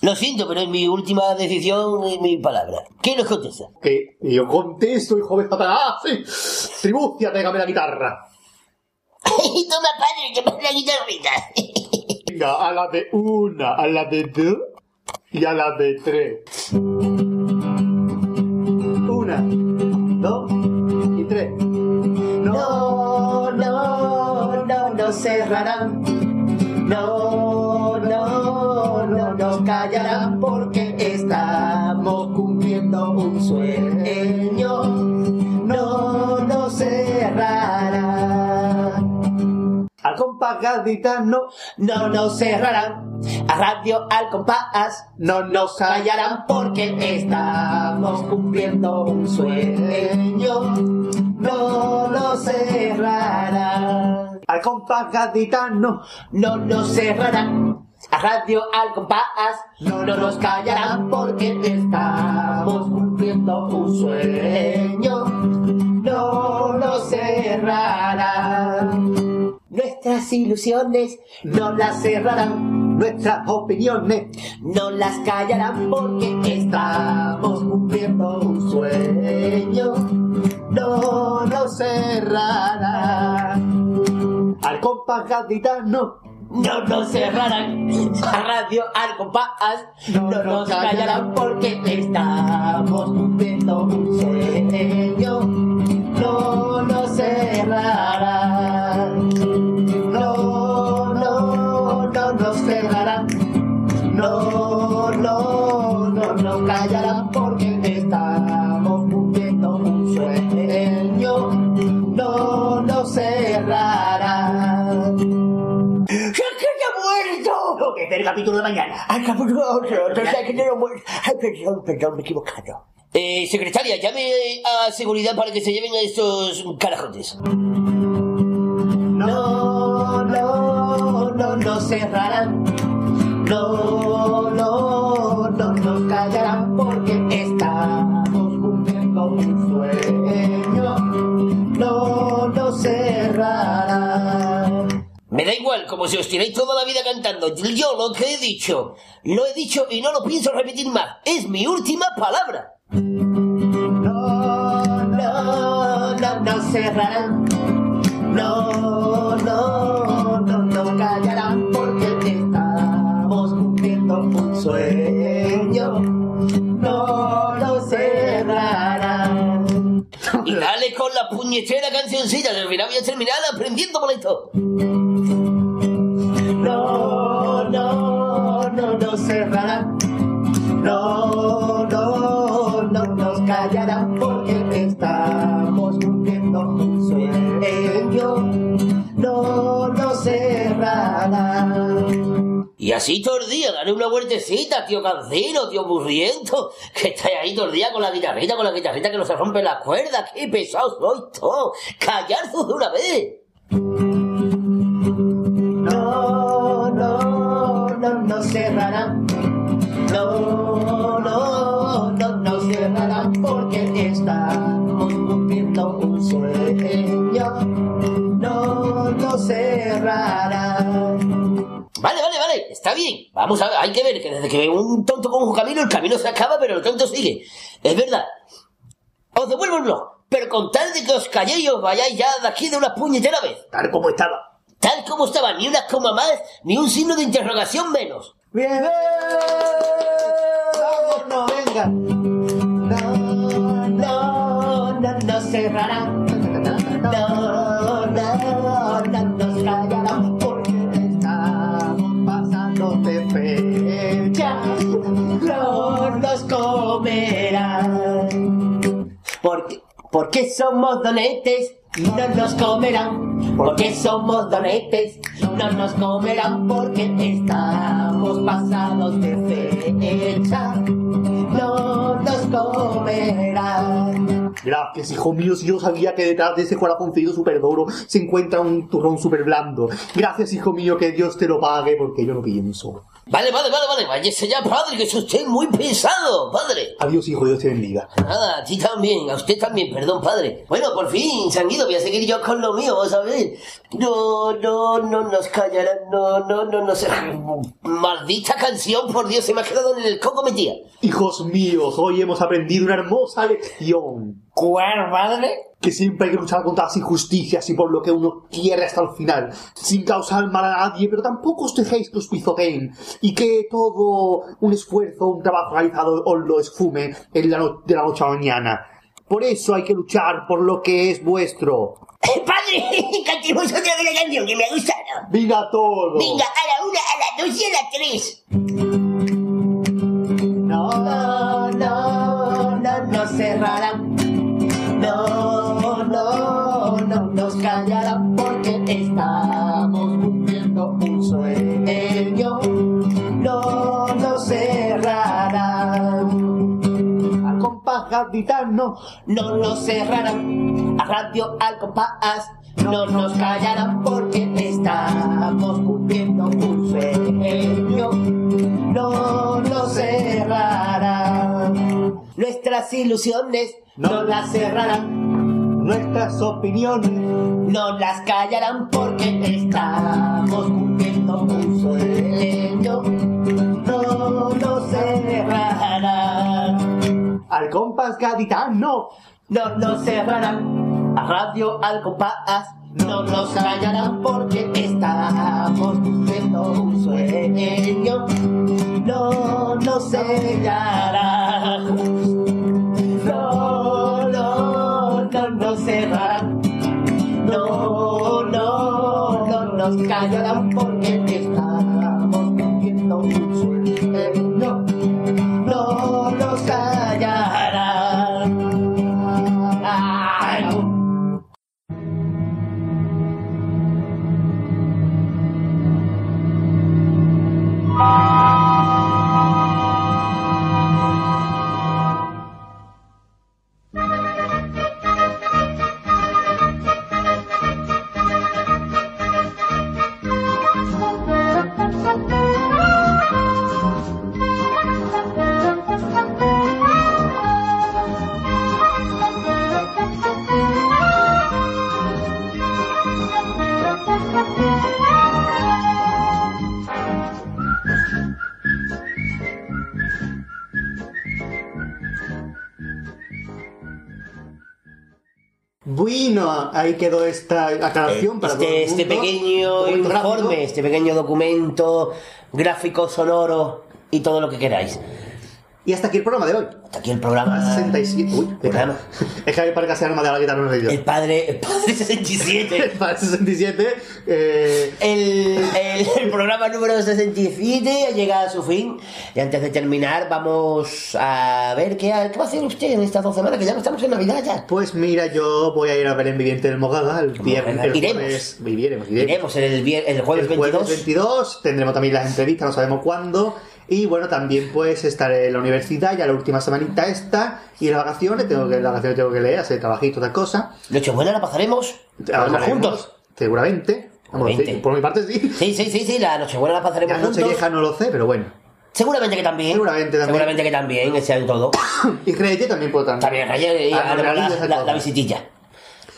Lo siento, pero es mi última decisión y mi palabra. ¿Quién nos contesta?
Que yo contesto, hijo de Satanás. Sí. Tribucia, pégame la guitarra.
Toma, padre, que me la guitarrita.
Venga, a la de una, a la de dos y a la de tres. Una, dos y tres.
No, no, no nos cerrarán. Porque estamos cumpliendo un sueño. No nos cerrarán.
Al compás gaditano
No nos cerrarán. A radio al compás
no nos
callarán porque estamos cumpliendo un sueño. No nos cerrarán.
Al compás gaditano
No nos cerrarán. A radio al compás no nos callarán porque estamos cumpliendo un sueño. No nos cerrarán. Nuestras ilusiones no las cerrarán.
nuestras opiniones
No las callarán porque estamos cumpliendo un sueño. No nos cerrarán.
al compás gaditano
No nos cerrarán. A radio al compás no nos callarán porque estamos cumpliendo un sueño. No nos cerrarán. No, no, no nos cerrarán. No, no, no nos callarán porque estamos cumpliendo un sueño. No nos cerrarán.
Es el capítulo de mañana.
¡Ay, cabrón! Entonces hay que tener muerto. ¡Ay, perdón, perdón, me he equivocado!
Eh, secretaria, llame a seguridad para que se lleven a estos carajotes.
No, no, no nos cerrarán. No, no, no nos callarán porque estamos cumpliendo un sueño. No nos cerrarán.
Me da igual, como si os tiráis toda la vida cantando. Yo lo que he dicho, lo he dicho y no lo pienso repetir más. Es mi última palabra.
No, no, no nos cerrarán. No, no, no nos callarán porque estamos cumpliendo un sueño. No nos cerrarán.
Y dale con la puñetera cancioncita, que al final voy a terminar aprendiendo boleto.
No, no, no nos cerrarán. No, no, no nos callarán porque estamos cumpliendo un sueño. No nos cerrarán.
Y así todo el día, dale una vueltecita, tío cancino, tío murriento, que estáis ahí todo el día con la guitarrita, con la guitarrita que no se rompe la cuerda, qué pesados sois todos, callaros de una vez.
No, no, no nos cerrarán porque estamos cumpliendo un sueño. No nos cerrarán.
Vale, vale, vale, está bien. Vamos a ver, hay que ver que desde que un tonto coge un camino, el camino se acaba, pero el tonto sigue. Es verdad. Os devuelvo el blog, pero con tal de que os calléis y os vayáis ya de aquí de una puñetera vez.
Tal como estaba.
Tal como estaba, ni una coma más, ni un signo de interrogación menos.
Bien. Vámonos, venga.
No, no, no nos. No, no, no nos callarán porque estamos pasando de fecha. No comerán. Porque, porque somos donetes, no nos comerán. Porque somos donetes, no nos comerán porque estamos pasados de fecha. No
comerán.
Gracias, hijo mío, si yo sabía que detrás de ese corazoncillo súper duro se encuentra un turrón súper blando. Gracias, hijo mío, que Dios te lo pague, porque yo no pienso.
Vale, vale, vale, vale, váyase ya, padre, que es usted muy pesado, padre.
Adiós, hijo, Dios te bendiga.
Nada, a ti también, a usted también, perdón, padre. Bueno, por fin, se han ido, voy a seguir yo con lo mío, vamos a ver. No, no, no nos callarán, no, no, no, no sé. Maldita canción, por Dios, se me ha quedado en el coco metida.
Hijos míos, hoy hemos aprendido una hermosa lección.
¿Cuál, padre?
Que siempre hay que luchar contra las injusticias y por lo que uno quiere hasta el final, sin causar mal a nadie, pero tampoco os dejéis que os pisoteen y que todo un esfuerzo, un trabajo realizado os lo esfume en la no- de la noche a la mañana. Por eso hay que luchar por lo que es vuestro.
Padre, cantemos otra vez la canción que me ha gustado.
¡Viva todo!
Venga, a la una, a las dos y a las tres.
No, no, no nos cerrarán. No, no, no nos callarán porque estamos cumpliendo un sueño. No nos cerrarán.
Al compás gaditano.
No nos cerrarán. A radio al compás. No nos callarán porque estamos cumpliendo un sueño. No nos cerrarán. Nuestras ilusiones no, las cerrarán.
Nuestras opiniones
no las callarán porque estamos cumpliendo un sueño. No nos cerrarán.
Al compás gaditano.
No nos cerrarán. A radio al compás. No nos callarán porque estamos cumpliendo un sueño. No nos cerrarán. No, no, no nos cerrarán. No, no, no nos callarán porque estamos cumpliendo un sueño.
Bueno, ahí quedó esta aclaración para todo
Este, este pequeño
gráfico.
informe, este pequeño documento gráfico, sonoro y todo lo que queráis.
Y hasta aquí el programa de hoy.
Hasta aquí el programa.
67. Uy,
Programa.
es que para que sea arma de la guitarra no.
El padre, el padre 67.
El padre 67. eh,
El, el- el programa número 67 llega a su fin. Y antes de terminar, vamos a ver qué, qué va a hacer usted en estas dos semanas, que ya no estamos en Navidad ya.
Pues mira, yo voy a ir a ver en Viviente del Mogada el viernes. el
Iremos.
jueves- Iremos, iremos.
El, el jueves
El jueves
22.
22 tendremos también las entrevistas, no sabemos cuándo. Y bueno, también pues estaré en la universidad ya la última semanita esta. Y en las vacaciones, tengo que, en las vacaciones tengo que leer, hacer trabajito, otras cosas.
Nochebuena la pasaremos. Vamos juntos.
Seguramente. Vamos,
Seguramente.
sí, por mi parte sí.
Sí, sí, sí, sí, la Nochebuena la pasaremos
La
juntos.
noche vieja no lo sé, pero bueno.
Seguramente que también.
Seguramente también.
Seguramente que también, ese en todo.
Y Reyes también puedo también.
También, ayer y
Ah,
la, la- la visitilla.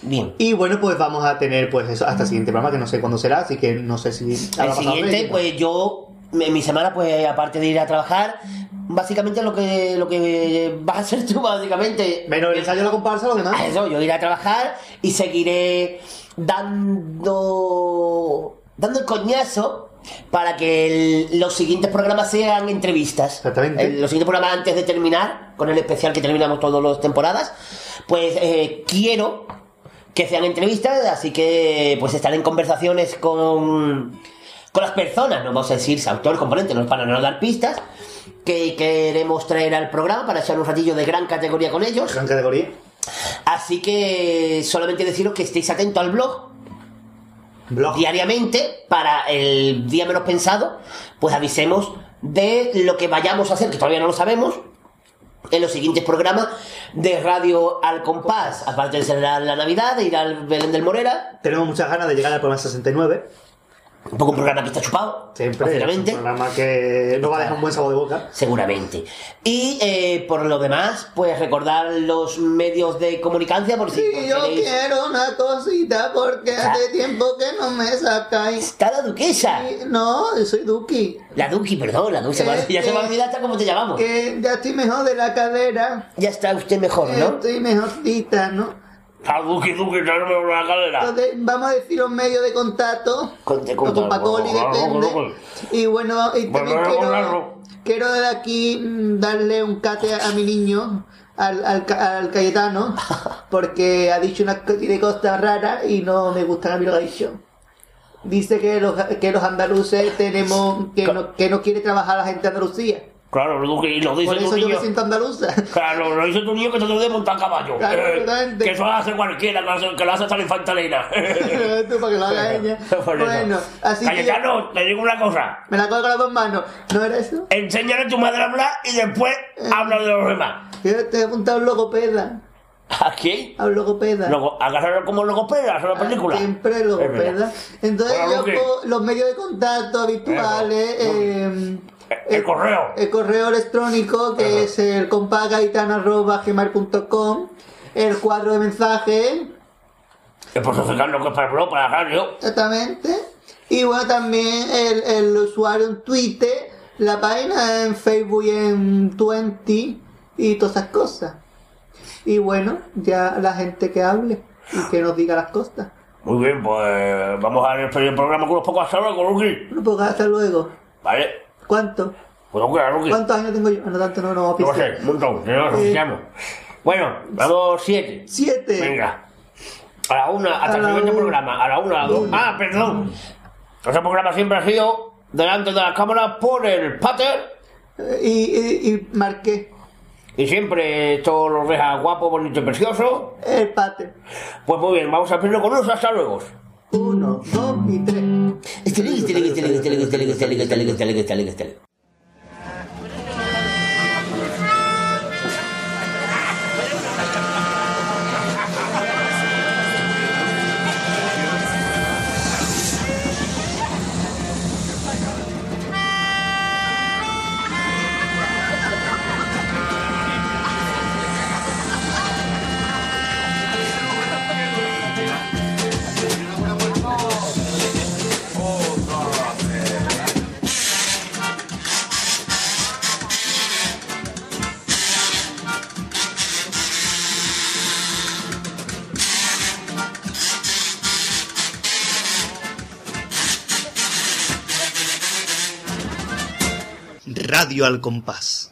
Bien.
Y bueno, pues vamos a tener pues eso hasta el siguiente programa, que no sé cuándo será, así que no sé si...
El siguiente,
Reyes.
pues yo, en mi semana, pues aparte de ir a trabajar, básicamente lo que, lo que vas a hacer tú, básicamente.
Menos el ensayo de la comparsa, lo demás.
Ah, Eso, yo iré a trabajar y seguiré dando. dando el coñazo para que el- los siguientes programas sean entrevistas.
Exactamente.
El- los siguientes programas antes de terminar, con el especial que terminamos todas las temporadas, pues eh, quiero que sean entrevistas, así que pues estaré en conversaciones con, con las personas, no vamos a decir autor, componente, no para no dar pistas, que queremos traer al programa para echar un ratillo de gran categoría con ellos.
Gran categoría.
Así que solamente deciros que estéis atentos al blog
Blog.
diariamente para el día menos pensado, pues avisemos de lo que vayamos a hacer, que todavía no lo sabemos, en los siguientes programas de Radio Al Compás. Aparte de celebrar la Navidad, de ir al Belén del Morera.
Tenemos muchas ganas de llegar al programa 69.
Un poco un programa que está chupado.
Siempre. Es un programa que no va a dejar un buen sabor de boca.
Seguramente. Y eh, por lo demás, pues recordar los medios de comunicación por si
Sí, yo
queréis-
quiero una cosita porque hace tiempo que no me sacáis.
Está la duquesa.
No, yo soy Duki.
La Duki, perdón, la Duki.
Eh,
ya se me ha
eh,
olvidado hasta cómo te llamamos.
Que ya estoy mejor de la cadera.
Ya está usted mejor, ¿no?
Estoy mejorcita, ¿no?
Duki, Duki, tráeme una galera.
Entonces, vamos a decir los medios de contacto.
Con, de
O con Pacoli, depende. Y bueno, y también
a
quiero, quiero de aquí mm, darle un cate a mi niño, al, al, al Cayetano, porque ha dicho una de cosas raras y no me gustan a mí lo que ha dicho. Dice que los, que los andaluces tenemos, que no, que no quiere trabajar la gente de Andalucía.
Claro, y lo dice
Por
tu
eso yo me
niño.
siento andaluza.
Claro, lo dice tu niño que te debe montar caballo.
Claro,
Eh, que eso lo hace cualquiera, que lo hace, que lo hasta la infanta Elena.
Tú para que lo haga ella. Bueno, así que
Cayetano, te digo una cosa.
me la cojo con las dos manos. ¿No era eso?
Enséñale a tu madre a hablar y después habla de los demás.
Yo te he apuntado a un logopeda.
¿A quién?
A un logopeda.
Luego, agarrar como logopedas a la película.
Siempre
Es verdad.
logopeda. Entonces
Bueno,
yo pongo los medios de contacto habituales, eh,
El correo.
el correo electrónico que es el compagaitano.gmail.com el cuadro de mensajes,
Es por sacar lo que es para el la radio.
exactamente, y bueno también el, el usuario en Twitter, la página en Facebook y en Twenty y todas esas cosas. Y bueno, ya la gente que hable y que nos diga las cosas.
Muy bien, pues vamos a despedir el programa con unos pocos hasta luego, Luqui.
No puedo hasta luego.
¿Vale?
¿Cuánto?
Pues.
¿Cuántos años tengo yo? No tanto, no, no,
No sé, un montón, no nos
Eh.
Bueno, vamos siete.
Siete.
Venga. A la una, hasta el
la
siguiente programa. A la una, a las dos. Ah, perdón. Ese programa siempre ha sido delante de la cámara por el pater.
Eh, Y, y, y marqué
Y siempre esto lo deja guapo, bonito y precioso.
el pater.
Pues muy bien, vamos a pedirlo con unos hasta luego.
Uno, dos y tres.
Este ligue, este ligue, este ligue, este ligue, este ligue,
al compás.